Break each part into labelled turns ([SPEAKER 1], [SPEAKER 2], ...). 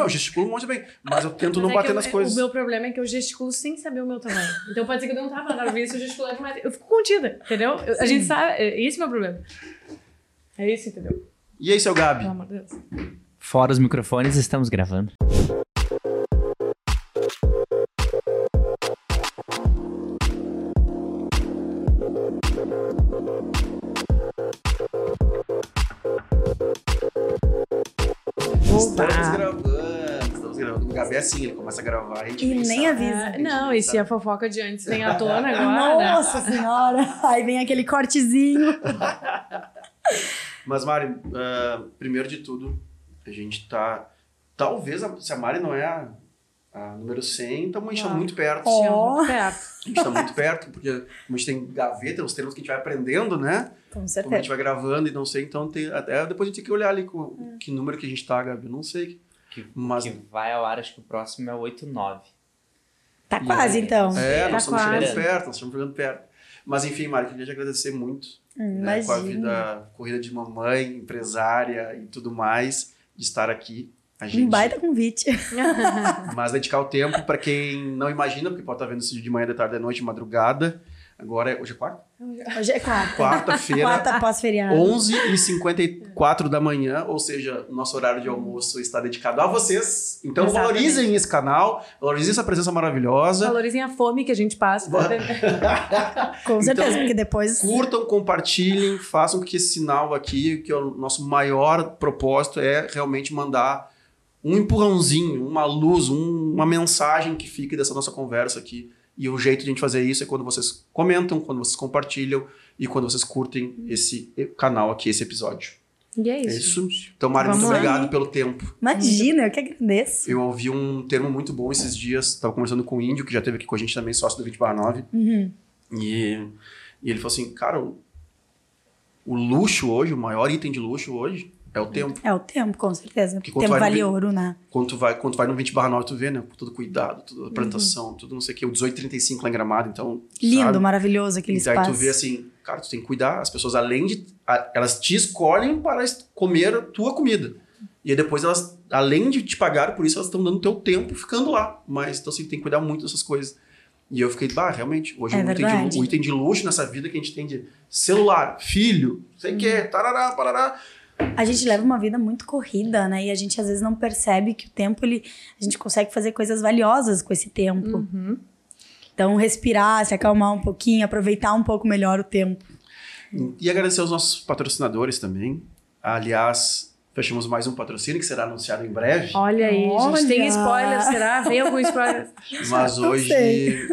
[SPEAKER 1] Não, eu gesticulo um monte bem, mas eu tento
[SPEAKER 2] Mas
[SPEAKER 1] não
[SPEAKER 2] é
[SPEAKER 1] bater
[SPEAKER 2] eu-
[SPEAKER 1] nas coisas.
[SPEAKER 2] O meu problema é que eu gesticulo sem saber o meu tamanho. Então pode ser que eu não tava na vez, eu gesticular demais. Eu fico contida, entendeu? Eu- A gente sabe. é- Esse é o meu problema. É isso, entendeu?
[SPEAKER 1] E aí, seu Gabi?
[SPEAKER 2] Pelo amor de Deus.
[SPEAKER 3] Fora os microfones, estamos gravando.
[SPEAKER 1] Estamos gravando, estamos gravando. O Gabi é assim, ele começa a gravar, a gente
[SPEAKER 4] E nem
[SPEAKER 1] sabe.
[SPEAKER 4] avisa.
[SPEAKER 2] Ah, não, e se a fofoca de antes vem à tona agora. né?
[SPEAKER 4] Nossa senhora! Aí vem aquele cortezinho.
[SPEAKER 1] Mas, Mari, ah, primeiro de tudo, a gente tá. Talvez, a- se a Mari não é a, a número 100, então a gente tá
[SPEAKER 2] Ah.
[SPEAKER 1] muito perto.
[SPEAKER 4] Ó.
[SPEAKER 2] Tinha muito perto.
[SPEAKER 1] A gente tá muito perto, porque como a gente tem gaveta, os termos que a gente vai aprendendo, né?
[SPEAKER 4] Com
[SPEAKER 1] Como a
[SPEAKER 4] certeza.
[SPEAKER 1] gente vai gravando e não sei, então tem, até depois a gente tem que olhar ali com, que número que a gente tá, Gabi. Eu não sei.
[SPEAKER 3] Que,
[SPEAKER 1] Mas-
[SPEAKER 3] que vai ao ar, acho que o próximo é o 89.
[SPEAKER 4] Tá quase, então.
[SPEAKER 1] É,
[SPEAKER 2] Tá
[SPEAKER 1] nós estamos chegando
[SPEAKER 3] quase.
[SPEAKER 1] perto, nós estamos chegando perto. Mas enfim, Mari, queria te agradecer muito
[SPEAKER 4] Hum,
[SPEAKER 1] né, com a vida, corrida de mamãe, empresária e tudo mais, de estar aqui. A gente,
[SPEAKER 4] Um baita convite.
[SPEAKER 1] Mas dedicar o tempo para quem não imagina, porque pode estar vendo isso de manhã, de tarde, de noite, de madrugada. Agora é, hoje é quarta?
[SPEAKER 4] Hoje é quarta.
[SPEAKER 1] Quarta-feira,
[SPEAKER 4] Quarta pós-feriado.
[SPEAKER 1] 11h54 da manhã, ou seja, o nosso horário de almoço está dedicado a vocês. Então
[SPEAKER 2] Exatamente.
[SPEAKER 1] valorizem esse canal, valorizem essa presença maravilhosa.
[SPEAKER 2] Valorizem a fome que a gente passa.
[SPEAKER 4] Com certeza,
[SPEAKER 1] Então,
[SPEAKER 4] porque depois.
[SPEAKER 1] Curtam, compartilhem, façam que esse sinal aqui, que é o nosso maior propósito, é realmente mandar um empurrãozinho, uma luz, um- uma mensagem que fique dessa nossa conversa aqui. E o jeito de a gente fazer isso é quando vocês comentam, quando vocês compartilham e quando vocês curtem esse canal aqui, esse episódio.
[SPEAKER 2] E é
[SPEAKER 1] É
[SPEAKER 2] isso.
[SPEAKER 1] isso. Então, Mari, muito
[SPEAKER 2] Vamos lá.
[SPEAKER 1] obrigado pelo tempo.
[SPEAKER 4] Imagina, eu que agradeço.
[SPEAKER 1] Eu ouvi um termo muito bom esses dias, estava conversando com o Índio, que já esteve aqui com a gente também, sócio do 20 9.
[SPEAKER 4] Uhum.
[SPEAKER 1] E, e ele falou assim, cara, o, o luxo hoje, o maior item de luxo hoje é o tempo.
[SPEAKER 4] É o tempo, com certeza.
[SPEAKER 1] Porque quando
[SPEAKER 4] tempo
[SPEAKER 1] no
[SPEAKER 4] vale
[SPEAKER 1] vi-
[SPEAKER 4] ouro, né?
[SPEAKER 1] Quando tu vai, quando tu vai no 20 9, tu vê, né? Todo cuidado, toda a plantação, tudo não sei o que. O 1835 lá em Gramado, então...
[SPEAKER 4] Lindo,
[SPEAKER 1] sabe?
[SPEAKER 4] maravilhoso aquele
[SPEAKER 1] E daí
[SPEAKER 4] espaço.
[SPEAKER 1] tu vê assim, cara, tu tem que cuidar. As pessoas, além de... elas te escolhem para comer a tua comida. E aí depois elas, além de te pagar por isso, elas estão dando teu tempo ficando lá. Mas, então assim, tem que cuidar muito dessas coisas. E eu fiquei, bah, realmente, hoje
[SPEAKER 4] É
[SPEAKER 1] o, item de, o item de luxo nessa vida que a gente tem de celular, filho, sei o quê, tarará, parará.
[SPEAKER 4] A gente leva uma vida muito corrida, né? E a gente às vezes não percebe que o tempo, ele, a gente consegue fazer coisas valiosas com esse tempo.
[SPEAKER 2] Uhum.
[SPEAKER 4] Então, respirar, se acalmar um pouquinho, aproveitar um pouco melhor o tempo.
[SPEAKER 1] E agradecer aos nossos patrocinadores também. Aliás, fechamos mais um patrocínio que será anunciado em breve.
[SPEAKER 2] Olha aí, gente. Tem
[SPEAKER 4] Olha.
[SPEAKER 2] spoiler, será? Vem algum spoiler?
[SPEAKER 1] Mas hoje,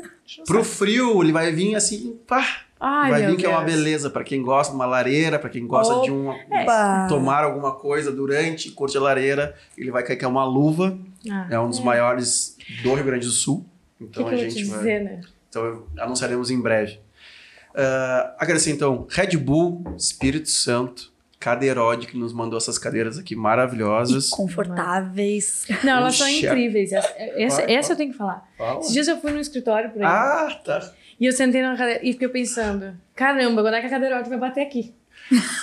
[SPEAKER 1] pro frio, ele vai vir assim, pá,
[SPEAKER 2] Ai,
[SPEAKER 1] vai vir que é uma
[SPEAKER 2] Deus.
[SPEAKER 1] beleza para quem gosta de uma lareira, para quem gosta de um
[SPEAKER 4] Opa!
[SPEAKER 1] tomar alguma coisa durante curte a lareira, ele vai cair que é uma luva,
[SPEAKER 2] Ah,
[SPEAKER 1] é um dos maiores do Rio Grande do Sul.
[SPEAKER 2] Que,
[SPEAKER 1] Então
[SPEAKER 2] que eu
[SPEAKER 1] a
[SPEAKER 2] vou te
[SPEAKER 1] gente vai,
[SPEAKER 2] dizer, né?
[SPEAKER 1] então anunciaremos em breve. Ah, agradecer então Red Bull, Espírito Santo, Cadeirode que nos mandou essas cadeiras aqui maravilhosas.
[SPEAKER 4] E confortáveis.
[SPEAKER 2] Não, elas são incríveis. Essa, essa,
[SPEAKER 1] Vai,
[SPEAKER 2] essa
[SPEAKER 1] vai.
[SPEAKER 2] eu tenho que falar.
[SPEAKER 1] Fala.
[SPEAKER 2] Esses dias eu fui no escritório por aí.
[SPEAKER 1] Ah, tá.
[SPEAKER 2] E eu sentei na cadeira e fiquei pensando: caramba, quando é que a cadeirote vai bater aqui?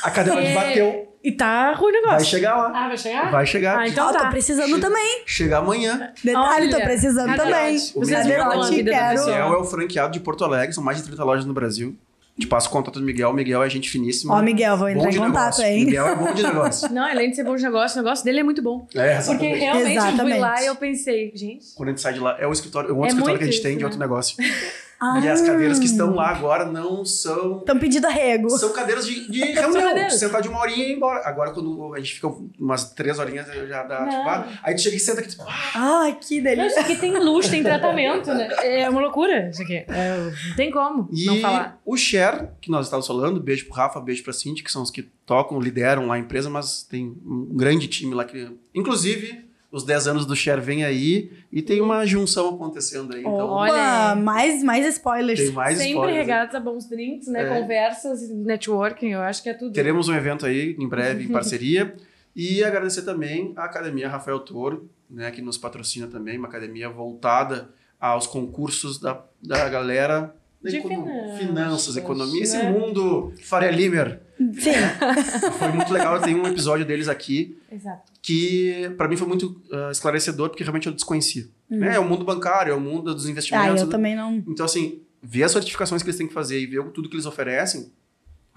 [SPEAKER 1] A Cadeirode
[SPEAKER 2] É.
[SPEAKER 1] bateu.
[SPEAKER 2] E tá ruim o negócio.
[SPEAKER 1] Vai chegar lá.
[SPEAKER 2] Ah, vai chegar?
[SPEAKER 1] Vai chegar.
[SPEAKER 2] Ah, então tá.
[SPEAKER 4] tô precisando
[SPEAKER 1] Chega-
[SPEAKER 4] também.
[SPEAKER 1] Chegar amanhã.
[SPEAKER 4] Detalhe, tô
[SPEAKER 2] Olha,
[SPEAKER 4] precisando
[SPEAKER 2] Cadeirante.
[SPEAKER 4] também.
[SPEAKER 2] Vocês
[SPEAKER 1] viram
[SPEAKER 2] a vida da
[SPEAKER 4] quero.
[SPEAKER 2] pessoa.
[SPEAKER 1] Miguel é o franqueado de Porto Alegre, são mais de 30 lojas no Brasil. Te passo o contato do Miguel. O Miguel é gente finíssima.
[SPEAKER 4] Ó, Miguel, vou
[SPEAKER 1] Bom
[SPEAKER 4] entrar
[SPEAKER 1] de
[SPEAKER 4] em contato,
[SPEAKER 1] negócio.
[SPEAKER 4] hein?
[SPEAKER 1] Miguel é bom de negócio.
[SPEAKER 2] Não, além de ser bom de negócio, o negócio dele é muito bom.
[SPEAKER 1] É,
[SPEAKER 2] Porque
[SPEAKER 1] exatamente.
[SPEAKER 2] realmente eu fui
[SPEAKER 4] Exatamente.
[SPEAKER 2] lá e eu pensei, gente.
[SPEAKER 1] Quando a gente sai de lá, é o escritório, é um outro
[SPEAKER 2] É
[SPEAKER 1] escritório que a gente
[SPEAKER 2] isso,
[SPEAKER 1] tem de
[SPEAKER 2] né?
[SPEAKER 1] outro negócio.
[SPEAKER 4] Ah,
[SPEAKER 1] E as cadeiras que estão lá agora não são.
[SPEAKER 4] Estão pedindo arrego.
[SPEAKER 1] São cadeiras de, de reunião. Sentar de uma horinha e ir embora. Agora, quando a gente fica umas três horinhas, já dá.
[SPEAKER 2] Não.
[SPEAKER 1] Tipo, ah, aí tu chega e senta aqui, tipo, ah,
[SPEAKER 4] Ai, que
[SPEAKER 2] Não,
[SPEAKER 4] delícia.
[SPEAKER 2] isso aqui tem luxo, tem tratamento, né? É uma loucura isso aqui. É, não tem como
[SPEAKER 1] E
[SPEAKER 2] não falar.
[SPEAKER 1] o Share, que nós estávamos falando, beijo pro Rafa, beijo pra Cindy, que são os que tocam, lideram lá a empresa, mas tem um grande time lá que. Inclusive, os 10 anos do Share vem aí e tem uma junção acontecendo aí. Então,
[SPEAKER 2] Olha aí.
[SPEAKER 4] mais, mais spoilers.
[SPEAKER 1] tem mais
[SPEAKER 2] Sempre
[SPEAKER 1] spoilers aí.
[SPEAKER 2] regados a bons drinks, né?
[SPEAKER 1] É.
[SPEAKER 2] Conversas, networking, eu acho que é tudo.
[SPEAKER 1] Teremos um evento aí em breve, em parceria. E agradecer também à Academia Rafael Toro, né, que nos patrocina também, uma academia voltada aos concursos da, da galera
[SPEAKER 2] De
[SPEAKER 1] econo-
[SPEAKER 2] finanças,
[SPEAKER 1] finanças, economia, esse
[SPEAKER 2] né?
[SPEAKER 1] mundo Faria Limer.
[SPEAKER 4] Sim.
[SPEAKER 1] Foi muito legal, tem um episódio deles aqui
[SPEAKER 2] Exato.
[SPEAKER 1] que pra mim foi muito ah, esclarecedor, porque realmente eu desconhecia. né? É o mundo bancário, é o mundo dos
[SPEAKER 4] Ah,
[SPEAKER 1] investimentos.
[SPEAKER 4] eu também não.
[SPEAKER 1] Então, assim, ver as certificações que eles têm que fazer e ver tudo que eles oferecem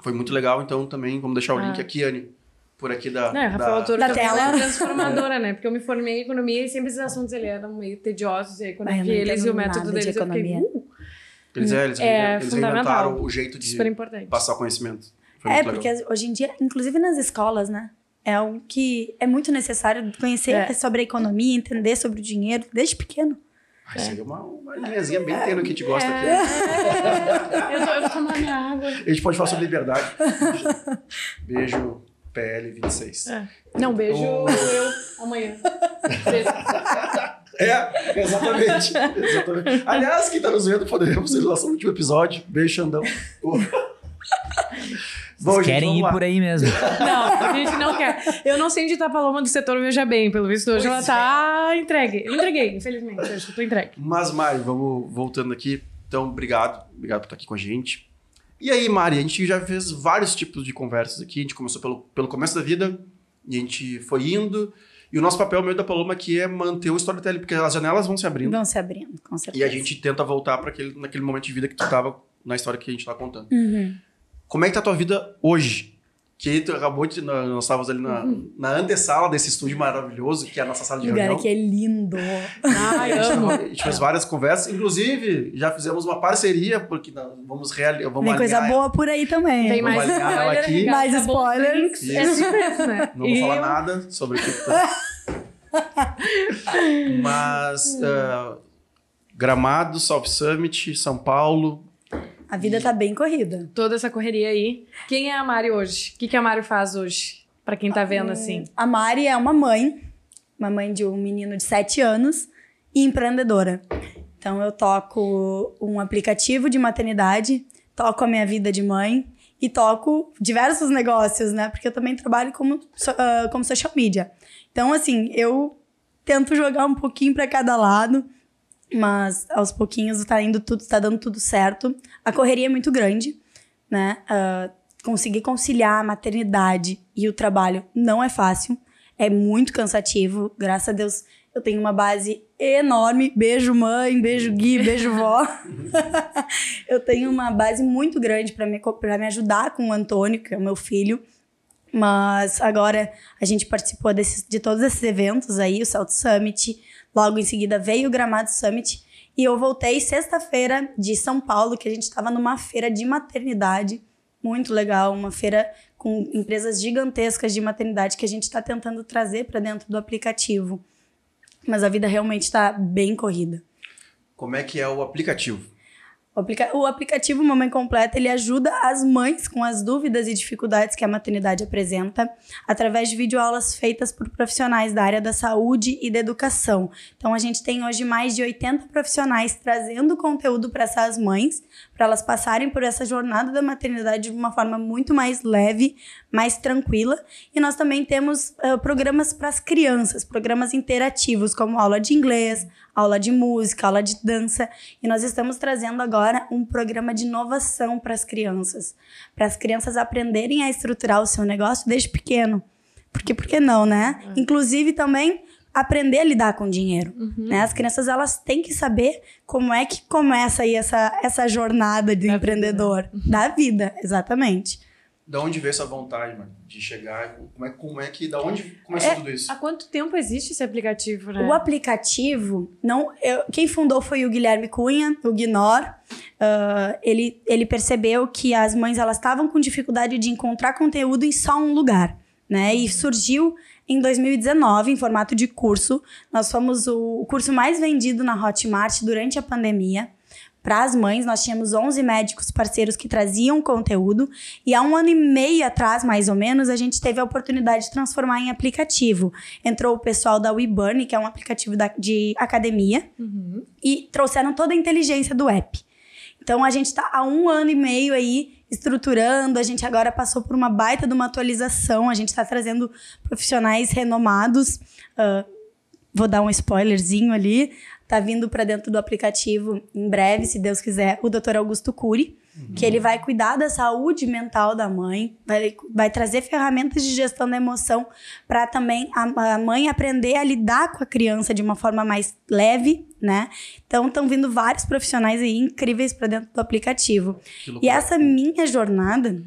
[SPEAKER 1] foi muito legal. Então, também, vamos deixar o link
[SPEAKER 2] Ah.
[SPEAKER 1] aqui, Anne, por aqui da...
[SPEAKER 2] Não, Rafael
[SPEAKER 1] da...
[SPEAKER 2] Autor
[SPEAKER 4] Da tela.
[SPEAKER 2] ela é transformadora, né? Porque eu me formei em economia e sempre esses assuntos ele eram meio tediosos. E a
[SPEAKER 4] Ah, eu
[SPEAKER 2] economia,
[SPEAKER 4] não
[SPEAKER 2] eles e o método
[SPEAKER 4] de
[SPEAKER 2] deles, eu fiquei,
[SPEAKER 4] economia.
[SPEAKER 2] uh,
[SPEAKER 1] Eles, é, eles,
[SPEAKER 2] É
[SPEAKER 1] eles
[SPEAKER 2] fundamental.
[SPEAKER 1] inventaram o jeito de passar o conhecimento. Foi
[SPEAKER 4] É, porque
[SPEAKER 1] legal.
[SPEAKER 4] hoje em dia, inclusive nas escolas, né? É algo que é muito necessário conhecer
[SPEAKER 2] É.
[SPEAKER 4] sobre a economia, entender sobre o dinheiro desde pequeno.
[SPEAKER 1] Ah, isso aí é uma, uma linhazinha bem tênue que a gente gosta aqui.
[SPEAKER 2] É, eu, tô, eu vou tomar minha água.
[SPEAKER 1] A gente pode falar sobre liberdade. Beijo, PL 26.
[SPEAKER 2] É. Não, beijo
[SPEAKER 1] Oh.
[SPEAKER 2] eu amanhã. Beijo.
[SPEAKER 1] É, exatamente. exatamente. Aliás, quem tá nos vendo, poderemos ir lá no último episódio. Beijo, Xandão. Bom,
[SPEAKER 3] Vocês
[SPEAKER 1] gente,
[SPEAKER 3] querem
[SPEAKER 1] vamos
[SPEAKER 3] ir
[SPEAKER 1] lá.
[SPEAKER 3] por aí mesmo.
[SPEAKER 2] Não, a gente não quer. Eu não sei onde tá a Paloma do setor Veja Bem, pelo visto hoje ela tá entregue. Eu entreguei, infelizmente. Hoje eu tô entregue.
[SPEAKER 1] Mas, Mari, vamos voltando aqui. Então, obrigado. Obrigado por estar aqui com a gente. E aí, Mari, a gente já fez vários tipos de conversas aqui. A gente começou pelo, pelo começo da vida e a gente foi indo. E o nosso papel, meio da Paloma, aqui é manter o storytelling, porque as janelas vão se abrindo.
[SPEAKER 4] Vão se abrindo, com certeza.
[SPEAKER 1] E a gente tenta voltar para aquele naquele momento de vida que tu tava na história que a gente tá contando.
[SPEAKER 4] Uhum.
[SPEAKER 1] Como é que tá a tua vida hoje? Que tu acabou de. Nós estávamos ali na, na antessala desse estúdio maravilhoso, que é a nossa sala de
[SPEAKER 4] Lugar
[SPEAKER 1] reunião.
[SPEAKER 4] aqui é lindo.
[SPEAKER 2] Ai,
[SPEAKER 1] A gente,
[SPEAKER 2] amo.
[SPEAKER 1] a gente fez várias conversas, inclusive já fizemos uma parceria, porque nós vamos realizar. Vamos
[SPEAKER 4] Tem coisa boa por aí também.
[SPEAKER 2] Tem
[SPEAKER 1] Vamos
[SPEAKER 2] mais spoiler,
[SPEAKER 1] aqui.
[SPEAKER 4] Mais
[SPEAKER 2] tá bom,
[SPEAKER 4] spoilers.
[SPEAKER 2] É
[SPEAKER 1] Isso.
[SPEAKER 2] isso, né?
[SPEAKER 1] Não vou
[SPEAKER 2] E
[SPEAKER 1] falar
[SPEAKER 2] eu-
[SPEAKER 1] nada sobre o que. tá. Mas. ah, Gramado, South Summit, São Paulo.
[SPEAKER 4] A vida tá bem corrida.
[SPEAKER 2] Toda essa correria aí. Quem é a Mari hoje? O que, que a Mari faz hoje? Pra quem tá vendo assim.
[SPEAKER 4] A Mari é uma mãe, uma mãe de um menino de 7 anos e empreendedora. Então eu toco um aplicativo de maternidade, toco a minha vida de mãe e toco diversos negócios, né? Porque eu também trabalho como, ah, como social media. Então, assim, eu tento jogar um pouquinho para cada lado, mas aos pouquinhos tá indo tudo, tá dando tudo certo. A correria é muito grande, né? Ah, conseguir conciliar a maternidade e o trabalho não é fácil, é muito cansativo. Graças a Deus eu tenho uma base enorme. Beijo mãe, beijo Gui, beijo vó. eu tenho uma base muito grande para me, me ajudar com o Antônio, que é o meu filho. Mas agora a gente participou de todos esses eventos aí, o South Summit. Logo em seguida veio o Gramado Summit. E eu voltei sexta-feira de São Paulo, que a gente estava numa feira de maternidade. Muito legal, uma feira com empresas gigantescas de maternidade que a gente está tentando trazer para dentro do aplicativo. Mas a vida realmente está bem corrida.
[SPEAKER 1] Como é que é o aplicativo?
[SPEAKER 4] O, aplica- o aplicativo Mamãe Completa, ele ajuda as mães com as dúvidas e dificuldades que a maternidade apresenta, através de videoaulas feitas por profissionais da área da saúde e da educação. Então, a gente tem hoje mais de 80 profissionais trazendo conteúdo para essas mães, para elas passarem por essa jornada da maternidade de uma forma muito mais leve, mais tranquila. E nós também temos ah, programas para as crianças, programas interativos, como aula de inglês, aula de música, aula de dança. E nós estamos trazendo agora um programa de inovação para as crianças, para as crianças aprenderem a estruturar o seu negócio desde pequeno. Porque por que não, né? Inclusive também aprender a lidar com dinheiro, né? As crianças elas têm que saber como é que começa aí essa, essa jornada de
[SPEAKER 2] Da vida,
[SPEAKER 4] empreendedor da vida, exatamente.
[SPEAKER 1] Da onde veio essa vontade, mano, de chegar? Como é, como é que. Da onde começou
[SPEAKER 4] É,
[SPEAKER 1] tudo isso?
[SPEAKER 2] Há quanto tempo existe esse aplicativo, né?
[SPEAKER 4] O aplicativo, não, eu- quem fundou foi o Guilherme Cunha, o Guinor. Ah, ele, ele percebeu que as mães elas estavam com dificuldade de encontrar conteúdo em só um lugar, né? E surgiu em 2019 em formato de curso. Nós fomos o curso mais vendido na Hotmart durante a pandemia. Para as mães, nós tínhamos 11 médicos parceiros que traziam conteúdo, e há um ano e meio atrás, mais ou menos, a gente teve a oportunidade de transformar em aplicativo. Entrou o pessoal da WeBurn, que é um aplicativo da- de academia,
[SPEAKER 2] Uhum.
[SPEAKER 4] e trouxeram toda a inteligência do app. Então a gente está há um ano e meio aí estruturando, a gente agora passou por uma baita de uma atualização, a gente está trazendo profissionais renomados, ah, vou dar um spoilerzinho ali, tá vindo para dentro do aplicativo em breve, se Deus quiser, o Dr. Augusto Cury, que ele vai cuidar da saúde mental da mãe, vai, vai trazer ferramentas de gestão da emoção para também a, a mãe aprender a lidar com a criança de uma forma mais leve, né? Então estão vindo vários profissionais aí incríveis para dentro do aplicativo. E essa minha jornada,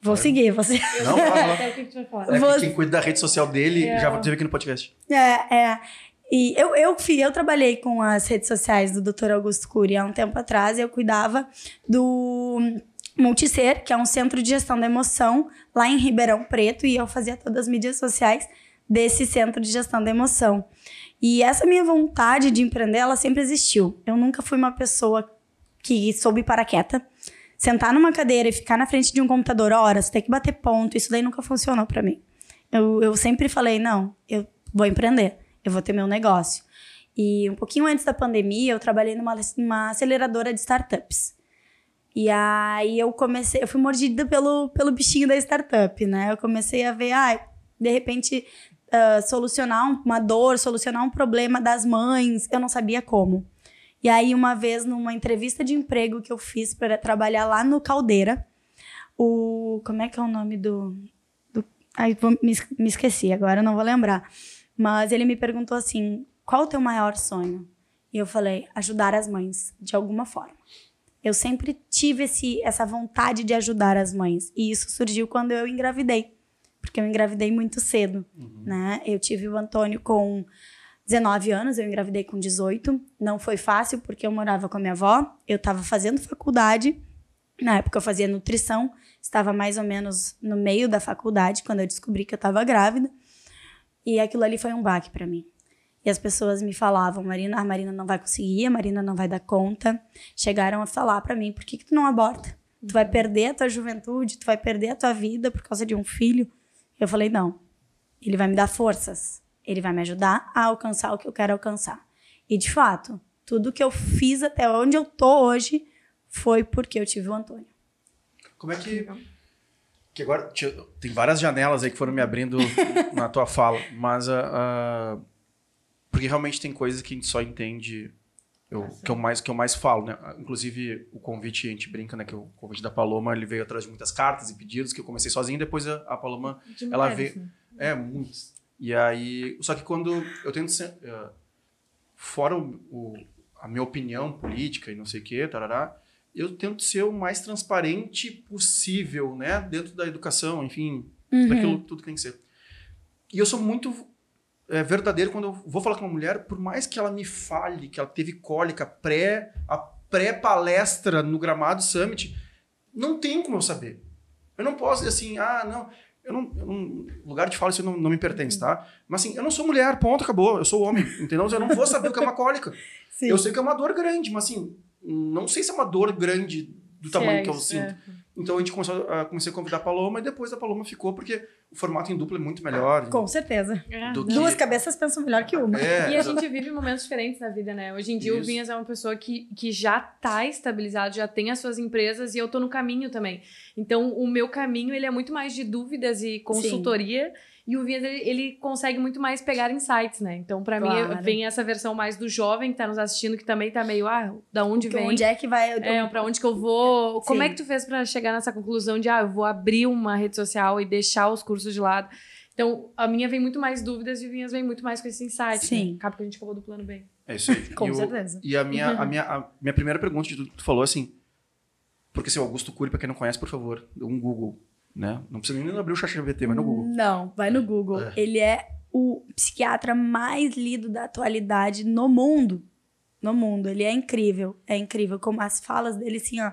[SPEAKER 4] vou seguir, você.
[SPEAKER 1] Não, fala? É
[SPEAKER 4] Vou-
[SPEAKER 1] que quem cuida da rede social dele
[SPEAKER 2] É.
[SPEAKER 1] já teve aqui no podcast.
[SPEAKER 4] É, é. E eu, eu, eu trabalhei com as redes sociais do Dr. Augusto Cury há um tempo atrás. Eu cuidava do Multicer, que é um centro de gestão da emoção lá em Ribeirão Preto. E eu fazia todas as mídias sociais desse centro de gestão da emoção. E essa minha vontade de empreender, ela sempre existiu. Eu nunca fui uma pessoa que soube parar quieta. Sentar numa cadeira e ficar na frente de um computador horas, ter que bater ponto, isso daí nunca funcionou pra mim. Eu, eu sempre falei, não, eu vou empreender, eu vou ter meu negócio. E um pouquinho antes da pandemia, eu trabalhei numa, numa aceleradora de startups. E aí eu comecei, eu fui mordida pelo, pelo bichinho da startup, né? Eu comecei a ver, ah, de repente, ah, solucionar um- uma dor, solucionar um problema das mães, eu não sabia como. E aí, uma vez, numa entrevista de emprego que eu fiz para trabalhar lá no Caldeira, o. Como é que é o nome do. do ai, vou- me, me esqueci, agora não vou lembrar. Mas ele me perguntou assim: qual o teu maior sonho? E eu falei: ajudar as mães, de alguma forma. Eu sempre tive esse, essa vontade de ajudar as mães. E isso surgiu quando eu engravidei. Porque eu engravidei muito cedo, né? Eu tive o Antônio com 19 anos, eu engravidei com 18. Não foi fácil, porque eu morava com a minha avó, eu estava fazendo faculdade. Na época eu fazia nutrição, estava mais ou menos no meio da faculdade, quando eu descobri que eu estava grávida. E aquilo ali foi um baque para mim. E as pessoas me falavam, Marina, a Marina não vai conseguir, a Marina não vai dar conta. Chegaram a falar para mim, por que, que tu não aborta? Tu vai perder a tua juventude, tu vai perder a tua vida por causa de um filho. Eu falei, não. Ele vai me dar forças. Ele vai me ajudar a alcançar o que eu quero alcançar. E de fato, tudo que eu fiz até onde eu tô hoje foi porque eu tive o Antônio.
[SPEAKER 1] Como é que. Que agora tem várias janelas aí que foram me abrindo na tua fala, mas ah, ah, porque realmente tem coisas que a gente só entende eu, que eu mais que eu mais falo, né? Inclusive o convite a gente brinca, né? Que o convite da Paloma ele veio atrás de muitas cartas e pedidos que eu comecei sozinho, depois a, a Paloma
[SPEAKER 2] De
[SPEAKER 1] ela vê-
[SPEAKER 2] né?
[SPEAKER 1] é, muitos. E aí. Só que quando eu tento ser. eh, fora o, o- a minha opinião política e não sei o quê, tarará, eu tento ser o mais transparente possível, né? Dentro da educação, enfim, daquilo tudo que tem que ser. E eu sou muito eh, verdadeiro quando eu vou falar com uma mulher, por mais que ela me fale que ela teve cólica pré, a pré-palestra no Gramado Summit, não tem como eu saber. Eu não posso dizer assim, ah, não, eu não, eu não- lugar de fala isso não, não me pertence, tá? Mas assim, eu não sou mulher, ponto, acabou. Eu sou homem, entendeu? Eu não vou saber o que é uma cólica.
[SPEAKER 4] Sim.
[SPEAKER 1] Eu sei que é uma dor grande, mas assim, não sei se é uma dor grande do tamanho
[SPEAKER 2] é
[SPEAKER 1] que eu
[SPEAKER 2] isso,
[SPEAKER 1] sinto.
[SPEAKER 2] é.
[SPEAKER 1] Então a gente começou a, comecei a convidar a Paloma e depois a Paloma ficou porque o formato em dupla é muito melhor.
[SPEAKER 4] Com certeza.
[SPEAKER 2] É,
[SPEAKER 1] que-
[SPEAKER 4] Duas cabeças pensam melhor que uma.
[SPEAKER 1] É,
[SPEAKER 2] E a gente vive momentos diferentes na vida, né? Hoje em dia o
[SPEAKER 1] Isso.
[SPEAKER 2] Vinhas é uma pessoa que, que já tá estabilizado, já tem as suas empresas e eu tô no caminho também. Então o meu caminho ele é muito mais de dúvidas e consultoria. E o Vinhas, ele, ele consegue muito mais pegar insights, né? Então, pra mim,
[SPEAKER 4] Claro.
[SPEAKER 2] vem essa versão mais do jovem que tá nos assistindo, que também tá meio, ah, da onde vem?
[SPEAKER 4] Onde é que vai.
[SPEAKER 2] É, pra onde que eu vou? Como
[SPEAKER 4] Sim.
[SPEAKER 2] é que tu fez pra chegar nessa conclusão de, ah, eu vou abrir uma rede social e deixar os cursos de lado? Então, a minha vem muito mais dúvidas e o Vinhas vem muito mais com esse insight.
[SPEAKER 4] Sim.
[SPEAKER 2] Né? Acaba que a gente falou do plano B.
[SPEAKER 1] É isso aí.
[SPEAKER 4] Com
[SPEAKER 1] e o-
[SPEAKER 4] certeza.
[SPEAKER 1] E a minha, a, minha, a minha primeira pergunta de tudo que tu falou, assim, porque seu Augusto Cury, pra quem não conhece, por favor, um Google, né? Não precisa nem abrir o chat GPT, mas no Google.
[SPEAKER 4] Não, vai no Google.
[SPEAKER 1] É.
[SPEAKER 4] Ele é o psiquiatra mais lido da atualidade no mundo. No mundo. Ele é incrível. É incrível. Como as falas dele, assim, ó,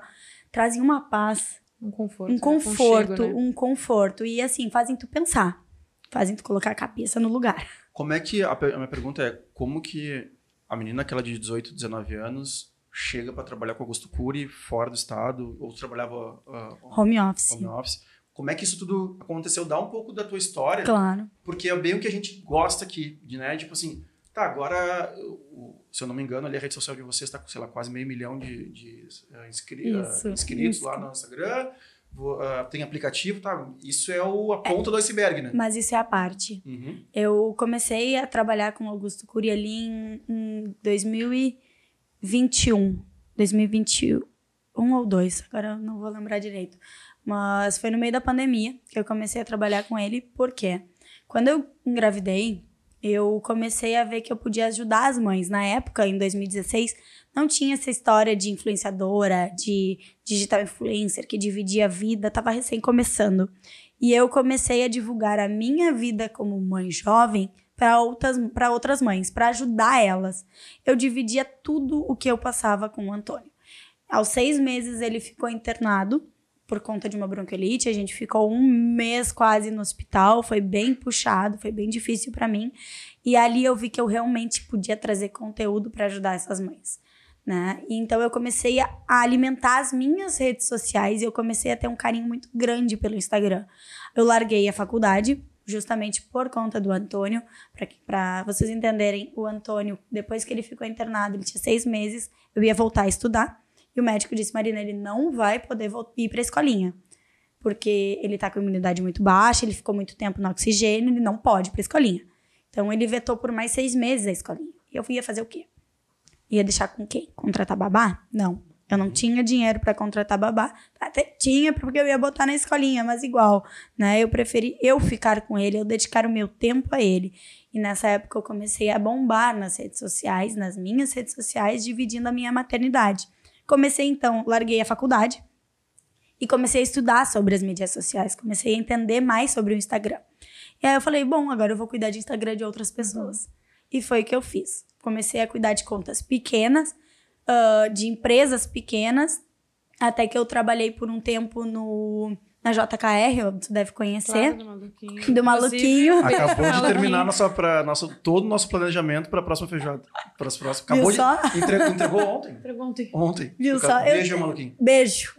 [SPEAKER 4] trazem uma paz,
[SPEAKER 2] Um conforto.
[SPEAKER 4] um
[SPEAKER 2] né?
[SPEAKER 4] conforto,
[SPEAKER 2] né?
[SPEAKER 4] um conforto. E, assim, fazem tu pensar. Fazem tu colocar a cabeça no lugar.
[SPEAKER 1] Como é que, a, a minha pergunta é, como que a menina, aquela de 18, 19 anos, chega pra trabalhar com Augusto Cury fora do estado, ou trabalhava ah,
[SPEAKER 4] Home office.
[SPEAKER 1] home office? Como é que isso tudo aconteceu? Dá um pouco da tua história,
[SPEAKER 4] Claro.
[SPEAKER 1] porque é bem o que a gente gosta aqui, de, né? Tipo assim, tá, agora, se eu não me engano, ali a rede social de vocês está com, sei lá, quase meio milhão de, de eh, inscri-
[SPEAKER 4] Isso,
[SPEAKER 1] eh, inscritos
[SPEAKER 4] isso.
[SPEAKER 1] lá no Instagram. uh, tem aplicativo, tá? Isso é o, a ponta é, do iceberg, né?
[SPEAKER 4] Mas isso é a parte. Uhum. Eu comecei a trabalhar com Augusto Cury ali em, em 2021. 2021 ou dois, agora eu não vou lembrar direito. Mas foi no meio da pandemia que eu comecei a trabalhar com ele, porque quando eu engravidei, eu comecei a ver que eu podia ajudar as mães. Na época, em 2016, não tinha essa história de influenciadora, de digital influencer que dividia a vida, estava recém começando. E eu comecei a divulgar a minha vida como mãe jovem para outras, outras mães, para ajudar elas. Eu dividia tudo o que eu passava com o Antônio. Aos seis meses ele ficou internado por conta de uma bronquiolite. A gente ficou um mês quase no hospital, foi bem puxado, foi bem difícil para mim. E ali eu vi que eu realmente podia trazer conteúdo para ajudar essas mães. Né? Então eu comecei a, alimentar as minhas redes sociais e eu comecei a ter um carinho muito grande pelo Instagram. Eu larguei a faculdade justamente por conta do Antônio, para vocês entenderem, o Antônio, depois que ele ficou internado, ele tinha seis meses, eu ia voltar a estudar. E o médico disse: Marina, ele não vai poder ir para a escolinha. Porque ele tá com a imunidade muito baixa, ele ficou muito tempo no oxigênio, ele não pode ir pra escolinha. Então ele vetou por mais seis meses a escolinha. E eu ia fazer o quê? Ia deixar com quem? Contratar babá? Não. Eu não tinha dinheiro para contratar babá. Até tinha, porque eu ia botar na escolinha, mas igual, né? Eu preferi eu ficar com ele, eu dedicar o meu tempo a ele. E nessa época eu comecei a bombar nas redes sociais, nas minhas redes sociais, dividindo a minha maternidade. Comecei então, larguei a faculdade e comecei a estudar sobre as mídias sociais, comecei a entender mais sobre o Instagram. E aí eu falei, bom, agora eu vou cuidar de Instagram de outras pessoas. E foi o que eu fiz. Comecei a cuidar de contas pequenas, uh, de empresas pequenas, até que eu trabalhei por um tempo no na JKR, você deve conhecer. Claro, do Maluquinho. Do Maluquinho.
[SPEAKER 1] Acabou de terminar nossa, pra, nosso, todo o nosso planejamento para a próxima feijoada. Para as próximas. Acabou Viu de. Só? Entregou, entregou ontem.
[SPEAKER 2] Entregou ontem.
[SPEAKER 1] Ontem.
[SPEAKER 4] Viu só?
[SPEAKER 1] Beijo, eu, Maluquinho.
[SPEAKER 4] Beijo.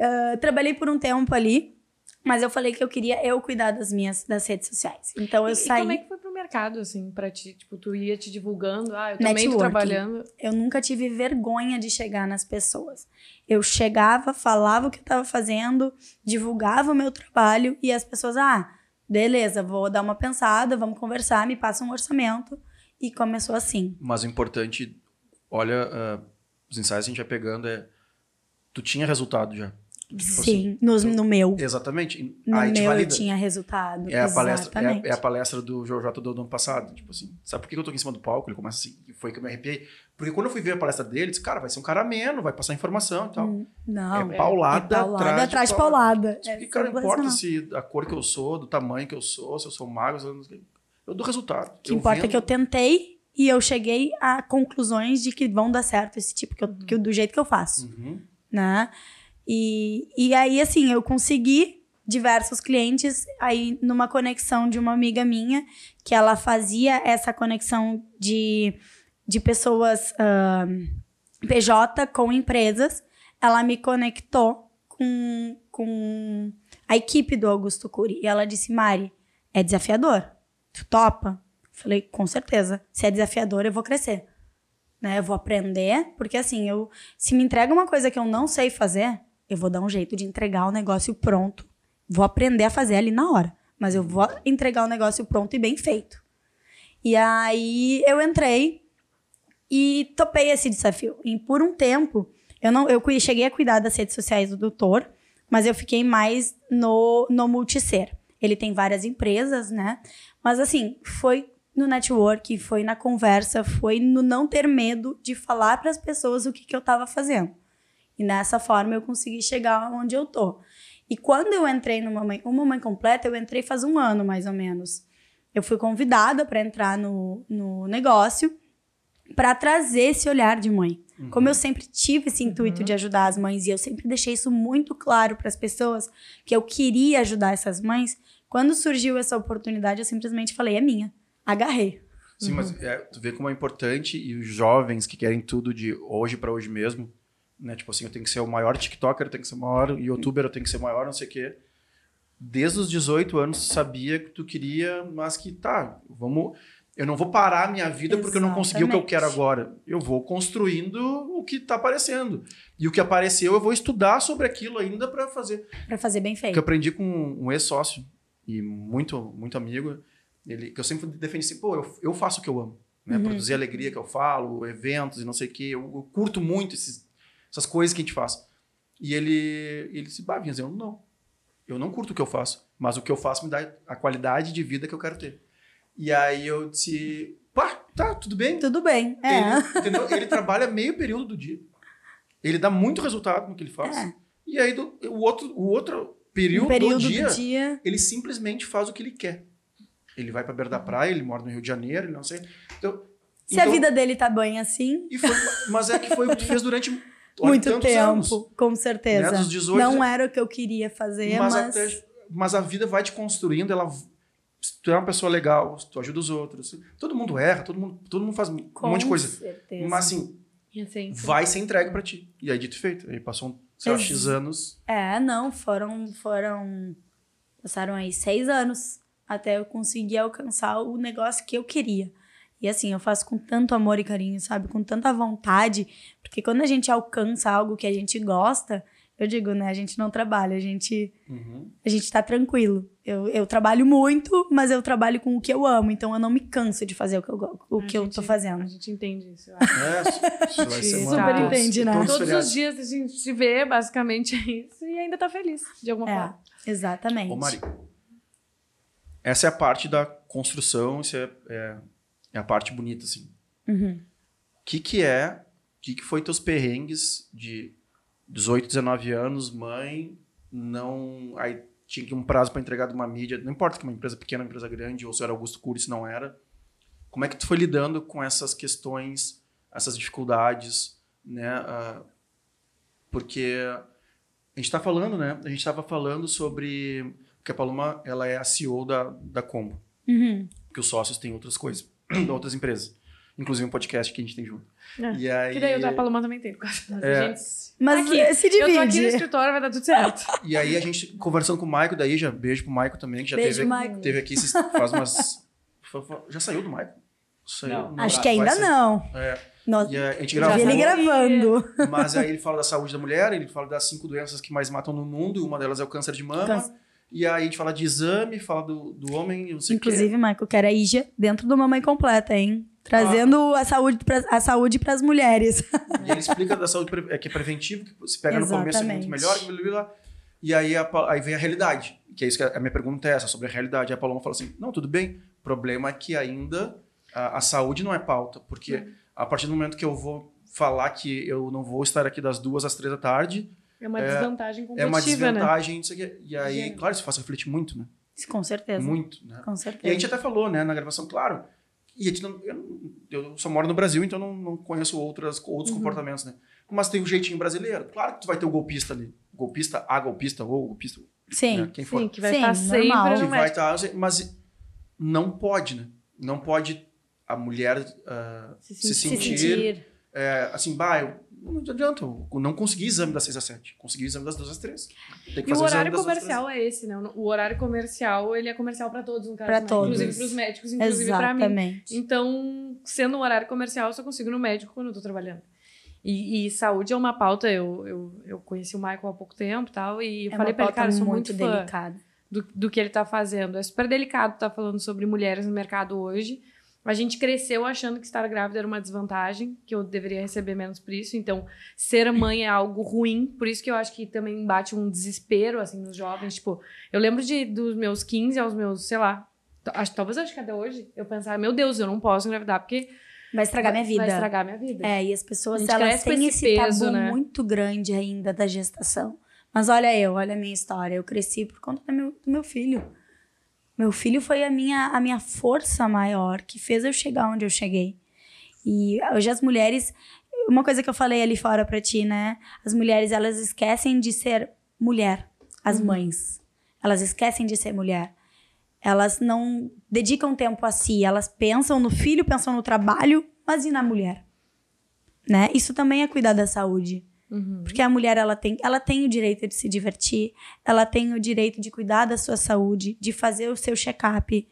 [SPEAKER 4] uh, trabalhei por um tempo ali. Mas eu falei que eu queria eu cuidar das minhas das redes sociais. Então eu
[SPEAKER 2] e,
[SPEAKER 4] saí.
[SPEAKER 2] E como é que foi pro mercado, assim, pra ti? Tipo, tu ia te divulgando, ah, eu também tô trabalhando.
[SPEAKER 4] Eu nunca tive vergonha de chegar nas pessoas. Eu chegava, falava o que eu tava fazendo, divulgava o meu trabalho e as pessoas, ah, beleza, vou dar uma pensada, vamos conversar, me passa um orçamento. E começou assim.
[SPEAKER 1] Mas o importante, olha, uh, os ensaios que a gente vai pegando é. Tu tinha resultado já.
[SPEAKER 4] Tipo Sim, assim, no, no meu.
[SPEAKER 1] Exatamente.
[SPEAKER 4] No meu eu tinha resultado.
[SPEAKER 1] É a, palestra, é, é, a palestra do Jojo do ano passado. Tipo assim, sabe por que eu tô aqui em cima do palco? Ele começa assim, foi que eu me arrepiei. Porque quando eu fui ver a palestra dele, eu disse, cara, vai ser um cara ameno, vai passar informação e tal. Hum,
[SPEAKER 4] não.
[SPEAKER 1] É paulada, é paulada atrás,
[SPEAKER 4] atrás de paulada.
[SPEAKER 1] Tipo, é, que, cara, não importa se a cor que eu sou, do tamanho que eu sou, se eu sou magro, eu, eu dou resultado.
[SPEAKER 4] O que eu importa vendo... é que eu tentei e eu cheguei a conclusões de que vão dar certo esse tipo, que, eu, que do jeito que eu faço. Uhum. Né? E, e aí, assim, eu consegui diversos clientes aí numa conexão de uma amiga minha, que ela fazia essa conexão de, de pessoas uh, PJ com empresas. Ela me conectou com, com a equipe do Augusto Cury. E ela disse, Mari, é desafiador. Tu topa? Falei, com certeza. Se é desafiador, eu vou crescer. Né? Eu vou aprender, porque assim, eu se me entrega uma coisa que eu não sei fazer, eu vou dar um jeito de entregar o negócio pronto. Vou aprender a fazer ali na hora. Mas eu vou entregar o negócio pronto e bem feito. E aí eu entrei e topei esse desafio. E por um tempo, eu não eu cheguei a cuidar das redes sociais do doutor, mas eu fiquei mais no, no multiser. Ele tem várias empresas, né? Mas assim, foi no network, foi na conversa, foi no não ter medo de falar para as pessoas o que, que eu estava fazendo. E nessa forma eu consegui chegar onde eu tô. E quando eu entrei no Mamãe, o Mamãe Completa, eu entrei faz um ano mais ou menos. Eu fui convidada para entrar no, no negócio para trazer esse olhar de mãe. Uhum. Como eu sempre tive esse intuito uhum. de ajudar as mães e eu sempre deixei isso muito claro para as pessoas que eu queria ajudar essas mães, quando surgiu essa oportunidade, eu simplesmente falei: é minha. Agarrei.
[SPEAKER 1] Sim, uhum. mas é, tu vê como é importante e os jovens que querem tudo de hoje para hoje mesmo, né? Tipo assim, eu tenho que ser o maior TikToker, eu tenho que ser o maior youtuber, eu tenho que ser o maior, não sei o quê. Desde os 18 anos sabia que tu queria, mas que tá, vamos. Eu não vou parar a minha vida porque eu não consegui o que eu quero
[SPEAKER 4] Exatamente.
[SPEAKER 1] agora. Eu vou construindo o que está aparecendo. E o que apareceu, eu vou estudar sobre aquilo ainda para fazer.
[SPEAKER 4] Pra fazer bem
[SPEAKER 1] que
[SPEAKER 4] feito.
[SPEAKER 1] eu aprendi com um ex-sócio e muito, muito amigo, ele, que eu sempre defendi assim, pô, eu, eu faço o que eu amo, né?
[SPEAKER 4] Uhum.
[SPEAKER 1] Produzir alegria que eu falo, eventos e não sei o quê, eu, eu curto muito esses, essas coisas que a gente faz. E ele, ele disse, bah, Vinhas, eu não, eu não curto o que eu faço, mas o que eu faço me dá a qualidade de vida que eu quero ter. E aí eu disse, pá, tá, tudo bem.
[SPEAKER 4] Tudo bem. É.
[SPEAKER 1] Ele, entendeu? Ele trabalha meio período do dia. Ele dá muito resultado no que ele faz.
[SPEAKER 4] É.
[SPEAKER 1] E aí, do- o, outro, o outro período,
[SPEAKER 4] Um período
[SPEAKER 1] do, dia,
[SPEAKER 4] do dia.
[SPEAKER 1] ele simplesmente faz o que ele quer. Ele vai pra beira da praia, ele mora no Rio de Janeiro, ele não sei. Então,
[SPEAKER 4] Se
[SPEAKER 1] então-
[SPEAKER 4] a vida dele tá bem assim,
[SPEAKER 1] foi- mas é que foi o que tu fez durante
[SPEAKER 4] muito tempo,
[SPEAKER 1] anos.
[SPEAKER 4] com certeza.
[SPEAKER 1] Né, dos 18,
[SPEAKER 4] Não era o que eu queria fazer,
[SPEAKER 1] Mas,
[SPEAKER 4] mas,
[SPEAKER 1] até- mas a vida vai te construindo, ela. Se tu é uma pessoa legal, se tu ajuda os outros. Todo mundo erra, todo mundo, todo mundo faz um
[SPEAKER 4] com
[SPEAKER 1] monte de coisa.
[SPEAKER 4] certeza.
[SPEAKER 1] Mas assim,
[SPEAKER 2] assim,
[SPEAKER 1] vai ser entregue pra ti. E aí, dito e feito. Aí passou, um, sei lá, X anos.
[SPEAKER 4] É, não, foram, foram, passaram aí seis anos até eu conseguir alcançar o negócio que eu queria. E assim, eu faço com tanto amor e carinho, sabe? Com tanta vontade, porque quando a gente alcança algo que a gente gosta, eu digo, né? A gente não trabalha, a gente,
[SPEAKER 1] Uhum.
[SPEAKER 4] a gente tá tranquilo. Eu, eu trabalho muito, mas eu trabalho com o que eu amo, então eu não me canso de fazer o que eu, o
[SPEAKER 2] a
[SPEAKER 4] que eu
[SPEAKER 2] gente-
[SPEAKER 4] tô fazendo.
[SPEAKER 2] A gente entende isso, eu acho.
[SPEAKER 1] É, isso vai ser uma-
[SPEAKER 2] Super
[SPEAKER 4] entende, né?
[SPEAKER 1] todos
[SPEAKER 2] Todos os dias a gente se vê, basicamente é isso, e ainda tá feliz, de alguma
[SPEAKER 4] É,
[SPEAKER 2] forma.
[SPEAKER 4] exatamente.
[SPEAKER 1] Ô, Mari, essa é a parte da construção, isso é, é, é a parte bonita, assim.
[SPEAKER 4] Uhum.
[SPEAKER 1] O que que é, o que que foi teus perrengues de 18, 19 anos, mãe, não... Aí tinha que um prazo para entregar de uma mídia, não importa que uma empresa pequena, uma empresa grande, ou se era Augusto Cury, se não era. Como é que tu foi lidando com essas questões, essas dificuldades, né? Ah, porque a gente está falando, né? A gente estava falando sobre que a Paloma ela é a CEO da, da Combo,
[SPEAKER 4] Uhum.
[SPEAKER 1] que os sócios têm outras coisas, outras empresas, inclusive um podcast que a gente tem junto.
[SPEAKER 2] É.
[SPEAKER 1] E aí,
[SPEAKER 2] Que daí o da Paloma também tem. Mas
[SPEAKER 1] É.
[SPEAKER 2] gente...
[SPEAKER 4] Mas
[SPEAKER 2] Aqui,
[SPEAKER 4] se
[SPEAKER 2] Eu tô aqui no
[SPEAKER 4] divide.
[SPEAKER 2] escritório, vai dar tudo certo.
[SPEAKER 1] e aí a gente conversando com o Maico daí, já beijo pro Maico também, que já
[SPEAKER 4] Beijo,
[SPEAKER 1] teve,
[SPEAKER 4] Maico.
[SPEAKER 1] teve aqui esses- faz umas já saiu do Maico? Saiu?
[SPEAKER 3] Não.
[SPEAKER 4] Acho que ainda
[SPEAKER 1] sair.
[SPEAKER 4] não.
[SPEAKER 1] É,
[SPEAKER 4] Nós,
[SPEAKER 1] e a gente
[SPEAKER 4] já vi
[SPEAKER 1] gravou,
[SPEAKER 4] ele gravando.
[SPEAKER 1] mas aí ele fala da saúde da mulher, ele fala das cinco doenças que mais matam no mundo, e uma delas é o câncer de mama.
[SPEAKER 4] Câncer.
[SPEAKER 1] E aí a gente fala de exame, fala do, do homem, não sei o quê.
[SPEAKER 4] Inclusive, Michael, que era IJA dentro do Mamãe Completa, hein? Trazendo a saúde pra, a saúde pras mulheres.
[SPEAKER 1] E ele explica da saúde é, que é preventivo, que se pega no começo é muito
[SPEAKER 4] Exatamente.
[SPEAKER 1] melhor, blá, blá, blá. e aí, a aí vem a realidade. Que é isso que a a minha pergunta é essa, sobre a realidade. E a Paloma fala assim, não, tudo bem, o problema é que ainda a, a saúde não é pauta, porque a partir do momento que eu vou falar que eu não vou estar aqui das duas às três da tarde,
[SPEAKER 2] É uma
[SPEAKER 1] É-
[SPEAKER 2] desvantagem
[SPEAKER 1] é
[SPEAKER 2] competitiva,
[SPEAKER 1] uma
[SPEAKER 2] né?
[SPEAKER 1] desvantagem, não sei o quê. E aí,
[SPEAKER 2] Gênero.
[SPEAKER 1] claro, isso faz refletir muito, né?
[SPEAKER 4] Com certeza.
[SPEAKER 1] Muito, né?
[SPEAKER 4] Com
[SPEAKER 1] E a
[SPEAKER 4] certeza.
[SPEAKER 1] gente até falou, né, na gravação, claro. E a gente não, eu, não- eu só moro no Brasil, então não, não conheço outras, outros
[SPEAKER 2] Uhum.
[SPEAKER 1] comportamentos, né? Mas tem o jeitinho brasileiro. Claro que tu vai ter o golpista ali. Golpista, a golpista ou o golpista,
[SPEAKER 4] Sim.
[SPEAKER 1] né? quem for.
[SPEAKER 2] Sim, que vai estar sempre
[SPEAKER 4] normal.
[SPEAKER 1] que vai estar. mas não pode, né? Não pode a mulher ah,
[SPEAKER 2] Se
[SPEAKER 1] se,
[SPEAKER 2] sentir-
[SPEAKER 4] Se
[SPEAKER 1] sentir,
[SPEAKER 4] sentir.
[SPEAKER 1] é, assim, bah, eu, não adianta, eu não consegui exame das 6 às 7. Consegui o exame das 2 às 3. Tem que
[SPEAKER 2] E o
[SPEAKER 1] fazer exame
[SPEAKER 2] horário comercial é esse, né? O horário comercial, ele é comercial pra todos, no caso.
[SPEAKER 4] Pra
[SPEAKER 2] né?
[SPEAKER 4] todos.
[SPEAKER 2] Inclusive pros médicos, inclusive pra mim.
[SPEAKER 4] Exatamente.
[SPEAKER 2] Então, sendo um horário comercial, eu só consigo ir no médico quando eu tô trabalhando. E, e saúde é uma pauta, eu, eu, eu conheci o Michael há pouco tempo e tal, e eu
[SPEAKER 4] É
[SPEAKER 2] falei
[SPEAKER 4] uma
[SPEAKER 2] pra ele, cara, eu sou muito,
[SPEAKER 4] muito delicada.
[SPEAKER 2] do, do que ele tá fazendo. É super delicado estar falando sobre mulheres no mercado hoje. A gente cresceu achando que estar grávida era uma desvantagem, que eu deveria receber menos por isso. Então, ser mãe é algo ruim. Por isso que eu acho que também bate um desespero, assim, nos jovens. Tipo, eu lembro de, dos meus 15 aos meus, sei lá, acho, talvez acho que até hoje, eu pensava, meu Deus, eu não posso engravidar, porque
[SPEAKER 4] Vai estragar minha vida.
[SPEAKER 2] vai estragar minha vida.
[SPEAKER 4] É, e as pessoas, elas têm
[SPEAKER 2] esse
[SPEAKER 4] esse
[SPEAKER 2] peso,
[SPEAKER 4] tabu
[SPEAKER 2] né?
[SPEAKER 4] muito grande ainda da gestação. Mas olha eu, olha a minha história. Eu cresci por conta do meu, do meu filho. Meu filho foi a minha, a minha força maior que fez eu chegar onde eu cheguei. E hoje as mulheres... Uma coisa que eu falei ali fora pra ti, né? As mulheres, elas esquecem de ser mulher. As mães. Elas esquecem de ser mulher. Elas não dedicam tempo a si. Elas pensam no filho, pensam no trabalho, mas e na mulher? Né? Isso também é cuidar da saúde.
[SPEAKER 2] Uhum.
[SPEAKER 4] Porque a mulher ela tem, ela tem o direito de se divertir, ela tem o direito de cuidar da sua saúde, de fazer o seu check-up,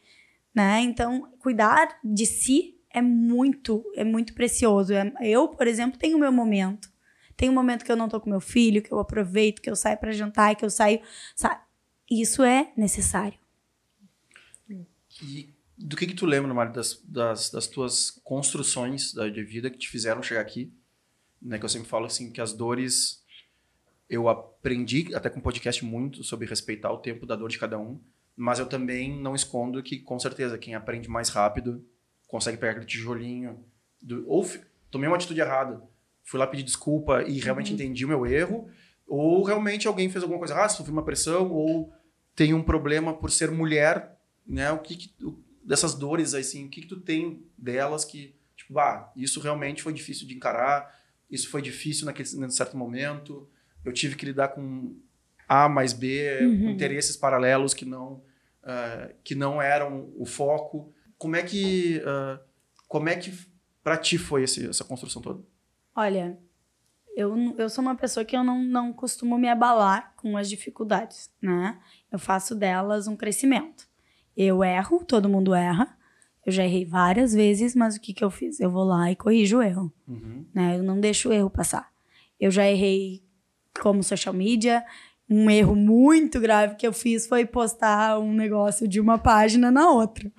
[SPEAKER 4] né? Então, cuidar de si é muito, é muito precioso. É- Eu, por exemplo, tenho o meu momento. Tem um momento que eu não tô com meu filho, que eu aproveito, que eu saio para jantar, que eu saio, sabe? Isso é necessário.
[SPEAKER 1] E do que que tu lembra, Mário, das, das, das tuas construções da, de vida que te fizeram chegar aqui? Né, que eu sempre falo assim, que as dores... Eu aprendi, até com o podcast, muito sobre respeitar o tempo da dor de cada um, mas eu também não escondo que, com certeza, quem aprende mais rápido consegue pegar aquele tijolinho. Do, ou tomei uma atitude errada, fui lá pedir desculpa e realmente entendi o meu erro, ou realmente alguém fez alguma coisa errada, sofri uma pressão, ou tem um problema por ser mulher, né? O que, que o- dessas dores assim, o que que tu tem delas que tipo, ah, isso realmente foi difícil de encarar, isso foi difícil naquele num certo momento, eu tive que lidar com A mais B, com interesses paralelos que não ah, que não eram o foco. Como é que ah, como é que para ti foi esse, essa construção toda?
[SPEAKER 4] Olha, eu, eu sou uma pessoa que eu não, não costumo me abalar com as dificuldades, né? Eu faço delas um crescimento. Eu erro, todo mundo erra. Eu já errei várias vezes, mas o que, que eu fiz? Eu vou lá e corrijo o erro,
[SPEAKER 1] Uhum.
[SPEAKER 4] né? Eu não deixo o erro passar. Eu já errei como social media. Um erro muito grave que eu fiz foi postar um negócio de uma página na outra.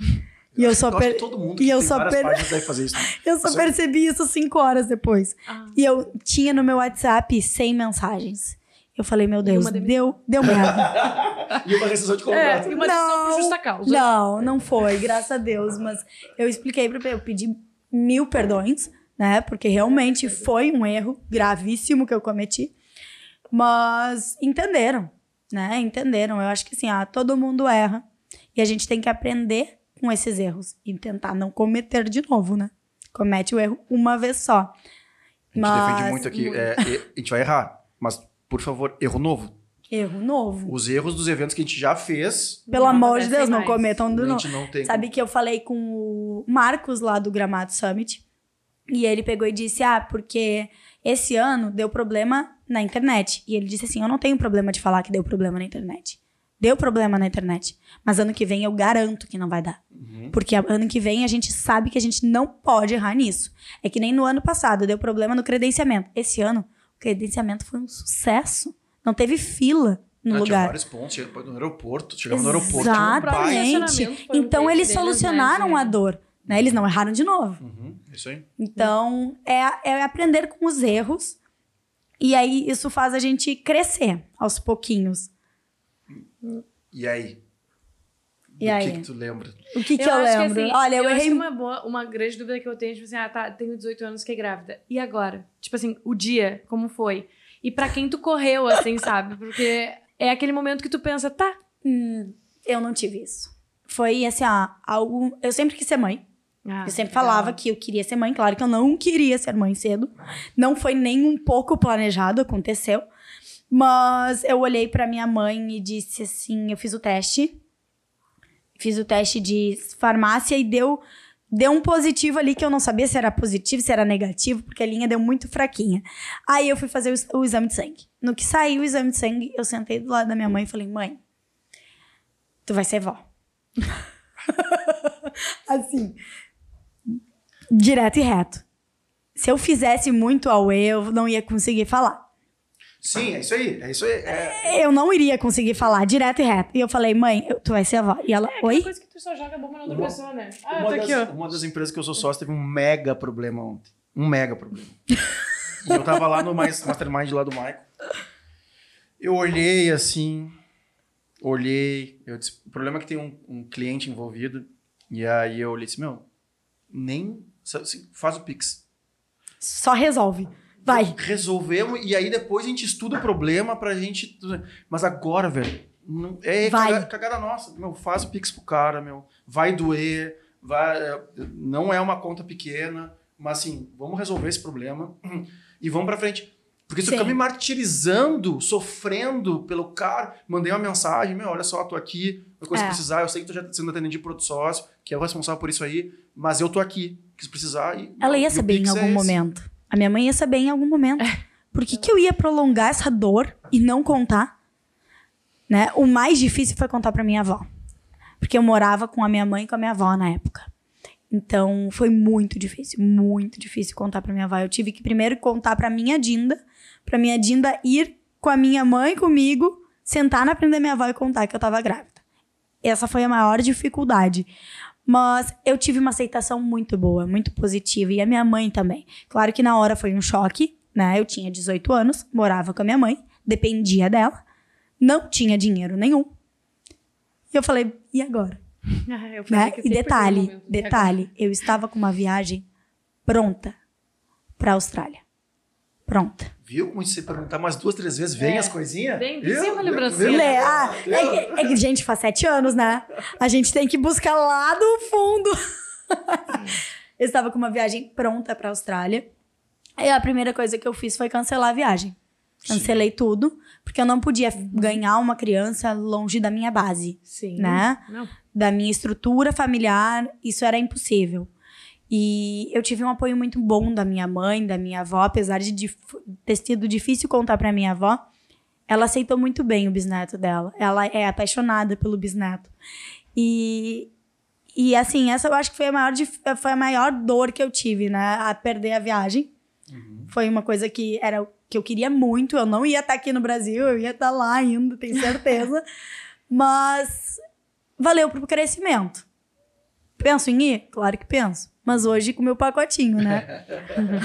[SPEAKER 4] E eu só
[SPEAKER 1] acho que
[SPEAKER 4] per...
[SPEAKER 1] todo mundo
[SPEAKER 4] e
[SPEAKER 1] que
[SPEAKER 4] eu só per-
[SPEAKER 1] páginas deve fazer isso. né?
[SPEAKER 4] eu só percebi isso cinco horas depois.
[SPEAKER 2] Ah.
[SPEAKER 4] E eu tinha no meu WhatsApp 100 mensagens. Eu falei, meu Deus, deu, deu merda.
[SPEAKER 1] E uma rescisão de
[SPEAKER 2] É,
[SPEAKER 1] contrato.
[SPEAKER 2] e uma decisão por justa causa.
[SPEAKER 4] Não, não foi, graças a Deus. Mas eu expliquei para eu pedi mil perdões, né? Porque realmente foi um erro gravíssimo que eu cometi. Mas entenderam, né? Entenderam. Eu acho que assim, ah, todo mundo erra. E a gente tem que aprender com esses erros e tentar não cometer de novo, né? Comete o erro uma vez só.
[SPEAKER 1] A gente
[SPEAKER 4] Mas-
[SPEAKER 1] defende muito aqui. é, a gente vai errar. Mas, por favor, erro novo.
[SPEAKER 4] Erro novo.
[SPEAKER 1] Os erros dos eventos que a gente já fez,
[SPEAKER 4] Pelo
[SPEAKER 2] Não
[SPEAKER 4] amor de Deus, não
[SPEAKER 2] mais.
[SPEAKER 4] cometam de
[SPEAKER 1] a
[SPEAKER 4] novo.
[SPEAKER 1] gente não tem.
[SPEAKER 4] Sabe que eu falei com o Marcos lá do Gramado Summit. E ele pegou e disse: Ah, porque esse ano deu problema na internet. E ele disse assim: Eu não tenho problema de falar que deu problema na internet. Deu problema na internet. Mas ano que vem eu garanto que não vai dar.
[SPEAKER 1] Uhum.
[SPEAKER 4] Porque ano que vem a gente sabe que a gente não pode errar nisso. É que nem no ano passado deu problema no credenciamento. Esse ano, credenciamento foi um sucesso. Não teve fila no
[SPEAKER 1] Ah, Tinha
[SPEAKER 4] lugar.
[SPEAKER 1] vários pontos. chega No aeroporto, chegava no aeroporto. um
[SPEAKER 4] Exatamente.
[SPEAKER 2] um
[SPEAKER 4] Então eles
[SPEAKER 2] né,
[SPEAKER 4] solucionaram
[SPEAKER 2] de-
[SPEAKER 4] a dor. Né? Eles não erraram de novo.
[SPEAKER 1] Uhum, isso aí.
[SPEAKER 4] Então, é, é aprender com os erros. E aí, isso faz a gente crescer aos pouquinhos.
[SPEAKER 1] E aí?
[SPEAKER 4] E
[SPEAKER 1] Do
[SPEAKER 4] aí?
[SPEAKER 1] que, que tu lembra?
[SPEAKER 4] O que, que eu,
[SPEAKER 2] acho
[SPEAKER 4] lembro?
[SPEAKER 2] Que, assim,
[SPEAKER 4] Olha, eu,
[SPEAKER 2] acho
[SPEAKER 4] errei.
[SPEAKER 2] que uma, boa, uma grande dúvida que eu tenho, tipo assim, ah, tá, tenho 18 anos, fiquei grávida. E agora? Tipo assim, o dia, como foi? E pra quem tu correu, assim, sabe? Porque é aquele momento que tu pensa, tá,
[SPEAKER 4] Hum, eu não tive isso. Foi assim, ó, algo. Eu sempre quis ser mãe.
[SPEAKER 2] Ah,
[SPEAKER 4] eu sempre
[SPEAKER 2] legal.
[SPEAKER 4] falava que eu queria ser mãe. Claro que eu não queria ser mãe cedo. Não foi nem um pouco planejado, aconteceu. Mas eu olhei pra minha mãe e disse assim: eu fiz o teste. Fiz o teste de farmácia e deu, deu um positivo ali que eu não sabia se era positivo, se era negativo, porque a linha deu muito fraquinha. Aí eu fui fazer o, o exame de sangue. No que saiu o exame de sangue, eu sentei do lado da minha mãe e falei: mãe, tu vai ser vó. assim, direto e reto. Se eu fizesse muito ao eu, não ia conseguir falar.
[SPEAKER 1] Sim, é isso aí. É isso aí. É,
[SPEAKER 4] Eu não iria conseguir falar direto e reto. E eu falei, mãe, tu vai ser avó. E ela,
[SPEAKER 2] Aquela
[SPEAKER 4] oi?
[SPEAKER 2] coisa que tu só joga a bomba na outra
[SPEAKER 1] Uma-
[SPEAKER 2] pessoa, né? Ah,
[SPEAKER 1] uma,
[SPEAKER 2] tá
[SPEAKER 1] das,
[SPEAKER 2] aqui, ó.
[SPEAKER 1] uma das empresas que eu sou sócio teve um mega problema ontem. Um mega problema. e eu tava lá no mais- Mastermind lá do Michael. Eu olhei assim, olhei. Eu disse, o problema é que tem um, um cliente envolvido. E aí eu olhei assim, meu, nem. Faz o Pix.
[SPEAKER 4] Só resolve. Vai.
[SPEAKER 1] Resolvemos e aí depois a gente estuda o problema pra gente. Mas agora, velho, não- é
[SPEAKER 4] Vai.
[SPEAKER 1] caga- cagada nossa. Meu, faz o Pix pro cara, meu. Vai doer, vai, é, não é uma conta pequena, mas assim, vamos resolver esse problema e vamos pra frente. Porque se eu ficar me martirizando, sofrendo pelo cara, mandei uma mensagem, meu, olha só, tô aqui, qualquer coisa
[SPEAKER 4] É.
[SPEAKER 1] que precisar, eu sei que tu já tá sendo atendido por outro sócio, que é o responsável por isso aí, mas eu tô aqui, se precisar. E,
[SPEAKER 4] Ela ia saber em
[SPEAKER 1] é
[SPEAKER 4] algum
[SPEAKER 1] esse.
[SPEAKER 4] momento. A minha mãe ia saber em algum momento. Por que, que eu ia prolongar essa dor e não contar? Né? O mais difícil foi contar pra minha avó. Porque eu morava com a minha mãe e com a minha avó na época. Então foi muito difícil, muito difícil contar para minha avó. Eu tive que primeiro contar para minha Dinda, para minha Dinda ir com a minha mãe comigo, sentar na frente da minha avó e contar que eu tava grávida. Essa foi a maior dificuldade. Mas eu tive uma aceitação muito boa, muito positiva. E a minha mãe também. Claro que na hora foi um choque, né? Eu tinha 18 anos, morava com a minha mãe, dependia dela, não tinha dinheiro nenhum. E eu falei, e agora?
[SPEAKER 2] Ah,
[SPEAKER 4] Né? E detalhe, detalhe, eu estava com uma viagem pronta para Austrália. Pronta.
[SPEAKER 1] Viu como se perguntar umas duas, três vezes, vem
[SPEAKER 2] É.
[SPEAKER 1] as coisinhas?
[SPEAKER 2] Vem,
[SPEAKER 1] Viu?
[SPEAKER 2] tem uma
[SPEAKER 1] Viu?
[SPEAKER 2] lembrancinha.
[SPEAKER 4] Lê, ah, é, que, é que, gente, faz sete anos, né? A gente tem que buscar lá do fundo. eu estava com uma viagem pronta para Austrália. E a primeira coisa que eu fiz foi cancelar a viagem. Cancelei tudo, porque eu não podia ganhar uma criança longe da minha base,
[SPEAKER 2] Sim.
[SPEAKER 4] né?
[SPEAKER 2] Não.
[SPEAKER 4] da minha estrutura familiar, isso era impossível. E eu tive um apoio muito bom da minha mãe, da minha avó, apesar de ter sido difícil contar para minha avó. Ela aceitou muito bem o bisneto dela. Ela é apaixonada pelo bisneto. E e assim, essa eu acho que foi a maior foi a maior dor que eu tive, né, a perder a viagem. Foi uma coisa que era que eu queria muito, eu não ia estar aqui no Brasil, eu ia estar lá ainda, tenho certeza. Mas valeu pro crescimento. Penso em ir? Claro que penso. Mas hoje com meu pacotinho, né?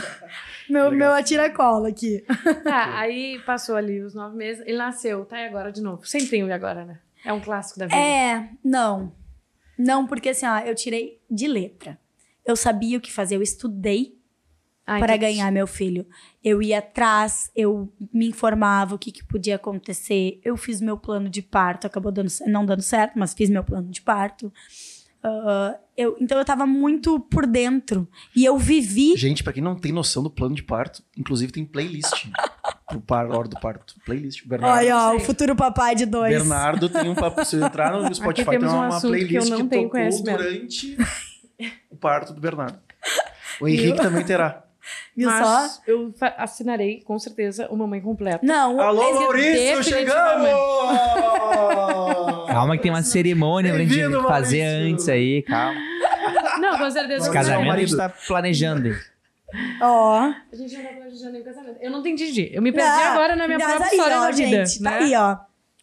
[SPEAKER 4] meu, meu atira-cola aqui.
[SPEAKER 2] Tá, aí passou ali os nove meses, ele nasceu, tá? E agora de novo? Sempre tem o e agora, né? É um clássico da vida.
[SPEAKER 4] É, não. Não, porque assim, ó, eu tirei de letra. Eu sabia o que fazer, eu estudei para ganhar meu filho. Eu ia atrás, eu me informava o que, que podia acontecer. Eu fiz meu plano de parto, acabou dando, não dando certo, mas fiz meu plano de parto. Eu, então eu tava muito por dentro. E eu vivi.
[SPEAKER 1] Gente, pra quem não tem noção do plano de parto, inclusive tem playlist pro par, hora do parto. Playlist. Bernardo,
[SPEAKER 4] Olha, ó, o futuro papai de dois.
[SPEAKER 1] Bernardo tem um papo. Se eu entrar no Spotify, tem
[SPEAKER 2] temos um
[SPEAKER 1] uma, uma
[SPEAKER 2] que eu
[SPEAKER 1] playlist
[SPEAKER 2] não
[SPEAKER 1] que,
[SPEAKER 2] tenho
[SPEAKER 1] tocou durante o parto do Bernardo. O Henrique também terá.
[SPEAKER 4] Viu
[SPEAKER 2] Mas
[SPEAKER 4] só?
[SPEAKER 2] eu assinarei, com certeza, o Mamãe Completa.
[SPEAKER 4] Não,
[SPEAKER 1] Alô, Maurício, chegamos!
[SPEAKER 3] Calma que tem uma cerimônia pra gente fazer
[SPEAKER 1] Maurício.
[SPEAKER 3] antes aí, calma.
[SPEAKER 2] Não, com certeza.
[SPEAKER 3] Esse
[SPEAKER 2] eu
[SPEAKER 3] casamento a gente tá planejando.
[SPEAKER 4] Ó.
[SPEAKER 2] A gente não tá planejando nem casamento. Eu não entendi. Eu me perdi
[SPEAKER 4] Não,
[SPEAKER 2] agora na minha
[SPEAKER 4] mas
[SPEAKER 2] própria
[SPEAKER 4] aí,
[SPEAKER 2] história
[SPEAKER 4] ó,
[SPEAKER 2] da vida.
[SPEAKER 4] gente,
[SPEAKER 2] né?
[SPEAKER 4] tá aí, ó.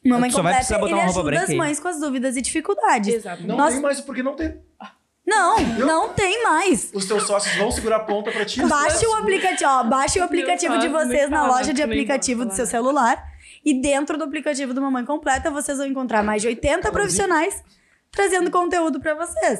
[SPEAKER 4] Mamãe
[SPEAKER 3] só vai precisar botar
[SPEAKER 4] ele
[SPEAKER 3] uma roupa
[SPEAKER 4] ajuda
[SPEAKER 3] branca
[SPEAKER 4] as
[SPEAKER 3] aí.
[SPEAKER 4] mães com as dúvidas e dificuldades.
[SPEAKER 2] Exato.
[SPEAKER 1] Não
[SPEAKER 4] Nós-
[SPEAKER 1] tem mais porque não tem.
[SPEAKER 4] Não, não tem mais.
[SPEAKER 1] Os teus sócios vão segurar a ponta pra ti.
[SPEAKER 4] Baixe o aplicativo, ó, baixe o aplicativo de vocês na loja de aplicativo do seu celular. E dentro do aplicativo do Mamãe Completa, vocês vão encontrar mais de 80 profissionais trazendo conteúdo pra vocês.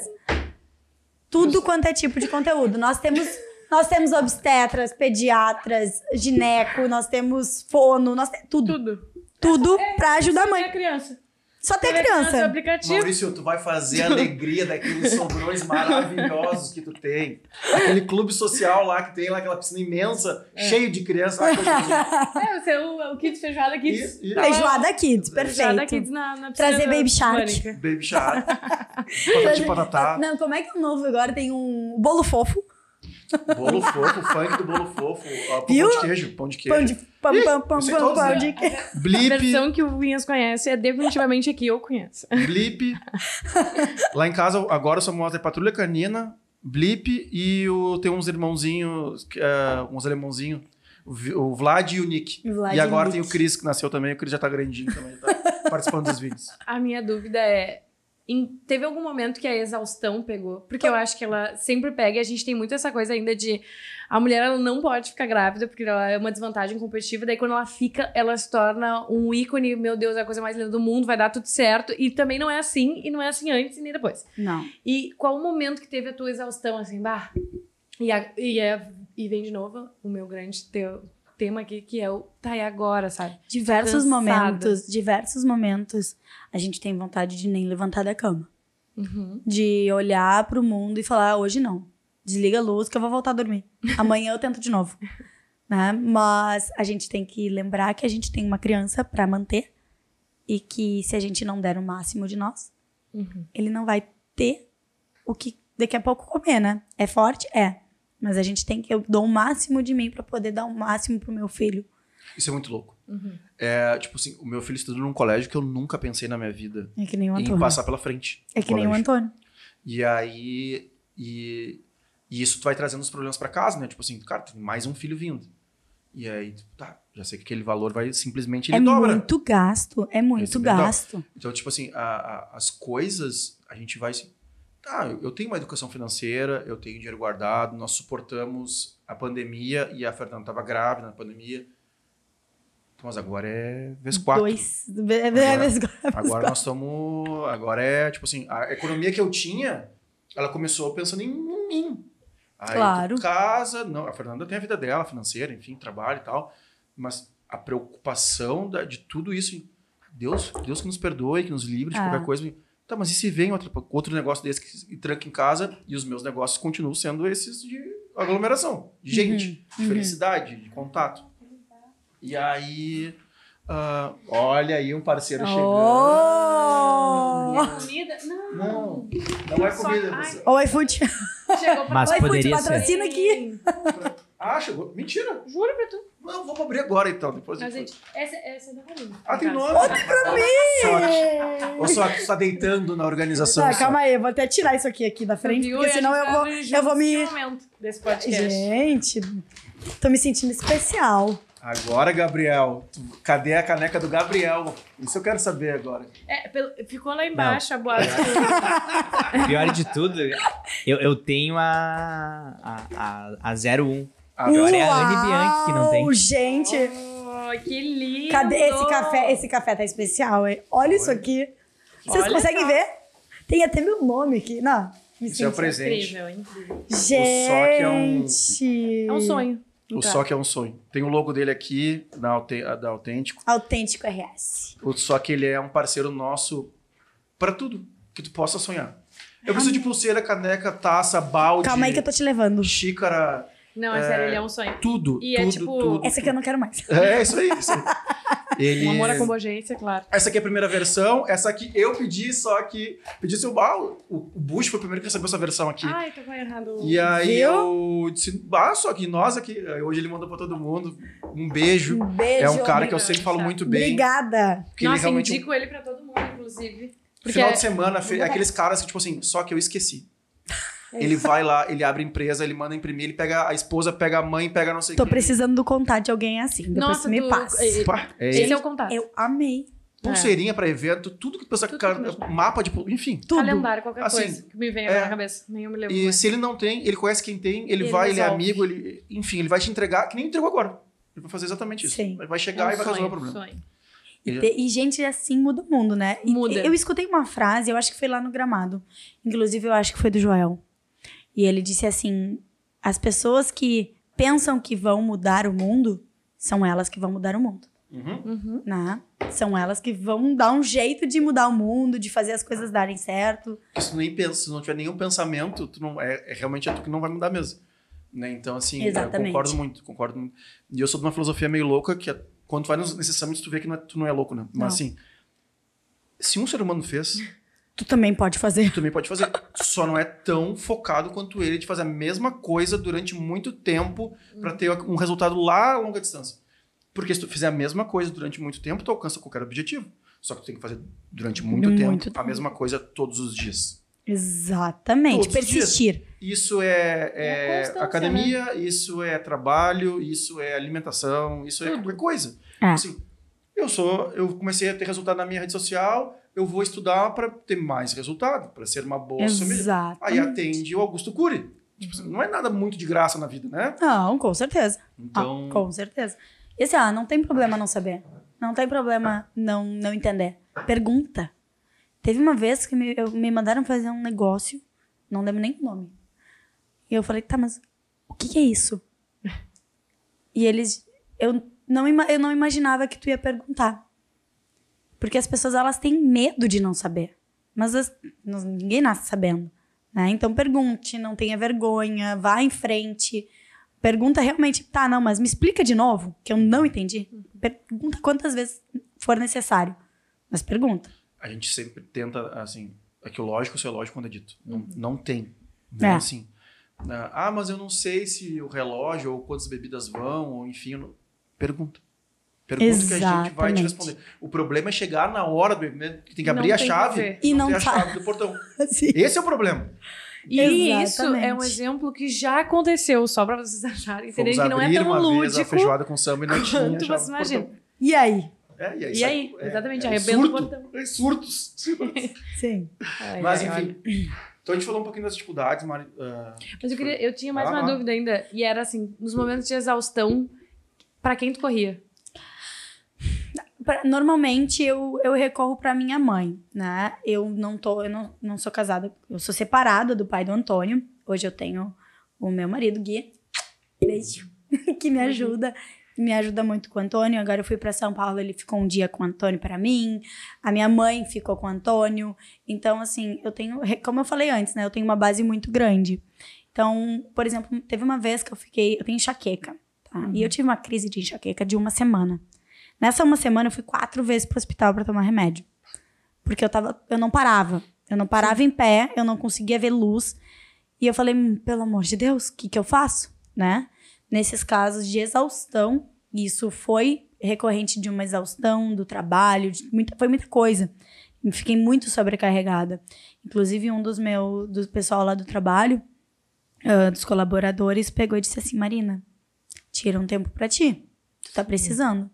[SPEAKER 4] Tudo quanto é tipo de conteúdo. Nós temos, nós temos obstetras, pediatras, gineco, nós temos fono, nós te- tudo.
[SPEAKER 2] Tudo.
[SPEAKER 4] Tudo pra ajudar a
[SPEAKER 2] Mãe
[SPEAKER 4] mãe.
[SPEAKER 2] é criança.
[SPEAKER 4] Só ter
[SPEAKER 2] Tem criança. aplicativo.
[SPEAKER 1] Maurício, tu vai fazer a alegria daqueles sobrões maravilhosos que tu tem. Aquele clube social lá que tem lá, aquela piscina imensa, cheio de crianças. lá que eu-
[SPEAKER 2] É, o seu o Kids Feijoada Kids.
[SPEAKER 1] Isso, isso.
[SPEAKER 2] Tá lá,
[SPEAKER 4] Feijoada Kids,
[SPEAKER 2] Feijoada
[SPEAKER 4] perfeito.
[SPEAKER 2] Kids na, na piscina
[SPEAKER 4] Trazer Baby Shark.
[SPEAKER 1] Baby Shark. Patati patatá.
[SPEAKER 4] Não, como é que é o novo agora? Tem um bolo fofo.
[SPEAKER 1] Bolo fofo, funk do bolo fofo. ó? Pão de queijo, pão de queijo.
[SPEAKER 4] Pão de pão,
[SPEAKER 1] Ih,
[SPEAKER 4] pão, pão,
[SPEAKER 1] sei
[SPEAKER 4] pão,
[SPEAKER 1] todos,
[SPEAKER 4] pão
[SPEAKER 1] né?
[SPEAKER 4] de queijo.
[SPEAKER 2] A
[SPEAKER 1] Blip,
[SPEAKER 2] versão que o Vinhas conhece é definitivamente a que eu conheço.
[SPEAKER 1] Blip. Lá em casa, agora só mostra Patrulha Canina, Blip e o, tem uns irmãozinhos, que, é, uns alemãozinhos. O, Vlad e o Nick.
[SPEAKER 4] Vlad
[SPEAKER 1] e
[SPEAKER 4] e
[SPEAKER 1] agora
[SPEAKER 4] Nick.
[SPEAKER 1] tem o Cris, que nasceu também. O Cris já tá grandinho também, tá participando dos vídeos.
[SPEAKER 2] A minha dúvida é. Em- teve algum momento que a exaustão pegou? Porque eu acho que ela sempre pega e a gente tem muito essa coisa ainda de. A mulher ela não pode ficar grávida porque ela é uma desvantagem competitiva. Daí quando ela fica, ela se torna um ícone. Meu Deus, é a coisa mais linda do mundo, vai dar tudo certo. E também não é assim, e não é assim antes e nem depois.
[SPEAKER 4] Não.
[SPEAKER 2] E qual o momento que teve a tua exaustão, assim, bah? E, a- e, é- e vem de novo o meu grande teu, tema aqui, que é o tá e agora, sabe?
[SPEAKER 4] Diversos
[SPEAKER 2] Cansada.
[SPEAKER 4] momentos, diversos momentos, a gente tem vontade de nem levantar da cama.
[SPEAKER 2] Uhum.
[SPEAKER 4] De olhar pro mundo e falar, "Ah, hoje não. Desliga a luz que eu vou voltar a dormir. Amanhã eu tento de novo. né? Mas a gente tem que lembrar que a gente tem uma criança pra manter e que se a gente não der o máximo de nós,
[SPEAKER 2] Uhum.
[SPEAKER 4] ele não vai ter o que daqui a pouco comer, né? É forte? É. Mas a gente tem que. Eu dou o máximo de mim pra poder dar o máximo pro meu filho.
[SPEAKER 1] Isso é muito louco.
[SPEAKER 2] Uhum.
[SPEAKER 1] É, tipo assim, o meu filho estuda num colégio que eu nunca pensei na minha vida
[SPEAKER 4] É que nem o
[SPEAKER 1] em
[SPEAKER 4] Antônio.
[SPEAKER 1] passar pela frente.
[SPEAKER 4] É que nem o. Antônio.
[SPEAKER 1] E aí. E, e isso vai trazendo os problemas pra casa, né? Tipo assim, cara, tem mais um filho vindo. E aí, tá, já sei que aquele valor vai simplesmente ele
[SPEAKER 4] É
[SPEAKER 1] dobra.
[SPEAKER 4] muito gasto. É muito gasto.
[SPEAKER 1] Então, tipo assim, a- a- as coisas, a gente vai se. Tá, eu, tenho uma educação financeira, eu tenho dinheiro guardado, nós suportamos a pandemia e a Fernanda estava grávida na pandemia. Mas agora é vezes quatro.
[SPEAKER 4] Dois. É,
[SPEAKER 1] Agora-
[SPEAKER 4] é, vezes quatro.
[SPEAKER 1] Agora nós estamos. Agora é, tipo assim, a economia que eu tinha, ela começou pensando em mim. Aí
[SPEAKER 4] Claro.
[SPEAKER 1] casa, não, a Fernanda tem a vida dela, financeira, enfim, trabalho e tal. Mas a preocupação da- de tudo isso, Deus, Deus que nos perdoe, que nos livre de
[SPEAKER 4] Ah.
[SPEAKER 1] qualquer coisa. Tá, mas e se vem outro, outro negócio desse que tranca em casa e os meus negócios continuam sendo esses de aglomeração, de gente, de
[SPEAKER 4] uhum.
[SPEAKER 1] felicidade, de contato. E aí. ah, olha aí um parceiro
[SPEAKER 4] Oh!
[SPEAKER 1] chegando.
[SPEAKER 2] Comida? Não.
[SPEAKER 1] Não, não é comida.
[SPEAKER 4] Ô, iFood.
[SPEAKER 2] Chegou pra
[SPEAKER 3] Mas
[SPEAKER 4] Oi, Fute,
[SPEAKER 3] poderia ser.
[SPEAKER 4] patrocina aqui.
[SPEAKER 1] Ah, chegou. Mentira.
[SPEAKER 2] Juro pra tu.
[SPEAKER 1] Não, vamos abrir agora então. Depois
[SPEAKER 2] Mas, gente, essa, essa é da Karina.
[SPEAKER 1] Ah, tem
[SPEAKER 2] no
[SPEAKER 1] nome.
[SPEAKER 2] caso.
[SPEAKER 1] Bota pra mim! Ou só que tu tá deitando na organização.
[SPEAKER 4] Tá,
[SPEAKER 1] só.
[SPEAKER 4] calma aí, eu vou até tirar isso aqui, aqui da frente,
[SPEAKER 2] Viu?
[SPEAKER 4] porque senão eu vou,
[SPEAKER 2] tava
[SPEAKER 4] eu vou me...
[SPEAKER 2] desse podcast.
[SPEAKER 4] Gente, tô me sentindo especial.
[SPEAKER 1] Agora, Gabriel. tu- Cadê a caneca do Gabriel? Isso eu quero saber agora.
[SPEAKER 2] É, pelo- ficou lá embaixo a boate.
[SPEAKER 3] Pior de tudo, eu, eu tenho a, a, a, a 01. Agora é a Anne Bianchi que não tem.
[SPEAKER 4] Uau, Gente,
[SPEAKER 2] oh, que lindo!
[SPEAKER 4] cadê esse café? Esse café tá especial, hein? Olha isso aqui. Vocês
[SPEAKER 2] Olha
[SPEAKER 4] conseguem
[SPEAKER 2] só.
[SPEAKER 4] ver? Tem até meu nome aqui. Não, me
[SPEAKER 1] Isso é o
[SPEAKER 4] sinto-
[SPEAKER 1] presente.
[SPEAKER 2] Incrível, incrível.
[SPEAKER 4] Gente.
[SPEAKER 1] é um-
[SPEAKER 2] É um sonho.
[SPEAKER 1] O
[SPEAKER 2] caso.
[SPEAKER 1] Sock é um sonho. Tem o logo dele aqui, da, Aute- da Autêntico.
[SPEAKER 4] Autêntico RS.
[SPEAKER 1] O Sock, ele é um parceiro nosso pra tudo que tu possa sonhar. Eu preciso de pulseira, caneca, taça, balde,
[SPEAKER 4] Calma aí que eu tô te levando.
[SPEAKER 1] xícara,
[SPEAKER 2] Não, é, sério, ele é um sonho.
[SPEAKER 1] tudo,
[SPEAKER 2] E é
[SPEAKER 1] tudo,
[SPEAKER 2] tipo-
[SPEAKER 1] tudo.
[SPEAKER 4] Essa aqui eu não quero mais.
[SPEAKER 1] É, isso aí. Isso aí. Ele...
[SPEAKER 2] Um amor à combogência, claro.
[SPEAKER 1] Essa aqui é a primeira versão, essa aqui eu pedi, só que pedi seu ah, o, o Bush foi o primeiro que recebeu essa versão aqui.
[SPEAKER 2] Ai, tô com errado.
[SPEAKER 1] E aí
[SPEAKER 4] Viu?
[SPEAKER 1] eu disse, ah, só que nós aqui, aí hoje ele mandou pra todo mundo, um beijo.
[SPEAKER 4] Um beijo.
[SPEAKER 1] É um cara que eu sempre falo muito bem.
[SPEAKER 4] Obrigada.
[SPEAKER 1] Porque ele
[SPEAKER 2] Nossa,
[SPEAKER 1] realmente,
[SPEAKER 2] indico ele pra todo mundo, inclusive. Porque
[SPEAKER 1] final
[SPEAKER 2] é-
[SPEAKER 1] de semana, fe- aqueles caras que, tipo assim, só que eu esqueci. Ele vai lá, ele abre a empresa, ele manda imprimir, ele pega a esposa, pega a mãe, pega não sei
[SPEAKER 4] Tô
[SPEAKER 1] quem.
[SPEAKER 4] precisando do contato de alguém assim. Depois
[SPEAKER 2] Nossa,
[SPEAKER 4] me
[SPEAKER 2] tu-
[SPEAKER 4] passa.
[SPEAKER 2] e-
[SPEAKER 1] Pá, é
[SPEAKER 2] Esse é o contato.
[SPEAKER 4] Eu amei.
[SPEAKER 1] Pulseirinha pra evento, tudo que pensa,
[SPEAKER 2] Tudo
[SPEAKER 1] cara,
[SPEAKER 2] que imagina.
[SPEAKER 1] mapa de, enfim.
[SPEAKER 4] Tudo.
[SPEAKER 2] Calendário, qualquer
[SPEAKER 1] Assim,
[SPEAKER 2] coisa que me venha
[SPEAKER 1] é.
[SPEAKER 2] na cabeça. Nem eu me lembro.
[SPEAKER 1] E
[SPEAKER 2] mais.
[SPEAKER 1] se ele não tem, ele conhece quem tem, ele,
[SPEAKER 2] Ele
[SPEAKER 1] vai, ele é
[SPEAKER 2] resolve.
[SPEAKER 1] amigo, ele, enfim, ele vai te entregar, que nem entregou agora. Ele vai fazer exatamente isso.
[SPEAKER 4] Sim.
[SPEAKER 1] Ele vai
[SPEAKER 2] É
[SPEAKER 1] chegar
[SPEAKER 2] um
[SPEAKER 1] e vai
[SPEAKER 2] sonho,
[SPEAKER 1] resolver o problema.
[SPEAKER 2] sonho.
[SPEAKER 4] E, e, gente, assim muda o mundo, né? E-
[SPEAKER 2] Muda.
[SPEAKER 4] Eu escutei uma frase, eu acho que foi lá no gramado. Inclusive, eu acho que foi do Joel. E ele disse assim: as pessoas que pensam que vão mudar o mundo são elas que vão mudar o mundo.
[SPEAKER 1] Uhum.
[SPEAKER 2] Uhum.
[SPEAKER 4] Né? São elas que vão dar um jeito de mudar o mundo, de fazer as coisas darem certo.
[SPEAKER 1] Se tu nem pensa, se não tiver nenhum pensamento, tu não, é, é realmente é tu que não vai mudar mesmo. Né? Então, assim, concordo muito, concordo muito. E eu sou de uma filosofia meio louca, que é, quando tu vai nos- nesses summits, tu vê que não é- tu não é louco, né? Mas
[SPEAKER 4] Não.
[SPEAKER 1] assim, se um ser humano fez,
[SPEAKER 4] Tu também pode fazer.
[SPEAKER 1] tu também pode fazer. Só não é tão focado quanto ele de fazer a mesma coisa durante muito tempo pra ter um resultado lá a longa distância. Porque se tu fizer a mesma coisa durante muito tempo, tu alcança qualquer objetivo. Só que tu tem que fazer durante muito,
[SPEAKER 4] Muito
[SPEAKER 1] tempo,
[SPEAKER 4] tempo.
[SPEAKER 1] a mesma coisa todos os dias.
[SPEAKER 4] Exatamente.
[SPEAKER 1] Todos.
[SPEAKER 4] Persistir.
[SPEAKER 1] Isso é,
[SPEAKER 2] É
[SPEAKER 1] é academia, isso é trabalho, isso é alimentação, isso é
[SPEAKER 2] Tudo.
[SPEAKER 1] qualquer coisa.
[SPEAKER 4] É.
[SPEAKER 1] Assim, eu sou, eu comecei a ter resultado na minha rede social, eu vou estudar para ter mais resultado, para ser uma boa.
[SPEAKER 4] Exato.
[SPEAKER 1] Aí atende o Augusto Cury. Tipo, assim, não é nada muito de graça na vida, né?
[SPEAKER 4] Não, com certeza.
[SPEAKER 1] Então,
[SPEAKER 4] Ah, com certeza. E assim, ah, não tem problema não saber. Não tem problema não, não entender. Pergunta. Teve uma vez que me, eu- me mandaram fazer um negócio, não lembro nem o nome. E eu falei, tá, mas o que, que é isso? E eles. Eu não, eu não imaginava que tu ia perguntar. Porque as pessoas, elas têm medo de não saber. Mas as- não- ninguém nasce sabendo. Né? Então pergunte, não tenha vergonha, vá em frente. Pergunta realmente, tá, não, mas me explica de novo, que eu não entendi. Pergunta quantas vezes for necessário. Mas pergunta.
[SPEAKER 1] a gente sempre tenta, assim, é que o lógico é lógico quando é dito. Não, não tem.
[SPEAKER 4] É.
[SPEAKER 1] Né? Assim, ah, mas eu não sei se o relógio ou quantas bebidas vão, ou enfim. não- Pergunta. Pergunta que a gente vai te responder. O problema é chegar na hora do evento, que tem que abrir
[SPEAKER 2] Não
[SPEAKER 1] a chave
[SPEAKER 4] E
[SPEAKER 1] não
[SPEAKER 4] não
[SPEAKER 1] ter
[SPEAKER 4] tá.
[SPEAKER 1] a chave do portão. Esse é o problema.
[SPEAKER 2] E isso
[SPEAKER 4] Exatamente.
[SPEAKER 2] é um exemplo que já aconteceu, só pra vocês acharem, entenderem que não é tão
[SPEAKER 1] uma vez a
[SPEAKER 2] lúdico
[SPEAKER 1] feijoada com samba e não tinha a
[SPEAKER 2] quanto
[SPEAKER 1] chave
[SPEAKER 2] você
[SPEAKER 1] do
[SPEAKER 2] imagina.
[SPEAKER 1] portão.
[SPEAKER 4] E aí?
[SPEAKER 1] É, e aí,
[SPEAKER 2] E aí?
[SPEAKER 1] é,
[SPEAKER 2] Exatamente,
[SPEAKER 1] é,
[SPEAKER 2] arrebenta o
[SPEAKER 1] surto,
[SPEAKER 2] portão.
[SPEAKER 1] é surtos.
[SPEAKER 4] Sim.
[SPEAKER 2] Ai,
[SPEAKER 1] Mas,
[SPEAKER 2] ai,
[SPEAKER 1] enfim.
[SPEAKER 2] olha.
[SPEAKER 1] Então a gente falou um pouquinho das dificuldades, Mari. ah,
[SPEAKER 2] Mas eu, queria, eu tinha mais
[SPEAKER 1] lá,
[SPEAKER 2] uma dúvida ainda, e era assim, nos momentos de exaustão, pra quem tu corria?
[SPEAKER 4] Pra- Normalmente eu, eu recorro pra minha mãe, né? Eu não tô, eu não, não sou casada, eu sou separada do pai do Antônio. Hoje eu tenho o meu marido, Gui. Beijo. que me ajuda. Me ajuda muito com o Antônio. Agora eu fui pra São Paulo, ele ficou um dia com o Antônio pra mim. A minha mãe ficou com o Antônio. Então, assim, eu tenho, como eu falei antes, né? Eu tenho uma base muito grande. Então, por exemplo, teve uma vez que eu fiquei, eu tenho enxaqueca, tá? E eu tive uma crise de enxaqueca de uma semana. Nessa uma semana eu fui quatro vezes pro hospital pra tomar remédio. Porque eu tava, eu não parava. Eu não parava em pé, eu não conseguia ver luz. E eu falei, "Hum, pelo amor de Deus, o que que eu faço, né? Nesses casos de exaustão, isso foi recorrente de uma exaustão do trabalho, muita, foi muita coisa. Fiquei muito sobrecarregada. Inclusive um dos meus, do pessoal lá do trabalho, ah, dos colaboradores, pegou e disse assim, Marina, tira um tempo pra ti. Tu tá precisando.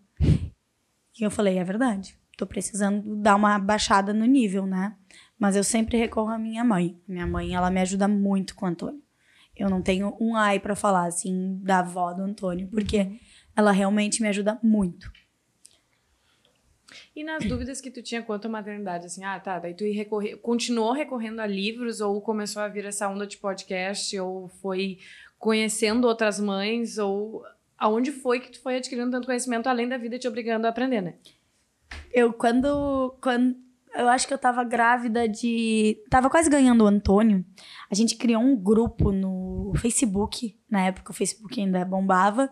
[SPEAKER 4] E eu falei, é verdade. Tô precisando dar uma baixada no nível, né? Mas eu sempre recorro à minha mãe. Minha mãe, ela me ajuda muito com o Antônio. Eu não tenho um ai pra falar, assim, da avó do Antônio, porque ela realmente me ajuda muito.
[SPEAKER 2] E nas dúvidas que tu tinha quanto à maternidade, assim, ah, tá, daí tu recorre, continuou recorrendo a livros ou começou a vir essa onda de podcast ou foi conhecendo outras mães ou aonde foi que tu foi adquirindo tanto conhecimento além da vida te obrigando a aprender, né?
[SPEAKER 4] Eu, quando, quando. Eu acho que eu tava grávida de. Tava quase ganhando o Antônio. A gente criou um grupo no Facebook. Na época o Facebook ainda bombava,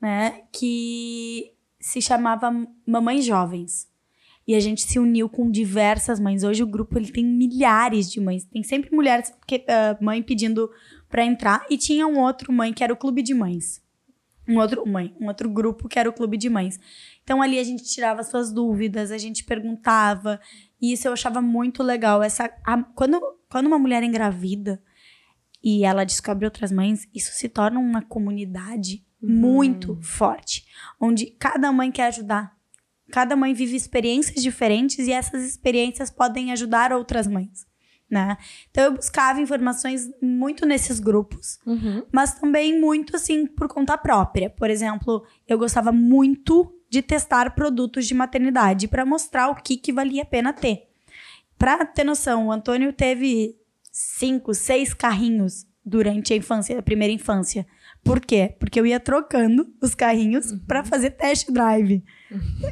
[SPEAKER 4] né? Que se chamava Mamães Jovens. E a gente se uniu com diversas mães. Hoje o grupo ele tem milhares de mães. Tem sempre mulheres, que, ah, mãe pedindo pra entrar. E tinha um outro mãe que era o Clube de Mães. Um outro, mãe, um outro grupo que era o Clube de Mães. Então ali a gente tirava suas dúvidas, a gente perguntava. E isso eu achava muito legal. Essa, a- quando, quando uma mulher engravida e ela descobre outras mães, isso se torna uma comunidade muito forte. Onde cada mãe quer ajudar. Cada mãe vive experiências diferentes e essas experiências podem ajudar outras mães. Né? Então eu buscava informações muito nesses grupos mas também muito assim por conta própria. Por exemplo, eu gostava muito de testar produtos de maternidade para mostrar o que, que valia a pena ter. Para ter noção, o Antônio teve cinco, seis carrinhos durante a infância, a primeira infância. Por quê? Porque eu ia trocando os carrinhos para fazer test drive.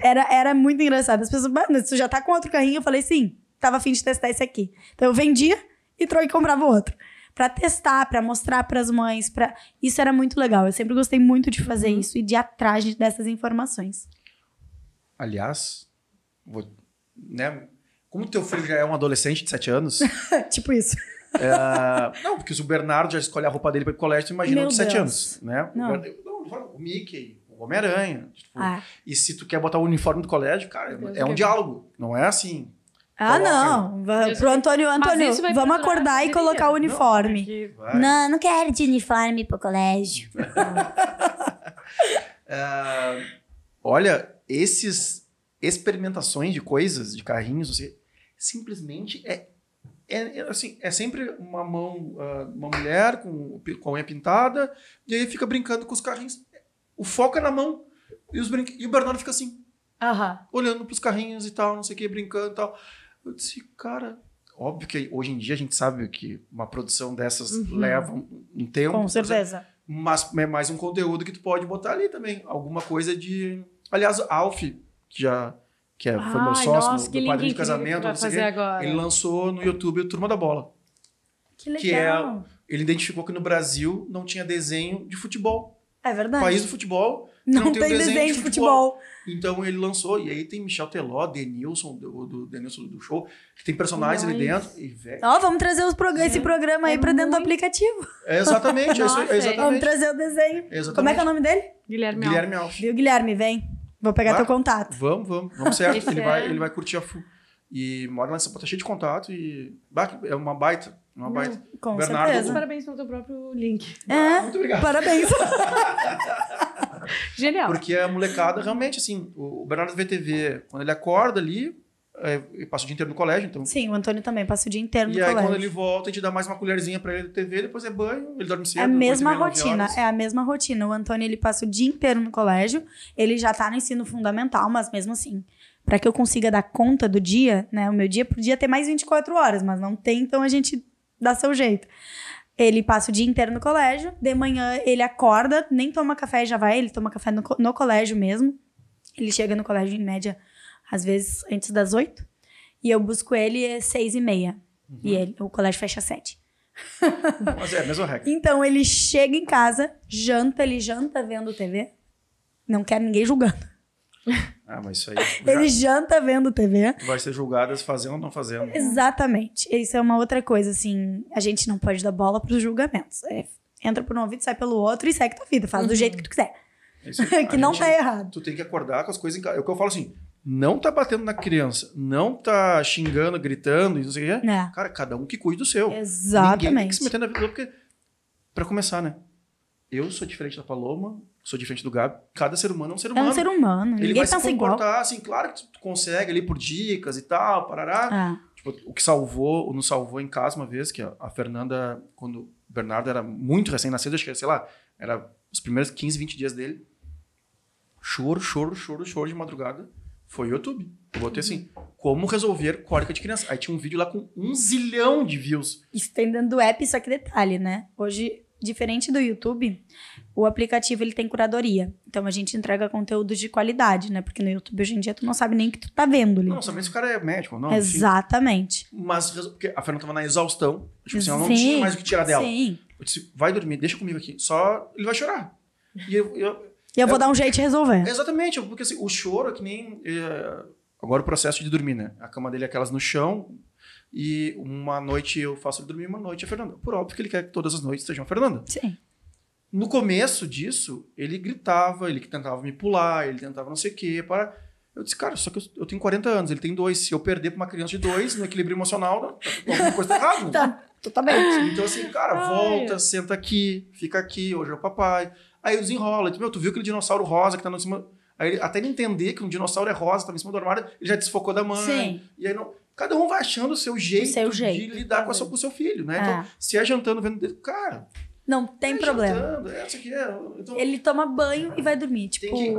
[SPEAKER 4] Era, era muito engraçado. As pessoas, mano, tu já tá com outro carrinho? Eu falei, sim, tava afim de testar esse aqui. Então eu vendia e tro- e comprava outro. Pra testar, pra mostrar pras mães, para isso era muito legal. Eu sempre gostei muito de fazer isso e de ir atrás de- dessas informações.
[SPEAKER 1] Aliás, vou, né? Como teu filho já é um adolescente de 7 anos,
[SPEAKER 4] tipo isso.
[SPEAKER 1] é, não, porque se o Bernardo já escolhe a roupa dele para ir pro colégio, tu imagina
[SPEAKER 4] Meu
[SPEAKER 1] de 7
[SPEAKER 4] Deus.
[SPEAKER 1] anos, né?
[SPEAKER 4] Não.
[SPEAKER 1] O, não, o Mickey, o Homem-Aranha. tipo,
[SPEAKER 4] Ah,
[SPEAKER 1] E se tu quer botar o uniforme do colégio, cara, é um diálogo, não é assim.
[SPEAKER 4] Ah não.
[SPEAKER 2] Deus
[SPEAKER 4] Pro Antônio, Antônio, vamos acordar e colocar o uniforme.
[SPEAKER 2] Que-
[SPEAKER 1] Vai.
[SPEAKER 4] Não, não quero de uniforme pro colégio.
[SPEAKER 1] É, olha, esses experimentações de coisas, de carrinhos, você simplesmente é, é, é assim, é sempre uma mão, ah, uma mulher com, com a unha pintada, e aí fica brincando com os carrinhos. O foco é na mão. E, os brinque... e o Bernardo fica assim,
[SPEAKER 4] Aham.
[SPEAKER 1] olhando pros carrinhos e tal, não sei o que, brincando e tal. Eu disse, cara, óbvio que hoje em dia a gente sabe que uma produção dessas
[SPEAKER 2] Uhum.
[SPEAKER 1] leva um, tempo.
[SPEAKER 4] Com certeza.
[SPEAKER 1] Mas é mais um conteúdo que tu pode botar ali também. Alguma coisa de. Aliás, Alf, que já que é, foi meu
[SPEAKER 2] Ai,
[SPEAKER 1] sócio
[SPEAKER 2] nossa,
[SPEAKER 1] no
[SPEAKER 2] link
[SPEAKER 1] padrinho de casamento, não sei o
[SPEAKER 2] fazer
[SPEAKER 1] quê,
[SPEAKER 2] agora.
[SPEAKER 1] ele lançou no YouTube o Turma da Bola.
[SPEAKER 4] Que
[SPEAKER 1] Que é-
[SPEAKER 4] legal.
[SPEAKER 1] Ele identificou que no Brasil não tinha desenho de futebol.
[SPEAKER 4] É, verdade.
[SPEAKER 1] País do futebol. Que
[SPEAKER 4] não, tem desenho, de futebol.
[SPEAKER 1] Então ele lançou, e aí tem Michel Teló, Denilson, do, do Denilson do show, que tem personagens ali dentro. E, velho,
[SPEAKER 4] Ó, vamos trazer os prog- esse programa aí
[SPEAKER 2] É
[SPEAKER 4] pra dentro do
[SPEAKER 2] muito-
[SPEAKER 4] aplicativo.
[SPEAKER 1] é exatamente, é isso aí,
[SPEAKER 2] Nossa,
[SPEAKER 1] é
[SPEAKER 2] é.
[SPEAKER 4] Vamos
[SPEAKER 1] exatamente.
[SPEAKER 4] trazer o desenho.
[SPEAKER 1] exatamente.
[SPEAKER 4] Como é que é o nome dele?
[SPEAKER 2] Guilherme,
[SPEAKER 1] Guilherme Alf.
[SPEAKER 4] Viu, Guilherme? Vem. Vou pegar
[SPEAKER 1] Vai.
[SPEAKER 4] teu contato.
[SPEAKER 1] Vamos, vamos. Vamos certo.
[SPEAKER 2] Isso
[SPEAKER 1] ele,
[SPEAKER 2] é.
[SPEAKER 1] vai, ele vai curtir a FU. E mora lá em São Paulo, tá cheio de contato e... É uma baita, uma baita.
[SPEAKER 4] Com
[SPEAKER 1] Bernardo-
[SPEAKER 4] certeza.
[SPEAKER 2] Parabéns pelo teu próprio link.
[SPEAKER 4] É,
[SPEAKER 1] Muito obrigado.
[SPEAKER 4] parabéns.
[SPEAKER 2] Genial.
[SPEAKER 1] Porque a molecada, realmente, assim, o Bernardo vê TV, quando ele acorda ali, é, ele passa o dia inteiro no colégio, então...
[SPEAKER 4] Sim, o Antônio também passa o dia inteiro no
[SPEAKER 1] E aí,
[SPEAKER 4] colégio.
[SPEAKER 1] quando ele volta, a gente dá mais uma colherzinha pra ele de TV, depois é banho, ele dorme cedo.
[SPEAKER 4] É a mesma
[SPEAKER 1] 8h30, 9
[SPEAKER 4] rotina, é a mesma rotina. O Antônio, ele passa o dia inteiro no colégio, ele já tá no ensino fundamental, mas mesmo assim, para que eu consiga dar conta do dia, né? O meu dia podia ter mais 24 horas, mas não tem, então a gente dá seu jeito. Ele passa o dia inteiro no colégio, de manhã ele acorda, nem toma café e já vai, ele toma café no, no colégio mesmo. Ele chega no colégio em média, às vezes, antes das 8. E eu busco ele às 6 e meia. E ele, o colégio fecha às 7.
[SPEAKER 1] Mas é a mesma regra.
[SPEAKER 4] Então ele chega em casa, janta, ele janta vendo TV. Não quer ninguém julgando.
[SPEAKER 1] Ah, mas isso aí
[SPEAKER 4] Ele
[SPEAKER 1] já
[SPEAKER 4] janta vendo TV.
[SPEAKER 1] vai ser julgadas fazendo ou não fazendo.
[SPEAKER 4] Exatamente. Isso é uma outra coisa, assim. A gente não pode dar bola pros julgamentos. É, entra por um ouvido, sai pelo outro e segue tua vida. Faz do
[SPEAKER 2] Uhum.
[SPEAKER 4] jeito que tu quiser.
[SPEAKER 1] É isso
[SPEAKER 4] que não
[SPEAKER 1] gente-
[SPEAKER 4] tá errado.
[SPEAKER 1] Tu tem que acordar com as coisas em casa. É o que eu falo assim, não tá batendo na criança, não tá xingando, gritando e não sei o quê.
[SPEAKER 4] É.
[SPEAKER 1] Cara, cada um que cuide do seu. Ninguém tem que
[SPEAKER 4] Exatamente.
[SPEAKER 1] se meter na vida do porque... Pra começar, né? Eu sou diferente da Paloma, sou diferente do Gabi. Cada ser humano é um ser
[SPEAKER 4] É
[SPEAKER 1] humano.
[SPEAKER 4] um ser humano.
[SPEAKER 1] Ele
[SPEAKER 4] Ninguém
[SPEAKER 1] vai se
[SPEAKER 4] pensa igual.
[SPEAKER 1] comportar, assim, claro que tu consegue ali por dicas e tal, parará.
[SPEAKER 4] Ah,
[SPEAKER 1] Tipo, o que salvou, nos salvou em casa uma vez, que a a Fernanda, quando o Bernardo era muito recém-nascido, acho que, sei lá, era os primeiros 15, 20 dias dele. Choro, choro, choro, choro de madrugada. Foi o YouTube. Eu botei assim, como resolver cólica de criança. Aí tinha um vídeo lá com um zilhão de views.
[SPEAKER 4] Isso tem dentro do app, só que detalhe, né? Hoje, diferente do YouTube, o aplicativo ele tem curadoria. Então a gente entrega conteúdo de qualidade, né? Porque no YouTube hoje em dia tu não sabe nem o que tu tá vendo ali.
[SPEAKER 1] Não, sabia se o cara é médico não. enfim.
[SPEAKER 4] Exatamente.
[SPEAKER 1] Mas, resol- porque a Fernanda tava na exaustão. Tipo assim, ela não
[SPEAKER 4] Sim,
[SPEAKER 1] tinha mais o que tirar dela.
[SPEAKER 4] Sim.
[SPEAKER 1] Eu disse, vai dormir, deixa comigo aqui. Só ele vai chorar. E eu- eu,
[SPEAKER 4] E eu vou dar um jeito de resolver.
[SPEAKER 1] Exatamente, porque assim, o choro é que nem. é, agora o processo de dormir, né? A cama dele é aquelas no chão. E uma noite eu faço ele dormir, uma noite a Fernanda. Por óbvio que ele quer que todas as noites sejam a Fernanda.
[SPEAKER 4] Sim.
[SPEAKER 1] No começo disso, ele gritava, ele tentava me pular, ele tentava não sei o quê. Para... Eu disse, cara, só que eu, eu tenho 40 anos, ele tem dois. Se eu perder pra uma criança de dois, no equilíbrio emocional, tá- alguma coisa tá errada.
[SPEAKER 4] Tá, totalmente.
[SPEAKER 1] Então, assim, cara,
[SPEAKER 2] Ai.
[SPEAKER 1] volta, senta aqui, fica aqui, hoje é o papai. Aí desenrola. Ele diz, Meu, tu viu aquele dinossauro rosa que tá no cima. Aí, até ele entender que um dinossauro é rosa, tava em cima do armário, ele já desfocou da mãe.
[SPEAKER 4] Sim.
[SPEAKER 1] E aí não. Cada um vai achando o seu jeito,
[SPEAKER 4] seu
[SPEAKER 1] de
[SPEAKER 4] jeito,
[SPEAKER 1] lidar com, a sua- com o seu filho, né?
[SPEAKER 4] É.
[SPEAKER 1] Então, se é jantando, vendo. Cara,
[SPEAKER 4] Não tem
[SPEAKER 1] é
[SPEAKER 4] problema.
[SPEAKER 1] Jantando, é, isso aqui é. Então,
[SPEAKER 4] Ele toma banho e vai dormir. Tipo,
[SPEAKER 1] que,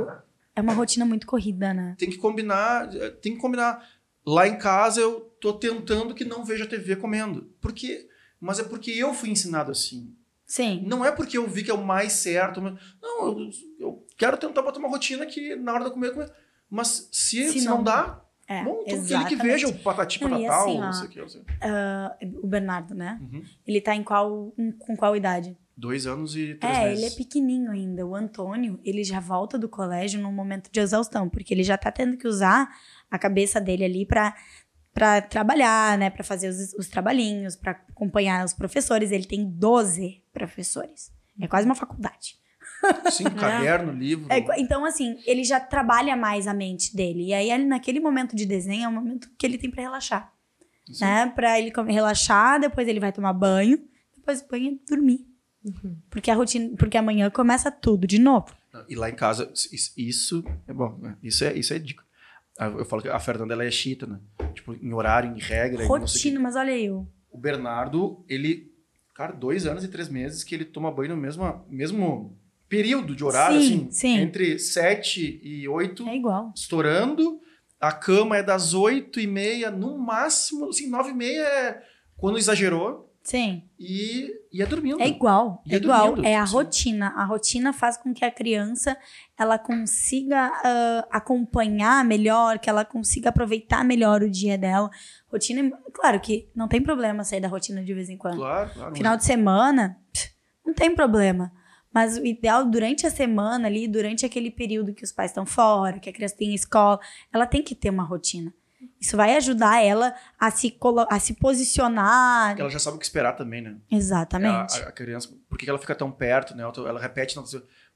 [SPEAKER 4] é uma rotina muito corrida, né?
[SPEAKER 1] tem que combinar. é, Tem que combinar. Lá em casa eu tô tentando que não veja TV comendo. Porque. Mas é porque eu fui ensinado assim.
[SPEAKER 4] Sim.
[SPEAKER 1] Não é porque eu vi que é o mais certo. mas- Não, eu, eu quero tentar botar uma rotina que na hora da comer, comer. Mas se,
[SPEAKER 4] Se
[SPEAKER 1] se não,
[SPEAKER 4] não-
[SPEAKER 1] dá,
[SPEAKER 4] É,
[SPEAKER 1] bom, então que ele que
[SPEAKER 4] exatamente.
[SPEAKER 1] veja o patati
[SPEAKER 4] Não,
[SPEAKER 1] patatá,
[SPEAKER 4] assim,
[SPEAKER 1] ou
[SPEAKER 4] ó,
[SPEAKER 1] não sei o que. não sei.
[SPEAKER 4] Ah, o Bernardo, né?
[SPEAKER 1] Uhum.
[SPEAKER 4] Ele tá em qual, em- com qual idade?
[SPEAKER 1] Dois anos e três
[SPEAKER 4] É,
[SPEAKER 1] meses.
[SPEAKER 4] ele é pequenininho ainda. O Antônio, ele já volta do colégio num momento de exaustão, porque ele já tá tendo que usar a cabeça dele ali pra, pra trabalhar, né? Pra fazer os, os trabalhinhos, pra acompanhar os professores. Ele tem 12 professores. É quase uma faculdade.
[SPEAKER 1] Sim, caderno, livro.
[SPEAKER 4] É, então, assim, ele já trabalha mais a mente dele. E aí, ele, naquele momento de desenho, é o momento que ele tem pra relaxar.
[SPEAKER 1] Sim.
[SPEAKER 4] Né? Pra ele relaxar, depois ele vai tomar banho, depois banho e dormir. Porque a rotina, porque amanhã começa tudo de novo.
[SPEAKER 1] E lá em casa, isso, é bom. né? Isso é, isso é dica. Ah, Eu falo que a Fernanda ela é chita, né? Tipo, em horário, em regra.
[SPEAKER 4] Rotina, mas olha eu.
[SPEAKER 1] O Bernardo, ele, cara, dois anos e três meses que ele toma banho no mesmo, mesmo período de horário,
[SPEAKER 4] Sim,
[SPEAKER 1] assim.
[SPEAKER 4] sim.
[SPEAKER 1] Entre sete e oito,
[SPEAKER 4] É igual.
[SPEAKER 1] estourando. A cama é das oito e meia, no máximo, assim, nove e meia é quando exagerou.
[SPEAKER 4] Sim.
[SPEAKER 1] E ia dormindo.
[SPEAKER 4] É igual.
[SPEAKER 1] E
[SPEAKER 4] É
[SPEAKER 1] é
[SPEAKER 4] igual.
[SPEAKER 1] dormindo,
[SPEAKER 4] É a
[SPEAKER 1] sim.
[SPEAKER 4] rotina. A rotina faz com que a criança ela consiga ah, acompanhar melhor, que ela consiga aproveitar melhor o dia dela. Rotina, claro que não tem problema sair da rotina de vez em quando.
[SPEAKER 1] Claro, claro.
[SPEAKER 4] Final de semana, pff, não tem problema. Mas o ideal durante a semana ali, durante aquele período que os pais estão fora, que a criança tem escola, ela tem que ter uma rotina. Isso vai ajudar ela a se, a se posicionar.
[SPEAKER 1] Porque ela já sabe o que esperar também, né?
[SPEAKER 4] Exatamente.
[SPEAKER 1] A, a- a criança, por que ela fica tão perto, né? Ela repete, não,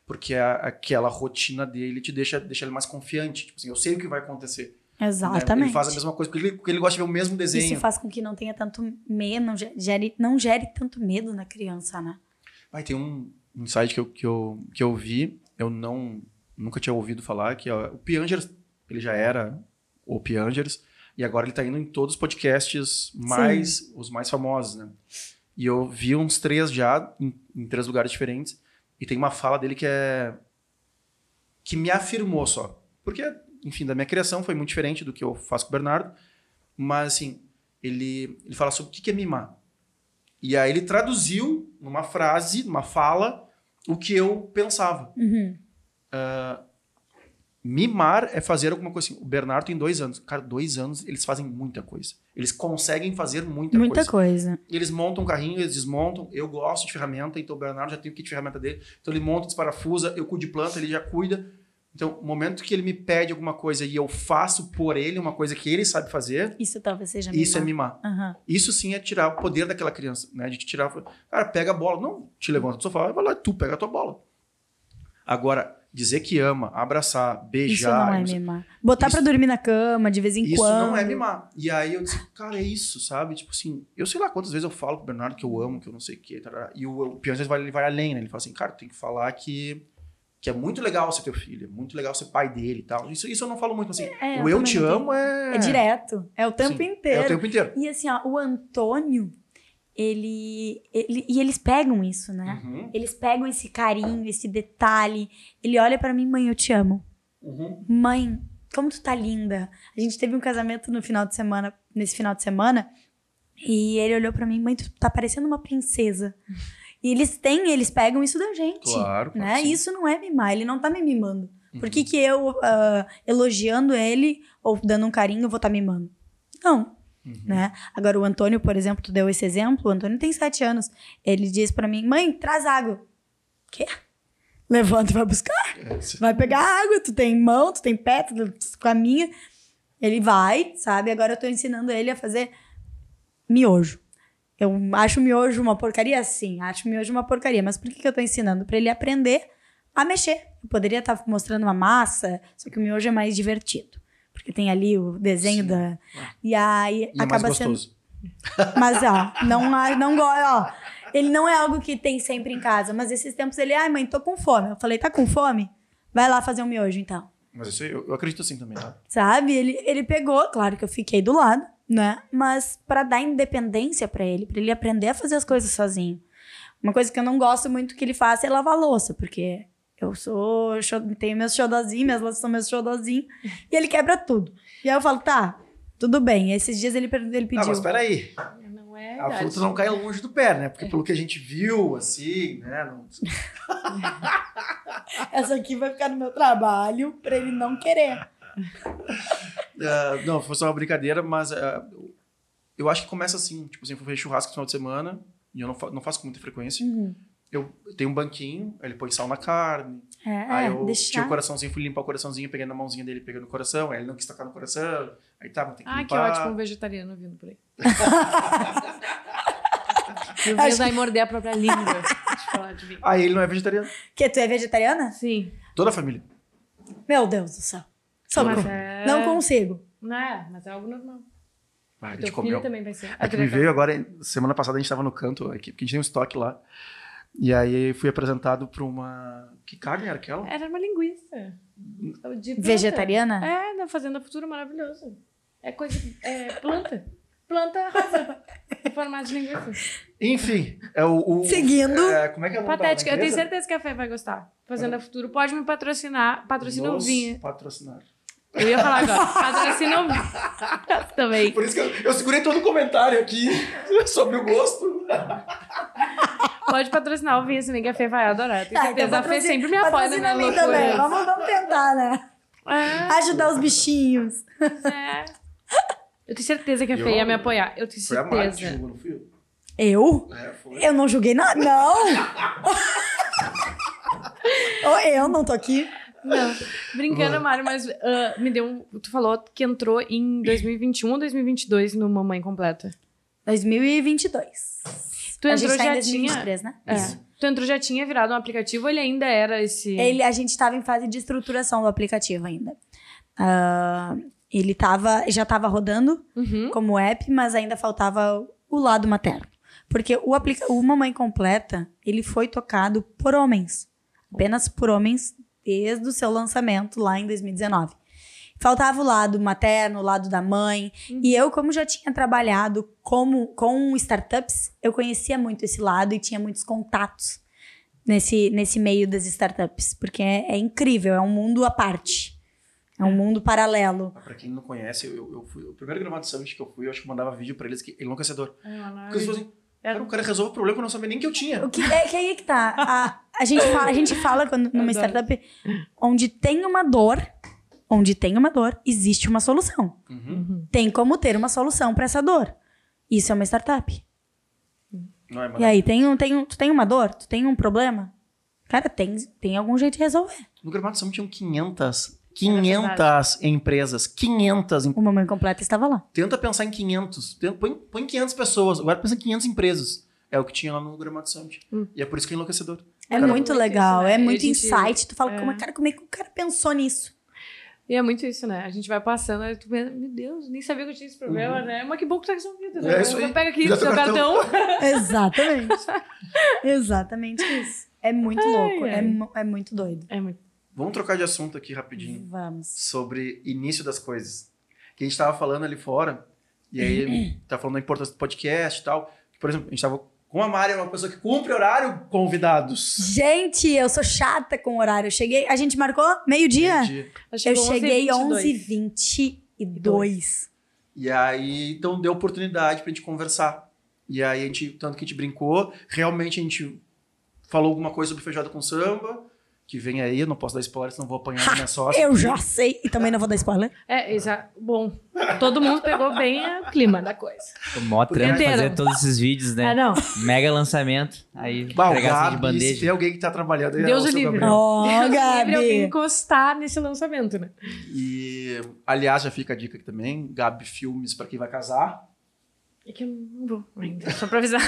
[SPEAKER 1] Porque a, aquela rotina dele te deixa, deixa ele mais confiante. Tipo assim, eu sei o que vai acontecer. né?
[SPEAKER 4] Exatamente.
[SPEAKER 1] Ele faz a mesma coisa, porque ele, porque ele gosta de ver o mesmo desenho.
[SPEAKER 4] Isso faz com que não tenha tanto medo, não gere, não gere tanto medo na criança, né?
[SPEAKER 1] Vai tem um insight que eu, que eu, que eu vi, eu não nunca tinha ouvido falar, que ó, o Piangers, ele já era o Piangers, e agora ele tá indo em todos os podcasts mais, os mais famosos, né? E eu vi uns três já, em, em três lugares diferentes, e tem uma fala dele que é... que me afirmou só. Porque, enfim, da minha criação foi muito diferente do que eu faço com o Bernardo, mas, assim, ele, ele fala sobre o que é mimar. E aí ele traduziu numa frase, numa fala, o que eu pensava.
[SPEAKER 4] Uhum.
[SPEAKER 1] Mimar é fazer alguma coisa assim. O Bernardo tem dois anos. Cara, dois anos, eles fazem muita coisa. Eles conseguem fazer muita,
[SPEAKER 4] Muita
[SPEAKER 1] coisa.
[SPEAKER 4] coisa.
[SPEAKER 1] Eles montam um carrinho, eles desmontam. Eu gosto de ferramenta, então o Bernardo já tem o kit de ferramenta dele. Então ele monta, desparafusa, eu cuido de planta, ele já cuida. Então, o momento que ele me pede alguma coisa e eu faço por ele uma coisa que ele sabe fazer,
[SPEAKER 4] Isso talvez seja
[SPEAKER 1] isso é
[SPEAKER 4] mimar.
[SPEAKER 1] mimar.
[SPEAKER 4] Aham.
[SPEAKER 1] Isso sim é tirar o poder daquela criança, né? De te tirar. Cara, pega a bola. Não te levanta do sofá, vai lá, tu pega a tua bola. Agora, dizer que ama, abraçar,
[SPEAKER 4] Isso
[SPEAKER 1] beijar.
[SPEAKER 4] não é
[SPEAKER 1] não sei-
[SPEAKER 4] mimar. Botar
[SPEAKER 1] Isso-
[SPEAKER 4] pra dormir na cama de vez em
[SPEAKER 1] Isso
[SPEAKER 4] quando.
[SPEAKER 1] não é mimar. E aí eu disse, cara, é isso, sabe? Tipo assim, eu sei lá quantas vezes eu falo pro Bernardo que eu amo, que eu não sei o quê. tarará. E o, o Pianges vai, ele vai além, né? Ele fala assim, cara, tem que falar que, que é muito legal ser teu filho, é muito legal ser pai dele e tal. Isso, isso eu não falo muito assim.
[SPEAKER 4] É,
[SPEAKER 1] o eu te amo é.
[SPEAKER 4] É direto. É o tempo
[SPEAKER 1] Sim,
[SPEAKER 4] inteiro.
[SPEAKER 1] É o tempo inteiro.
[SPEAKER 4] E assim, ó, o Antônio, ele, ele. E eles pegam isso, né?
[SPEAKER 1] Uhum,
[SPEAKER 4] Eles pegam esse carinho, esse detalhe. Ele olha pra mim, mãe, eu te amo.
[SPEAKER 1] uhum.
[SPEAKER 4] Mãe, como tu tá linda. A gente teve um casamento no final de semana, nesse final de semana, e ele olhou pra mim, mãe, tu tá parecendo uma princesa. E eles têm, eles pegam isso da gente.
[SPEAKER 1] Claro,
[SPEAKER 4] Né?
[SPEAKER 1] que sim.
[SPEAKER 4] Isso não é mimar, ele não tá me mimando. Por
[SPEAKER 1] Uhum.
[SPEAKER 4] que, que eu, ah, elogiando ele ou dando um carinho, eu vou estar mimando? Não.
[SPEAKER 1] Uhum.
[SPEAKER 4] Né? Agora, o Antônio, por exemplo, tu deu esse exemplo. O Antônio tem sete anos. Ele diz pra mim: mãe, traz água. Quê? Levanta e vai buscar.
[SPEAKER 1] É,
[SPEAKER 4] Vai pegar água. Tu tem mão, tu tem pé, tu caminha. Ele vai, sabe? Agora eu tô ensinando ele a fazer miojo. Eu acho miojo uma porcaria? Sim, acho miojo uma porcaria. Mas por que, que eu tô ensinando? Pra ele aprender a mexer. Eu poderia estar mostrando uma massa, só que o miojo é mais divertido. Porque tem ali o desenho
[SPEAKER 1] Sim.
[SPEAKER 4] da. E aí
[SPEAKER 1] E é mais
[SPEAKER 4] acaba sendo.
[SPEAKER 1] gostoso.
[SPEAKER 4] Mas, ó, não, não gosto, ó. Ele não é algo que tem sempre em casa. Mas esses tempos ele, ai, mãe, tô com fome. Eu falei, tá com fome? Vai lá fazer um miojo, então.
[SPEAKER 1] Mas isso eu, eu acredito assim também, tá?
[SPEAKER 4] Sabe? Ele, ele pegou, claro que eu fiquei do lado, né? Mas pra dar independência pra ele, pra ele aprender a fazer as coisas sozinho. Uma coisa que eu não gosto muito que ele faça é lavar louça, porque eu sou. Tenho meus xodozinhos, minhas louças são meus xodozinhos, e ele quebra tudo. E aí eu falo, tá, tudo bem. Esses dias ele, ele
[SPEAKER 1] Ah,
[SPEAKER 4] pediu.
[SPEAKER 1] mas peraí.
[SPEAKER 2] Não é
[SPEAKER 1] A fruta não cai longe do pé, né? Porque pelo que a gente viu, assim, né? não-
[SPEAKER 4] Essa aqui vai ficar no meu trabalho pra ele não querer.
[SPEAKER 1] Ah, não, foi só uma brincadeira, mas ah, eu acho que começa assim. Tipo assim, eu vou fazer churrasco no final de semana, e eu não, fa- não faço com muita frequência.
[SPEAKER 4] Uhum.
[SPEAKER 1] Eu tenho um banquinho, aí ele põe sal na carne.
[SPEAKER 4] É,
[SPEAKER 1] aí eu tinha o
[SPEAKER 4] deixar.
[SPEAKER 1] coraçãozinho, fui limpar o coraçãozinho, peguei na mãozinha dele, peguei no coração, aí ele não quis tocar no coração. Aí tá, mas tem que
[SPEAKER 2] Ah, que
[SPEAKER 1] limpar.
[SPEAKER 2] ótimo, um vegetariano vindo por aí. E o Vinhas vai morder a própria língua. Deixa eu falar de mim.
[SPEAKER 1] Aí ele não é vegetariano.
[SPEAKER 4] Que tu é vegetariana?
[SPEAKER 2] Sim.
[SPEAKER 1] Toda a família.
[SPEAKER 4] Meu Deus do céu. Socorro.
[SPEAKER 2] Mas é...
[SPEAKER 4] Não consigo.
[SPEAKER 2] Não é, mas é algo normal.
[SPEAKER 1] Ah, a
[SPEAKER 2] Teu
[SPEAKER 1] gente
[SPEAKER 2] filho
[SPEAKER 1] comeu.
[SPEAKER 2] também vai ser.
[SPEAKER 1] É que me veio agora, semana passada a gente tava no canto aqui, porque a gente tem um estoque lá. E aí fui apresentado pra uma. Que carne era aquela?
[SPEAKER 2] Era uma linguiça. De planta.
[SPEAKER 4] Vegetariana?
[SPEAKER 2] É, da Fazenda Futuro, maravilhoso. É coisa. É planta. Planta rosa. em formato de linguiça.
[SPEAKER 1] Enfim, é o. o-
[SPEAKER 4] Seguindo.
[SPEAKER 1] é, como é que é o nome
[SPEAKER 2] Patética. Eu tenho certeza que a Fê vai gostar. Fazenda Futuro. Pode me patrocinar. Patrocina o
[SPEAKER 1] Nos
[SPEAKER 2] Vinha.
[SPEAKER 1] Patrocinar.
[SPEAKER 2] Eu ia falar agora. Patrocina o. Também.
[SPEAKER 1] Por isso que eu, eu segurei todo o comentário aqui sobre o gosto.
[SPEAKER 2] Pode patrocinar o Vinha, se que a Fê vai adorar. Tenho
[SPEAKER 4] Tá,
[SPEAKER 2] certeza.
[SPEAKER 4] então
[SPEAKER 2] a Fê sempre me apoia na minha
[SPEAKER 4] mim também.
[SPEAKER 2] loucura.
[SPEAKER 4] Vamos, vamos tentar, né?
[SPEAKER 2] É,
[SPEAKER 4] Ajudar os bichinhos.
[SPEAKER 2] é. Eu tenho certeza que a
[SPEAKER 1] Eu
[SPEAKER 2] Fê ia
[SPEAKER 1] não-
[SPEAKER 2] me apoiar. Eu tenho
[SPEAKER 1] Foi a Mari que
[SPEAKER 2] certeza.
[SPEAKER 1] julgou, não fui eu.
[SPEAKER 4] Eu?
[SPEAKER 1] É, foi.
[SPEAKER 4] Eu não julguei nada. Não! Ou eu não tô aqui.
[SPEAKER 2] Não, brincando, Mário, mas ah, me deu. Tu falou que entrou em 2021 ou 2022 no Mamãe Completa.
[SPEAKER 4] 2022.
[SPEAKER 2] Tu
[SPEAKER 4] A
[SPEAKER 2] entrou
[SPEAKER 4] gente tá em
[SPEAKER 2] já
[SPEAKER 4] 2023, né?
[SPEAKER 2] tinha.
[SPEAKER 4] Isso.
[SPEAKER 2] É. Tu entrou já tinha virado um aplicativo ou ele ainda era esse.
[SPEAKER 4] Ele, a gente estava em fase de estruturação do aplicativo ainda. Ah, ele tava, já estava rodando
[SPEAKER 2] Uhum.
[SPEAKER 4] como app, mas ainda faltava o lado materno. Porque o, aplica o Mamãe Completa, ele foi tocado por homens. Apenas por homens desde o seu lançamento lá em 2019. Faltava o lado materno, o lado da mãe. E eu, como já tinha trabalhado como, com startups, eu conhecia muito esse lado e tinha muitos contatos nesse, nesse meio das startups. Porque é, é incrível, é um mundo à parte. É um mundo paralelo.
[SPEAKER 1] Pra quem não conhece, eu, eu fui. O primeiro gramado summit que eu fui, eu acho que mandava vídeo pra eles que é enlouquecedor. Porque eles falaram assim, cara, o cara resolve o problema que eu não sabia nem que eu tinha.
[SPEAKER 4] O que é que aí é que tá? A, a, gente, fala, a gente fala quando, numa
[SPEAKER 2] Adoro.
[SPEAKER 4] startup onde tem uma dor, onde tem uma dor, existe uma solução.
[SPEAKER 1] Uhum.
[SPEAKER 4] Tem como ter uma solução pra essa dor. Isso é uma startup.
[SPEAKER 1] Não é,
[SPEAKER 4] E aí, tem um, tem um, tu tem uma dor? Tu tem um problema? Cara, tem, tem algum jeito de resolver.
[SPEAKER 1] No Gramado Summit tinham 500. 500 empresas. 500 em-
[SPEAKER 4] O Mamãe Completa estava lá.
[SPEAKER 1] Tenta pensar em 500. Tenta- Põe, põe 500 pessoas. Agora pensa em 500 empresas. É o que tinha lá no Gramado Summit.
[SPEAKER 2] Hum.
[SPEAKER 1] E é por isso que é enlouquecedor.
[SPEAKER 4] É
[SPEAKER 1] Cara,
[SPEAKER 4] muito
[SPEAKER 2] muito
[SPEAKER 4] legal,
[SPEAKER 2] isso, né?
[SPEAKER 4] é muito
[SPEAKER 2] gente-
[SPEAKER 4] insight. Tu fala,
[SPEAKER 2] é.
[SPEAKER 4] como, cara, como é que o cara pensou nisso?
[SPEAKER 2] E é muito isso, né? A gente vai passando, aí tu pensa, meu Deus, nem sabia que eu tinha esse problema, né? Mas que bom que tá resolvido, né?
[SPEAKER 1] É isso aí.
[SPEAKER 2] Pega aqui seu
[SPEAKER 1] cartão.
[SPEAKER 2] cartão.
[SPEAKER 4] Exatamente. Exatamente isso. É muito
[SPEAKER 2] Ai,
[SPEAKER 4] louco, é
[SPEAKER 2] ai.
[SPEAKER 4] mu- é muito doido.
[SPEAKER 2] É muito.
[SPEAKER 1] Vamos trocar de assunto aqui rapidinho.
[SPEAKER 4] Vamos.
[SPEAKER 1] Sobre início das coisas. Que a gente tava falando ali fora. E aí, tá falando da importância do podcast e tal. Por exemplo, a gente tava com a Mari, é uma pessoa que cumpre horário convidados.
[SPEAKER 4] Gente, eu sou chata com o horário. Eu cheguei, a gente marcou meio-dia?
[SPEAKER 1] Meio-dia.
[SPEAKER 4] Eu cheguei
[SPEAKER 2] 11h22.
[SPEAKER 4] 11h22.
[SPEAKER 1] E aí, então deu oportunidade pra gente conversar. E aí, a gente, tanto que a gente brincou, realmente a gente falou alguma coisa sobre feijoada com samba, que vem aí, eu não posso dar spoiler, senão vou apanhar minha sócia.
[SPEAKER 4] Eu já sei. E também não vou dar spoiler.
[SPEAKER 2] É, exato. Bom, todo mundo pegou bem o clima da coisa.
[SPEAKER 3] O mó trampo fazer todos esses vídeos, né?
[SPEAKER 2] Ah, não.
[SPEAKER 3] Mega lançamento. Aí
[SPEAKER 1] Bah,
[SPEAKER 3] assim de
[SPEAKER 1] Gabi, se tem
[SPEAKER 3] bandeja.
[SPEAKER 1] alguém que tá trabalhando, é
[SPEAKER 2] Deus
[SPEAKER 1] o
[SPEAKER 2] o livre.
[SPEAKER 1] Gabriel.
[SPEAKER 4] Ó,
[SPEAKER 2] Deus livre alguém
[SPEAKER 4] Gabi.
[SPEAKER 2] encostar nesse lançamento, né?
[SPEAKER 1] E, aliás, já fica a dica aqui também, Gabi Filmes pra quem vai casar.
[SPEAKER 2] É que eu não vou ainda, só pra avisar.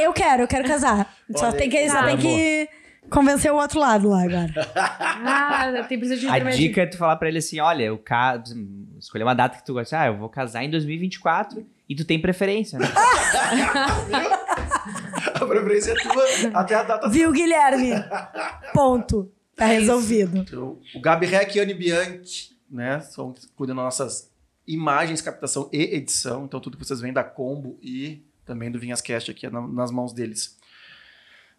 [SPEAKER 4] Eu quero, eu quero casar. Só
[SPEAKER 1] Olha
[SPEAKER 4] tem que,
[SPEAKER 1] aí.
[SPEAKER 4] só
[SPEAKER 2] Ah,
[SPEAKER 4] tem que convencer o outro lado lá agora.
[SPEAKER 2] Ah, tem precisa de
[SPEAKER 3] A dica é tu falar pra ele assim, olha, eu ca... escolher uma data que tu gosta. Ah, eu vou casar em 2024 e tu tem preferência, né?
[SPEAKER 1] A preferência é tua até a data.
[SPEAKER 4] Viu, Guilherme? Ponto. Tá
[SPEAKER 2] É
[SPEAKER 4] resolvido.
[SPEAKER 1] Então, o Gabi Rec e Anne Bianchi, né? São que cuidam das nossas imagens, captação e edição. Então, tudo que vocês veem da Combo e também do Vinhascast aqui é na- nas mãos deles.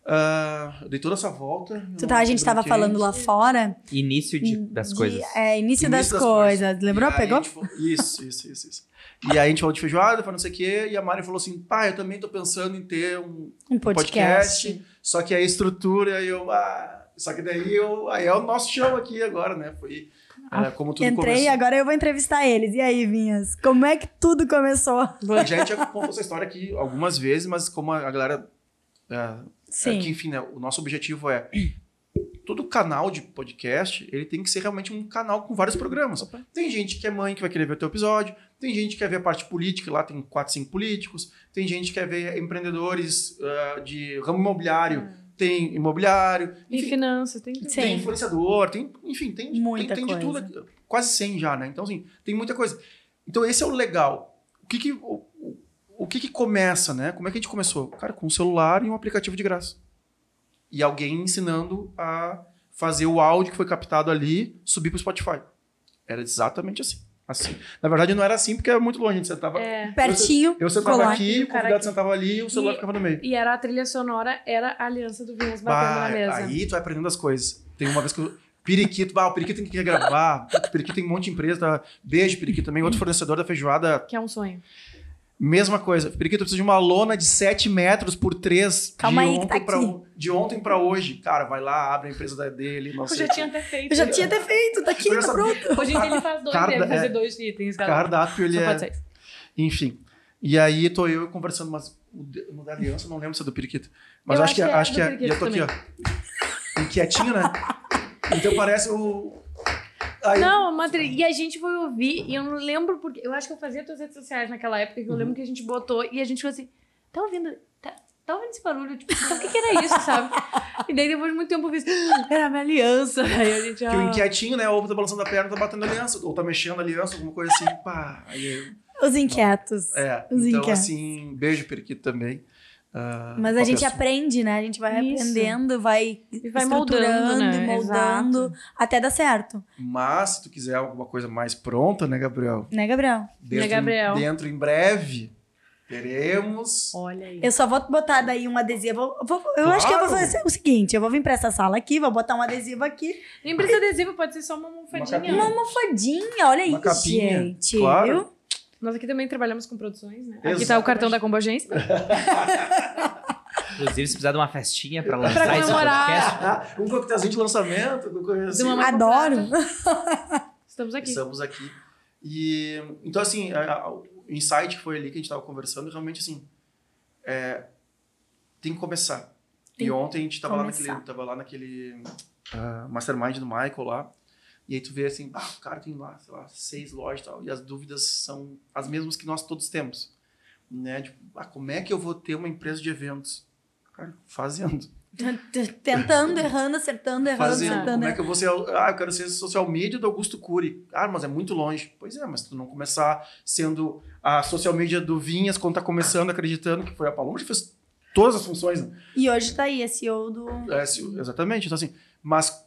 [SPEAKER 1] Ah, eu dei toda essa volta. não
[SPEAKER 4] tá, a gente
[SPEAKER 1] lembro
[SPEAKER 4] tava
[SPEAKER 1] quem.
[SPEAKER 4] falando lá fora.
[SPEAKER 3] Início de- das
[SPEAKER 4] de-
[SPEAKER 3] coisas.
[SPEAKER 4] É, início,
[SPEAKER 1] Início
[SPEAKER 4] das,
[SPEAKER 1] das
[SPEAKER 4] coisas. Lembrou?
[SPEAKER 1] E aí a
[SPEAKER 4] Pegou?
[SPEAKER 1] falou- Isso, isso, isso, isso. E aí a gente falou de feijoada, falou não sei o quê, e a Mari falou assim, pá, eu também tô pensando em ter um
[SPEAKER 4] Um podcast.
[SPEAKER 1] podcast. Só que a estrutura, aí eu. Ah, só que daí eu. Aí é o nosso show aqui agora, né? Foi é, como tudo
[SPEAKER 4] Entrei e
[SPEAKER 1] começou.
[SPEAKER 4] agora eu vou entrevistar eles. E aí, Vinhas? Como é que tudo começou?
[SPEAKER 1] A gente já contou essa história aqui algumas vezes, mas como a galera. É,
[SPEAKER 4] Sim.
[SPEAKER 1] é que, enfim, né, o nosso objetivo é. Todo canal de podcast, ele tem que ser realmente um canal com vários programas. Tem gente que é mãe que vai querer ver o teu episódio, tem gente que quer ver a parte política, lá tem quatro, cinco políticos, tem gente que quer ver empreendedores ah, de ramo imobiliário, tem imobiliário,
[SPEAKER 2] E
[SPEAKER 1] enfim,
[SPEAKER 2] finanças, tem tudo.
[SPEAKER 4] Sim.
[SPEAKER 1] tem influenciador, tem, enfim, tem, tem,
[SPEAKER 4] Muita
[SPEAKER 1] tem de tudo,
[SPEAKER 4] coisa.
[SPEAKER 1] aqui, quase 100 já, né? Então, assim, tem muita coisa. Então, esse é o legal. O que que, o, o- o que que começa, né? Como é que a gente começou? Cara, com um celular e um aplicativo de graça. E alguém ensinando a fazer o áudio que foi captado ali subir pro Spotify. Era exatamente assim. Assim. Na verdade, não era assim porque era muito longe. A gente sentava...
[SPEAKER 2] É.
[SPEAKER 4] Pertinho.
[SPEAKER 1] Eu sentava
[SPEAKER 4] colar.
[SPEAKER 1] aqui, o
[SPEAKER 2] o
[SPEAKER 1] convidado
[SPEAKER 2] aqui.
[SPEAKER 1] sentava ali e o celular
[SPEAKER 2] E-
[SPEAKER 1] ficava no meio.
[SPEAKER 2] E era a trilha sonora, era a aliança do Vinhas batendo
[SPEAKER 1] Bah,
[SPEAKER 2] na mesa.
[SPEAKER 1] Aí tu vai aprendendo as coisas. Tem uma vez que eu. Periquito, bah, o Periquito tem que gravar. O Periquito tem um monte de empresa. Tá? Beijo, Periquito também. Outro fornecedor da feijoada,
[SPEAKER 2] Que é um sonho.
[SPEAKER 1] Mesma coisa. Periquito precisa de uma lona de 7 metros por 3
[SPEAKER 4] Calma
[SPEAKER 1] de,
[SPEAKER 4] aí
[SPEAKER 1] ontem
[SPEAKER 4] tá
[SPEAKER 1] pra, de ontem pra hoje. Cara, vai lá, abre a empresa dele. Não
[SPEAKER 2] Eu
[SPEAKER 1] sei
[SPEAKER 2] já tinha até feito.
[SPEAKER 4] Eu já tinha até feito, tá aqui,
[SPEAKER 1] Eu
[SPEAKER 4] tá
[SPEAKER 1] sabia.
[SPEAKER 4] pronto.
[SPEAKER 2] Hoje em dia ele faz dois,
[SPEAKER 1] Carda-
[SPEAKER 2] deve fazer
[SPEAKER 1] é.
[SPEAKER 2] dois itens. galera.
[SPEAKER 1] Cardápio, ele
[SPEAKER 2] Só
[SPEAKER 1] é. Enfim. E aí tô eu conversando, mas no da aliança eu não lembro se é do Periquito. Mas
[SPEAKER 2] Eu
[SPEAKER 1] acho que é.
[SPEAKER 2] acho que é
[SPEAKER 1] Acho que
[SPEAKER 2] do
[SPEAKER 1] é. E eu tô aqui, ó. Inquietinho, né? Então parece o. Aí,
[SPEAKER 2] Não, Madri, e a gente foi ouvir, e eu não lembro porque. Eu acho que eu fazia tuas redes sociais naquela época, que eu
[SPEAKER 1] Uhum.
[SPEAKER 2] lembro que a gente botou, e a gente ficou assim, tá ouvindo? Tá, Tava ouvindo esse barulho, tipo, então, o que, que era isso, sabe? E daí depois de muito tempo eu fiz, "Ah, era a minha aliança. Aí a gente,
[SPEAKER 1] Que o
[SPEAKER 2] ah,
[SPEAKER 1] inquietinho, né? Ou tá balançando a perna, tá batendo aliança. Ou tá mexendo a aliança, alguma coisa assim. Pá. Aí,
[SPEAKER 4] Os inquietos.
[SPEAKER 1] é.
[SPEAKER 4] Os
[SPEAKER 1] Então,
[SPEAKER 4] inquietos.
[SPEAKER 1] assim, beijo, Periquito, também. Ah,
[SPEAKER 4] Mas a gente
[SPEAKER 1] pessoa.
[SPEAKER 4] aprende, né? A gente vai
[SPEAKER 2] Isso.
[SPEAKER 4] aprendendo, vai,
[SPEAKER 2] E vai moldando, né?
[SPEAKER 4] e moldando
[SPEAKER 2] Exato.
[SPEAKER 4] até dar certo.
[SPEAKER 1] Mas, se tu quiser alguma coisa mais pronta, né, Gabriel?
[SPEAKER 4] Né, Gabriel?
[SPEAKER 1] Dentro,
[SPEAKER 2] Gabriel?
[SPEAKER 1] Dentro em breve, teremos.
[SPEAKER 2] Olha aí.
[SPEAKER 4] Eu só vou botar daí um adesivo. Eu, vou- eu acho que eu vou
[SPEAKER 1] Claro.
[SPEAKER 4] fazer o seguinte: eu vou vir pra essa sala aqui, vou botar um adesivo aqui.
[SPEAKER 2] Nem precisa adesivo, pode ser só uma almofadinha.
[SPEAKER 1] capinha.
[SPEAKER 4] Uma almofadinha, olha
[SPEAKER 1] Uma
[SPEAKER 4] aí,
[SPEAKER 1] capinha,
[SPEAKER 4] gente.
[SPEAKER 1] claro.
[SPEAKER 4] Viu?
[SPEAKER 2] Nós aqui também trabalhamos com produções, né? Aqui tá o cartão da Combogência.
[SPEAKER 3] Inclusive, se precisar de uma festinha pra
[SPEAKER 2] Pra
[SPEAKER 3] lançar esse
[SPEAKER 2] comemorar.
[SPEAKER 3] podcast.
[SPEAKER 1] um coquetelzinho de lançamento, assim.
[SPEAKER 2] De
[SPEAKER 4] Adoro.
[SPEAKER 2] Estamos aqui.
[SPEAKER 1] Estamos aqui. E, então, assim, a- a- o insight que foi ali que a gente estava conversando, realmente, assim, é, tem que começar.
[SPEAKER 4] Tem
[SPEAKER 1] e ontem a gente estava lá naquele, tava lá naquele ah, mastermind do Michael lá, e aí tu vê assim, ah, o cara tem lá, sei lá, seis lojas e tal, e as dúvidas são as mesmas que nós todos temos. Né? Tipo, ah, como é que eu vou ter uma empresa de eventos? Cara, fazendo.
[SPEAKER 4] Tentando, errando, acertando, errando,
[SPEAKER 1] Fazendo.
[SPEAKER 4] acertando.
[SPEAKER 1] Como é que eu vou ser. Ah, eu quero ser social media do Augusto Cury. Ah, mas é muito longe. Pois é, mas se tu não começar sendo a social media do Vinhas quando tá começando, acreditando que foi a Paloma, já fez todas as funções. Né?
[SPEAKER 4] E hoje tá aí, a CEO do.
[SPEAKER 1] É, exatamente. Então, assim, mas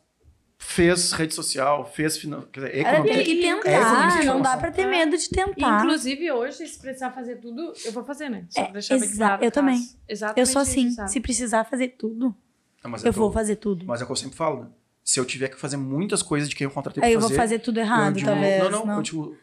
[SPEAKER 1] fez rede social, fez. finan- Quer dizer,
[SPEAKER 4] Era
[SPEAKER 1] economia.
[SPEAKER 4] ter que
[SPEAKER 1] é
[SPEAKER 4] tentar,
[SPEAKER 1] economia de
[SPEAKER 4] não dá pra ter medo de tentar.
[SPEAKER 2] Inclusive, hoje, se precisar fazer tudo, eu vou fazer, né? Só
[SPEAKER 4] É,
[SPEAKER 2] pra deixar bem claro.
[SPEAKER 4] eu também.
[SPEAKER 2] Exatamente
[SPEAKER 4] Eu sou assim,
[SPEAKER 2] sabe?
[SPEAKER 4] se precisar fazer tudo,
[SPEAKER 1] Ah, mas
[SPEAKER 4] eu
[SPEAKER 1] é que
[SPEAKER 4] vou fazer tudo.
[SPEAKER 1] Mas é o que eu sempre falo, né? Se eu tiver que fazer muitas coisas de quem eu contratei
[SPEAKER 4] Aí
[SPEAKER 1] pra
[SPEAKER 4] eu vou
[SPEAKER 1] fazer.
[SPEAKER 4] fazer tudo
[SPEAKER 1] eu
[SPEAKER 4] errado,
[SPEAKER 1] digo,
[SPEAKER 4] talvez.
[SPEAKER 1] Não, não, eu digo,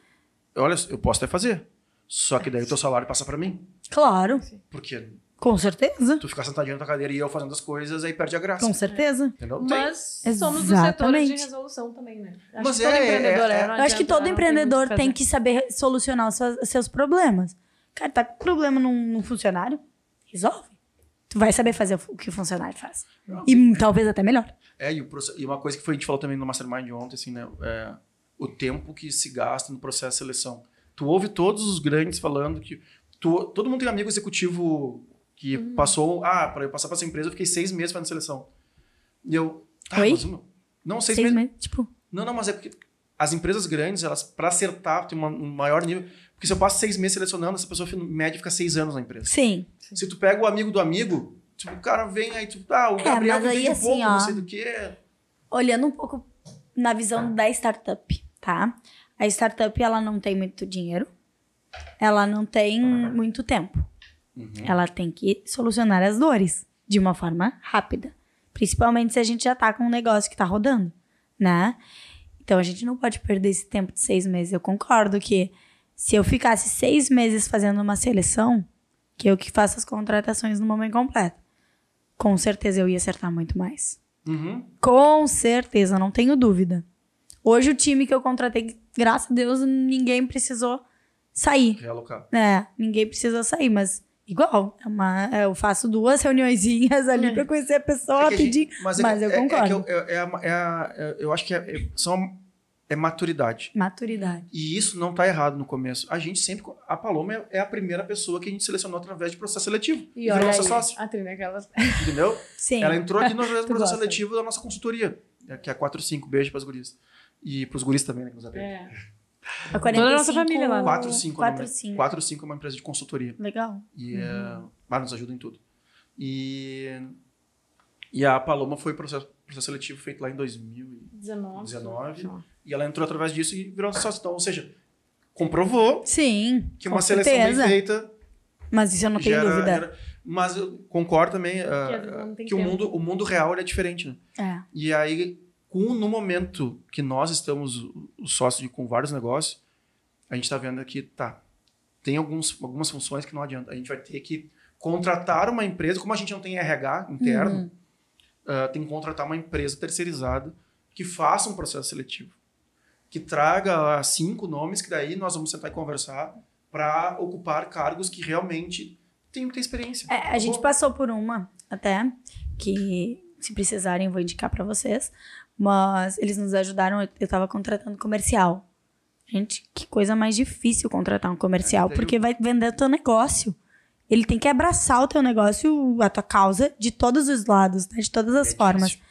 [SPEAKER 1] olha, eu posso até fazer. Só que daí o teu salário passa pra mim.
[SPEAKER 4] Claro,
[SPEAKER 1] Porque
[SPEAKER 4] com certeza.
[SPEAKER 1] tu ficar sentadinho na tua cadeira e eu fazendo as coisas, aí perde a graça.
[SPEAKER 4] Com certeza.
[SPEAKER 1] Entendeu? Tem.
[SPEAKER 2] Mas somos do setor
[SPEAKER 4] Exatamente.
[SPEAKER 2] de resolução também, né? Acho
[SPEAKER 1] Mas
[SPEAKER 2] que todo
[SPEAKER 1] é, é,
[SPEAKER 2] empreendedor
[SPEAKER 1] é.
[SPEAKER 2] não
[SPEAKER 4] Eu acho que todo
[SPEAKER 2] não
[SPEAKER 4] empreendedor tem que saber solucionar os seus, seus problemas. Cara, tá com problema num, num funcionário? Resolve. Tu vai saber fazer o que o funcionário faz. E hum, talvez até melhor.
[SPEAKER 1] É, e, o e uma coisa que foi, a gente falou também no Mastermind ontem, assim, né? É, o tempo que se gasta no processo de seleção. Tu ouve todos os grandes falando que. Tu, todo mundo tem amigo executivo que
[SPEAKER 4] Uhum.
[SPEAKER 1] passou. Ah, para eu passar pra essa empresa, eu fiquei seis meses fazendo seleção. E eu. Ah,
[SPEAKER 4] Oi?
[SPEAKER 1] mas, não, seis,
[SPEAKER 4] Seis
[SPEAKER 1] meses.
[SPEAKER 4] meses. Tipo,
[SPEAKER 1] Não, não, mas é porque as empresas grandes, elas, para acertar, tem uma- um maior nível. Porque se eu passo seis meses selecionando, essa pessoa, em média, fica seis anos na empresa.
[SPEAKER 4] sim.
[SPEAKER 1] Se tu pega o amigo do amigo, tipo, o cara vem aí, tipo, ah, o Gabriel
[SPEAKER 4] É, mas aí,
[SPEAKER 1] um
[SPEAKER 4] assim,
[SPEAKER 1] pouco,
[SPEAKER 4] ó.
[SPEAKER 1] não sei do que.
[SPEAKER 4] Olhando um pouco na visão da startup, tá? A startup, ela não tem muito dinheiro. Ela não tem muito tempo. Ela tem que solucionar as dores de uma forma rápida. Principalmente se a gente já tá com um negócio que tá rodando, né? Então a gente não pode perder esse tempo de seis meses. Eu concordo que se eu ficasse seis meses fazendo uma seleção, que eu que faço as contratações no momento completo, com certeza eu ia acertar muito mais.
[SPEAKER 1] Uhum.
[SPEAKER 4] Com certeza, não tenho dúvida. Hoje o time que eu contratei, graças a Deus, ninguém precisou sair.
[SPEAKER 1] Realocar.
[SPEAKER 4] É, ninguém precisou sair, mas igual, é uma, eu faço duas reuniõezinhas ali
[SPEAKER 2] É.
[SPEAKER 4] pra conhecer a pessoa
[SPEAKER 1] É que
[SPEAKER 4] rapidinho. mas eu
[SPEAKER 1] é- é
[SPEAKER 4] concordo.
[SPEAKER 1] que eu, é- é é é- acho que é, é- são, é maturidade.
[SPEAKER 4] Maturidade.
[SPEAKER 1] E isso não tá errado no começo. A gente sempre. A Paloma é- é a primeira pessoa que a gente selecionou através de processo seletivo.
[SPEAKER 2] E olha
[SPEAKER 1] nossa
[SPEAKER 2] aí,
[SPEAKER 1] sócia.
[SPEAKER 2] a Trina, aquelas...
[SPEAKER 1] Entendeu?
[SPEAKER 4] Sim.
[SPEAKER 1] Ela entrou aqui no processo
[SPEAKER 4] gosta.
[SPEAKER 1] seletivo da nossa consultoria, é, que é a 45. Beijo pras gurias. E pros guris também, né? Que nos atendem.
[SPEAKER 2] É.
[SPEAKER 4] A
[SPEAKER 2] Toda a nossa família lá, né?
[SPEAKER 1] 45 é o nome.
[SPEAKER 4] 45.
[SPEAKER 1] 45 é uma empresa de consultoria.
[SPEAKER 4] Legal.
[SPEAKER 1] E é, ah, nos ajuda em tudo. E, e a Paloma foi processo, processo seletivo feito lá em 2019.
[SPEAKER 2] 19.
[SPEAKER 1] 19. E ela entrou através disso e virou sócio. Então, ou seja, comprovou
[SPEAKER 4] Sim.
[SPEAKER 1] que
[SPEAKER 4] com
[SPEAKER 1] uma seleção
[SPEAKER 4] certeza.
[SPEAKER 1] bem feita
[SPEAKER 4] Mas isso eu não tenho
[SPEAKER 1] gera-
[SPEAKER 4] dúvida.
[SPEAKER 1] gera- mas eu concordo também ah,
[SPEAKER 2] Que
[SPEAKER 1] o
[SPEAKER 2] tempo.
[SPEAKER 1] mundo, o mundo real ele é diferente, né?
[SPEAKER 4] É.
[SPEAKER 1] E aí, com, no momento que nós estamos os sócios de- com vários negócios, a gente está vendo que tá, tem alguns, algumas funções que não adianta. A gente vai ter que contratar uma empresa, como a gente não tem RH interno,
[SPEAKER 4] Uhum.
[SPEAKER 1] ah, tem que contratar uma empresa terceirizada que faça um processo seletivo. Que traga cinco nomes que daí nós vamos sentar e conversar para ocupar cargos que realmente têm muita experiência.
[SPEAKER 4] É, a gente passou por uma até, que se precisarem eu vou indicar pra vocês, mas eles nos ajudaram, eu eu tava contratando comercial. Gente, que coisa mais difícil contratar um comercial,
[SPEAKER 1] É,
[SPEAKER 4] porque vai vender o teu negócio. ele tem que abraçar o teu negócio, a tua causa, de todos os lados, né? de todas as
[SPEAKER 1] É
[SPEAKER 4] formas.
[SPEAKER 1] difícil.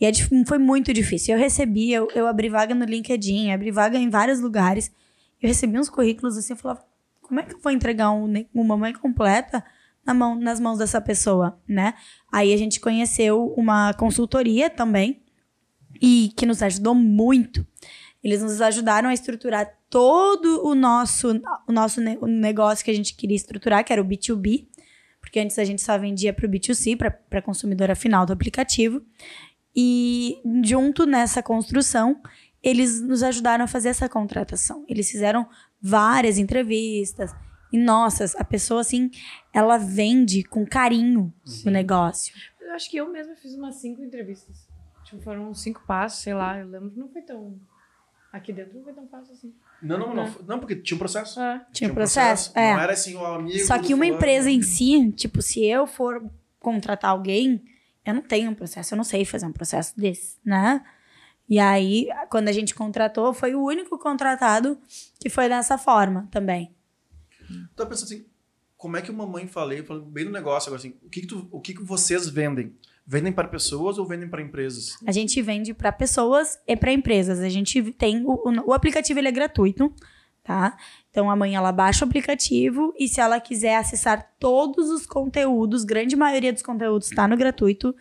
[SPEAKER 4] E é foi muito difícil. Eu recebi, eu, eu abri vaga no LinkedIn, abri vaga em vários lugares. Eu recebi uns currículos assim, eu falava, como é que eu vou entregar um, uma mãe completa na mão, nas mãos dessa pessoa, né? Aí a gente conheceu uma consultoria também, e que nos ajudou muito. Eles nos ajudaram a estruturar todo o nosso, o nosso ne- o negócio que a gente queria estruturar, que era o B2B, porque antes a gente só vendia para o B2C, para a consumidora final do aplicativo. E junto nessa construção, eles nos ajudaram a fazer essa contratação. Eles fizeram várias entrevistas. E, nossa, a pessoa, assim, ela vende com carinho o negócio.
[SPEAKER 2] Eu acho que eu mesma fiz umas cinco entrevistas. Foram cinco passos, sei lá. Eu lembro que não foi tão. Aqui dentro não foi tão fácil assim.
[SPEAKER 1] Não, não, não. Não, porque tinha um processo.
[SPEAKER 2] É.
[SPEAKER 4] Tinha um processo. É.
[SPEAKER 1] Não era assim, o amigo.
[SPEAKER 4] Só que uma
[SPEAKER 1] fulano.
[SPEAKER 4] empresa em si, tipo, se eu for contratar alguém, eu não tenho um processo, eu não sei fazer um processo desse, né? E aí, quando a gente contratou, foi o único contratado que foi dessa forma também.
[SPEAKER 1] Tô pensando assim, como é que uma mãe falei, falando bem no negócio agora assim, o que que, tu, o que que vocês vendem? Vendem para pessoas ou vendem para empresas?
[SPEAKER 4] A gente vende para pessoas e para empresas. A gente tem o, o, o aplicativo ele é gratuito, tá? Então a mãe ela baixa o aplicativo e se ela quiser acessar todos os conteúdos, grande maioria dos conteúdos está no gratuito,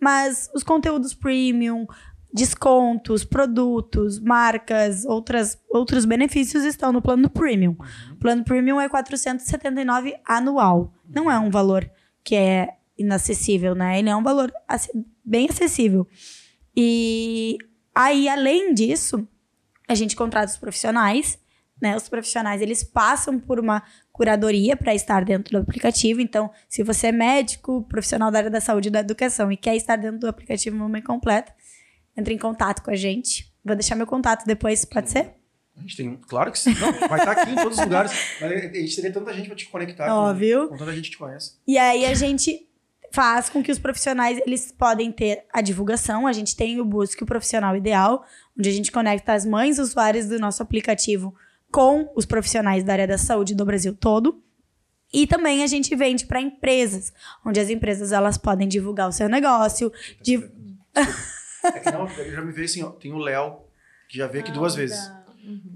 [SPEAKER 4] mas os conteúdos premium, descontos, produtos, marcas, outras, outros benefícios estão no plano premium. O plano premium é 479 anual. Não é um valor que é inacessível, né? Ele é um valor bem acessível. E aí, além disso, a gente contrata os profissionais, né? Os profissionais, eles passam por uma curadoria para estar dentro do aplicativo. Então, se você é médico, profissional da área da saúde e da educação e quer estar dentro do aplicativo Mamãe Completa, entre em contato com a gente. Vou deixar meu contato depois, pode ser?
[SPEAKER 1] A gente tem, claro que sim. Não, vai estar aqui em todos os lugares. Mas a gente teria tanta gente para te conectar.
[SPEAKER 4] Óbvio.
[SPEAKER 1] Com, com tanta gente que te conhece.
[SPEAKER 4] E aí a gente faz com que os profissionais eles podem ter a divulgação. A gente tem o Busque o Profissional Ideal, onde a gente conecta as mães usuárias do nosso aplicativo com os profissionais da área da saúde do Brasil todo. E também a gente vende para empresas, onde as empresas elas podem divulgar o seu negócio. div-
[SPEAKER 1] É que não, eu já me veio assim, ó, tem o Léo, que já veio aqui duas vezes.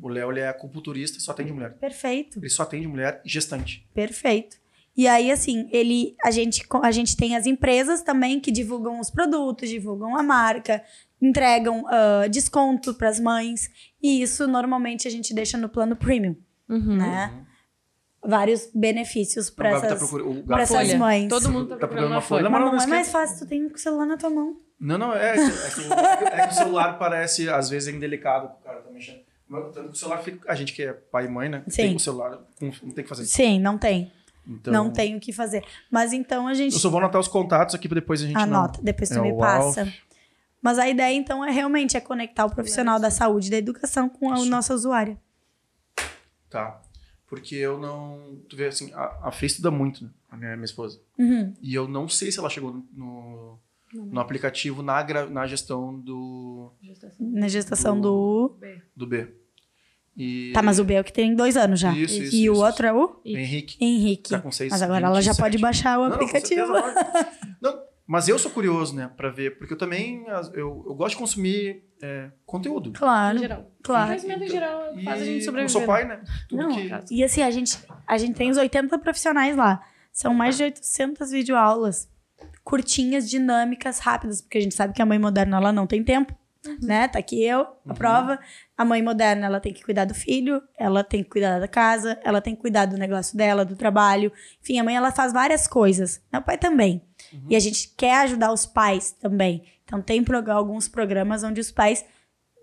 [SPEAKER 1] O Léo, ele é acupunturista, só atende mulher.
[SPEAKER 4] Perfeito.
[SPEAKER 1] Ele só atende mulher e gestante.
[SPEAKER 4] Perfeito. E aí, assim, ele, a, gente, a gente tem as empresas também que divulgam os produtos, divulgam a marca, entregam ah, desconto para as mães. E isso normalmente a gente deixa no plano premium,
[SPEAKER 2] Uhum.
[SPEAKER 4] né? Vários benefícios para
[SPEAKER 1] tá
[SPEAKER 4] essas,
[SPEAKER 1] procurando. O
[SPEAKER 4] pra essas mães.
[SPEAKER 2] Todo mundo tá,
[SPEAKER 1] Tá
[SPEAKER 2] procurando
[SPEAKER 1] procurando
[SPEAKER 2] uma
[SPEAKER 1] folha.
[SPEAKER 2] folha.
[SPEAKER 4] Mas
[SPEAKER 1] Não,
[SPEAKER 4] não, é mais fácil, tu tem o celular na tua mão.
[SPEAKER 1] Não, não, é, é, que, é, que, o- é que o celular parece, às vezes, é indelicado o cara tá mexendo. Mas Tanto que o celular fica. A gente que é pai e mãe, né?
[SPEAKER 4] Sim.
[SPEAKER 1] Tem o celular, não não tem que fazer.
[SPEAKER 4] Sim, não tem.
[SPEAKER 1] Então,
[SPEAKER 4] Não tem o que fazer. Mas então a gente
[SPEAKER 1] Eu só vou anotar os contatos aqui pra depois a gente
[SPEAKER 4] anota, depois tu
[SPEAKER 1] É
[SPEAKER 4] me passa. Mas a ideia, então, é realmente é conectar o profissional da saúde e da educação com a nossa usuária.
[SPEAKER 1] não. Tá. Porque eu não. Tu vê assim, a, a Fê estuda muito, né? A minha, minha esposa.
[SPEAKER 4] Uhum.
[SPEAKER 1] E eu não sei se ela chegou no, no aplicativo na, gra- na gestão do,
[SPEAKER 4] Na gestação
[SPEAKER 1] Do-
[SPEAKER 4] do.
[SPEAKER 1] do B. E,
[SPEAKER 4] Tá, mas o B é o que tem dois anos já.
[SPEAKER 1] Isso, isso,
[SPEAKER 4] e o
[SPEAKER 1] isso.
[SPEAKER 4] outro é o
[SPEAKER 1] Henrique.
[SPEAKER 4] Henrique.
[SPEAKER 1] Tá com seis,
[SPEAKER 4] mas agora ela já
[SPEAKER 1] 27.
[SPEAKER 4] pode baixar o
[SPEAKER 1] Não, não,
[SPEAKER 4] aplicativo.
[SPEAKER 1] certeza pode. Não, mas eu sou curioso, né, pra ver, porque eu também eu, eu gosto de consumir é, conteúdo.
[SPEAKER 4] Claro.
[SPEAKER 2] Em geral.
[SPEAKER 4] Claro.
[SPEAKER 2] Conhecimento em geral
[SPEAKER 1] E
[SPEAKER 2] faz a gente
[SPEAKER 1] eu
[SPEAKER 2] sobreviver.
[SPEAKER 1] sou pai, né? Tudo
[SPEAKER 4] Não,
[SPEAKER 1] que
[SPEAKER 4] E assim, a gente, a gente tem os 80 profissionais lá. São mais de 800 videoaulas. Curtinhas, dinâmicas, rápidas. Porque a gente sabe que a mãe moderna, ela não tem tempo. Né? Tá aqui eu, a
[SPEAKER 1] Uhum.
[SPEAKER 4] prova. A mãe moderna, ela tem que cuidar do filho. Ela tem que cuidar da casa. Ela tem que cuidar do negócio dela, do trabalho. Enfim, a mãe, ela faz várias coisas. O pai também.
[SPEAKER 1] Uhum.
[SPEAKER 4] E a gente quer ajudar os pais também. Então, tem prog- alguns programas onde os pais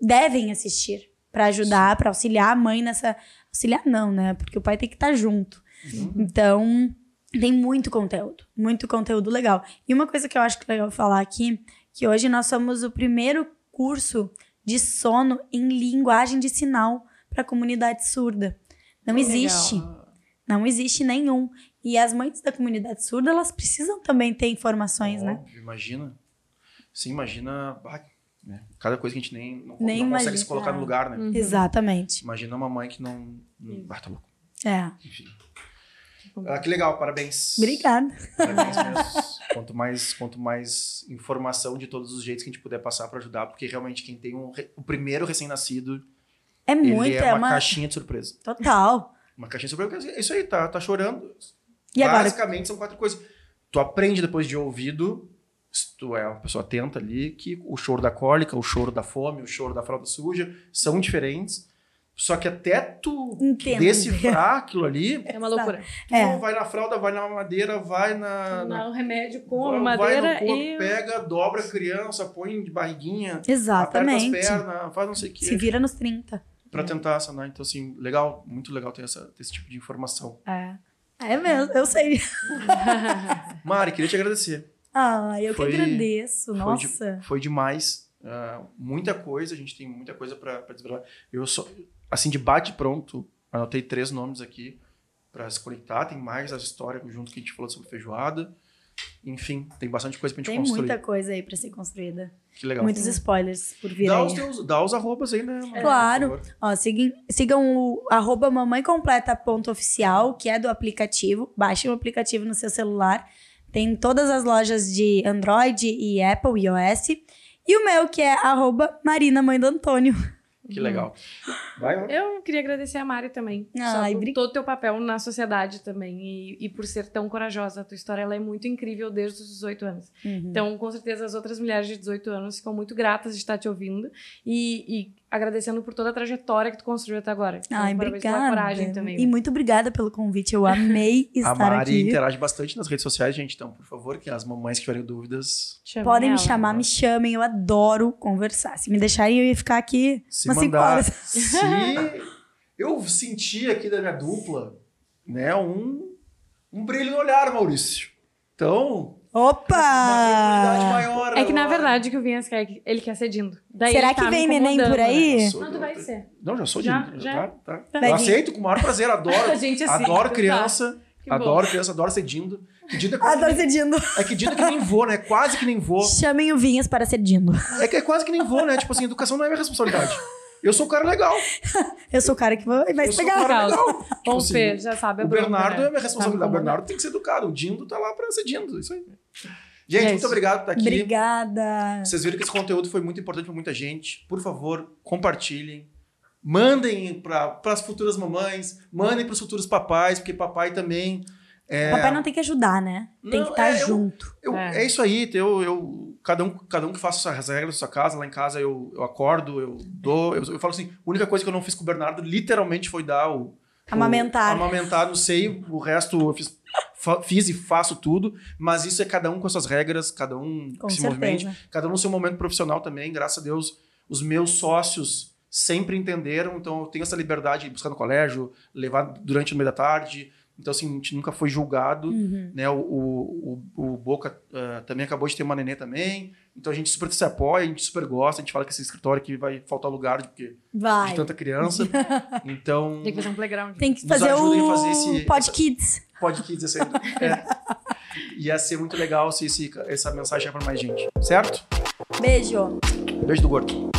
[SPEAKER 4] devem assistir para ajudar, para auxiliar a mãe nessa. Auxiliar não, né? Porque o pai tem que estar junto.
[SPEAKER 1] Uhum.
[SPEAKER 4] Então, tem muito conteúdo, muito conteúdo legal. E uma coisa que eu acho que é legal falar aqui, que hoje nós somos o primeiro curso de sono em linguagem de sinal para a comunidade surda. Não
[SPEAKER 2] Que
[SPEAKER 4] existe. Não existe nenhum. E as mães da comunidade surda, elas precisam também ter informações, né?
[SPEAKER 1] Imagina. Sim, imagina. ah, né, Cada coisa que a gente nem, não,
[SPEAKER 4] Nem
[SPEAKER 1] não consegue se colocar no lugar, né?
[SPEAKER 2] Uhum.
[SPEAKER 4] Exatamente.
[SPEAKER 1] Imagina uma mãe que não. não ah, tá louco.
[SPEAKER 4] É.
[SPEAKER 1] Enfim. Ah, que legal, parabéns.
[SPEAKER 4] Obrigada.
[SPEAKER 1] Parabéns mesmo. quanto, mais, quanto mais informação de todos os jeitos que a gente puder passar para ajudar, porque realmente quem tem um, o primeiro recém-nascido,
[SPEAKER 4] É muito,
[SPEAKER 1] é,
[SPEAKER 4] é
[SPEAKER 1] uma,
[SPEAKER 4] uma.
[SPEAKER 1] caixinha de surpresa.
[SPEAKER 4] Total.
[SPEAKER 1] Uma caixinha de surpresa. É isso aí, tá, tá chorando.
[SPEAKER 4] E agora?
[SPEAKER 1] Basicamente são quatro coisas. Tu aprende depois de ouvido, se tu é uma pessoa atenta ali, que o choro da cólica, o choro da fome, o choro da fralda suja são diferentes. Só que até tu
[SPEAKER 4] Entendo.
[SPEAKER 1] decifrar aquilo ali,
[SPEAKER 2] É uma loucura.
[SPEAKER 1] tu
[SPEAKER 4] É.
[SPEAKER 1] vai na fralda, vai na mamadeira, vai na,
[SPEAKER 2] um remédio com
[SPEAKER 1] vai
[SPEAKER 2] madeira
[SPEAKER 1] no corpo,
[SPEAKER 2] e.
[SPEAKER 1] pega, dobra a criança, põe de barriguinha,
[SPEAKER 4] Exatamente.
[SPEAKER 1] aperta as pernas, faz não sei o
[SPEAKER 4] Se
[SPEAKER 1] quê,
[SPEAKER 4] vira nos 30.
[SPEAKER 1] pra tentar sanar. Então, assim, legal, muito legal ter, essa, ter esse tipo de informação.
[SPEAKER 4] É. É mesmo, eu sei.
[SPEAKER 1] Mari, queria te agradecer.
[SPEAKER 4] Ah, eu
[SPEAKER 1] Foi-
[SPEAKER 4] que agradeço.
[SPEAKER 1] Foi,
[SPEAKER 4] Nossa.
[SPEAKER 1] de- foi demais. Ah, muita coisa, a gente tem muita coisa pra pra desbravar. Eu só, assim, de bate pronto, anotei três nomes aqui pra se conectar. Tem mais as histórias junto que a gente falou sobre feijoada. Enfim, tem bastante coisa pra gente
[SPEAKER 4] Tem
[SPEAKER 1] construir.
[SPEAKER 4] muita coisa aí pra ser construída.
[SPEAKER 1] Que legal.
[SPEAKER 4] Muitos spoilers por vir
[SPEAKER 1] Dá
[SPEAKER 4] aí.
[SPEAKER 1] os, teus, dá os arrobas aí, né? Mari,
[SPEAKER 4] Claro. Ó, sigam, sigam o arroba mamãecompleta.oficial, que é do aplicativo. Baixem o aplicativo no seu celular. Tem em todas as lojas de Android e Apple iOS. E o meu, que é arroba Marina Mãe do Antônio.
[SPEAKER 1] Que legal. Vai, vai.
[SPEAKER 2] Eu queria agradecer a Mari também.
[SPEAKER 4] Ai, obri-
[SPEAKER 2] todo o teu papel na sociedade também. E, e por ser tão corajosa. A tua história ela é muito incrível desde os 18 anos.
[SPEAKER 4] Uhum.
[SPEAKER 2] Então, com certeza, as outras mulheres de 18 anos ficam muito gratas de estar te ouvindo. E, e agradecendo por toda a trajetória que tu construiu até agora. Então,
[SPEAKER 4] Ai,
[SPEAKER 2] parabéns
[SPEAKER 4] obrigada.
[SPEAKER 2] pela coragem também.
[SPEAKER 4] E muito obrigada pelo convite. Eu amei
[SPEAKER 1] A
[SPEAKER 4] estar
[SPEAKER 1] Mari
[SPEAKER 4] aqui.
[SPEAKER 1] interage bastante nas redes sociais, gente. Então, por favor, que as mamães que tiverem dúvidas,
[SPEAKER 2] Chamem
[SPEAKER 4] Podem me
[SPEAKER 2] ela.
[SPEAKER 4] chamar, me chamem. Eu adoro conversar. Se me deixarem, eu ia ficar aqui
[SPEAKER 1] se
[SPEAKER 4] umas cinco
[SPEAKER 1] mandar.
[SPEAKER 4] horas.
[SPEAKER 1] Se eu senti aqui da minha dupla, né, um, um brilho no olhar, Maurício. Então,
[SPEAKER 4] Opa!
[SPEAKER 1] maior.
[SPEAKER 2] É que, na verdade, o que o Vinhas quer, é ele quer ser dindo. Daí
[SPEAKER 4] Será que
[SPEAKER 2] tá me
[SPEAKER 4] vem neném por aí?
[SPEAKER 2] né?
[SPEAKER 1] Sou-
[SPEAKER 2] Não, tu vai ser.
[SPEAKER 1] Não, já sou de.
[SPEAKER 2] Já, já.
[SPEAKER 1] Tá, tá.
[SPEAKER 4] Vai
[SPEAKER 1] Eu aceito com o maior prazer, adoro.
[SPEAKER 2] A gente assim,
[SPEAKER 1] adoro
[SPEAKER 2] tá.
[SPEAKER 1] criança.
[SPEAKER 2] Bom.
[SPEAKER 1] adoro criança, adoro ser dindo. Dindo é
[SPEAKER 4] Adoro
[SPEAKER 1] que
[SPEAKER 4] ser dindo.
[SPEAKER 1] é que dindo é que nem vou, né? Quase que nem vou.
[SPEAKER 4] Chamem o Vinhas para ser dindo.
[SPEAKER 1] É que é quase que nem vou, né? Tipo assim, educação não é minha responsabilidade. Eu sou o cara legal.
[SPEAKER 4] Eu sou o cara que vai, vai
[SPEAKER 1] eu sou o
[SPEAKER 4] pegar.
[SPEAKER 1] cara
[SPEAKER 2] Legal.
[SPEAKER 1] legal. Tipo
[SPEAKER 2] Bom,
[SPEAKER 1] assim,
[SPEAKER 2] Fê, já sabe
[SPEAKER 1] O Bernardo
[SPEAKER 2] né?
[SPEAKER 1] é minha responsabilidade.
[SPEAKER 2] Sabe
[SPEAKER 1] O
[SPEAKER 2] como
[SPEAKER 1] Bernardo tem que ser educado. O Dindo tá lá pra ser Dindo. Isso aí. Gente,
[SPEAKER 2] É
[SPEAKER 1] muito obrigado por estar aqui.
[SPEAKER 4] Obrigada.
[SPEAKER 1] Vocês viram que esse conteúdo foi muito importante para muita gente. Por favor, compartilhem. Mandem para as futuras mamães, mandem para os futuros papais, porque papai também. É,
[SPEAKER 4] Papai não tem que ajudar, né? Tem
[SPEAKER 1] Não,
[SPEAKER 4] que estar
[SPEAKER 1] é, eu-
[SPEAKER 4] junto.
[SPEAKER 1] eu-
[SPEAKER 2] É.
[SPEAKER 1] é. isso aí. Eu, eu, cada, um, cada um que faça as regras da sua casa. Lá em casa eu, eu acordo, eu dou. Eu, eu falo assim: a única coisa que eu não fiz com o Bernardo literalmente foi dar o.
[SPEAKER 4] Amamentar.
[SPEAKER 1] O, amamentar no seio. O resto eu fiz, fiz e faço tudo. Mas isso é cada um com as suas regras, cada um
[SPEAKER 4] Com
[SPEAKER 1] que se
[SPEAKER 4] certeza.
[SPEAKER 1] movimente. Cada um no seu momento profissional também. Graças a Deus, os meus sócios sempre entenderam. Então eu tenho essa liberdade de buscar no colégio, levar durante o meio da tarde. Então, assim, a gente nunca foi julgado.
[SPEAKER 4] Uhum.
[SPEAKER 1] Né? O, o, o, o Boca ah, também acabou de ter uma nenê também. Então a gente super se apoia, a gente super gosta. A gente fala que esse escritório aqui vai faltar lugar de, porque,
[SPEAKER 4] Vai.
[SPEAKER 1] de tanta criança. Então,
[SPEAKER 2] Tem que fazer um playground.
[SPEAKER 4] Tem que fazer o
[SPEAKER 1] fazer esse-
[SPEAKER 4] Pod
[SPEAKER 1] essa-
[SPEAKER 4] Kids.
[SPEAKER 1] Pode que dizer assim. É. Ia ser muito legal se esse- essa mensagem chegar para mais gente. Certo?
[SPEAKER 4] Beijo.
[SPEAKER 1] Beijo do gordo.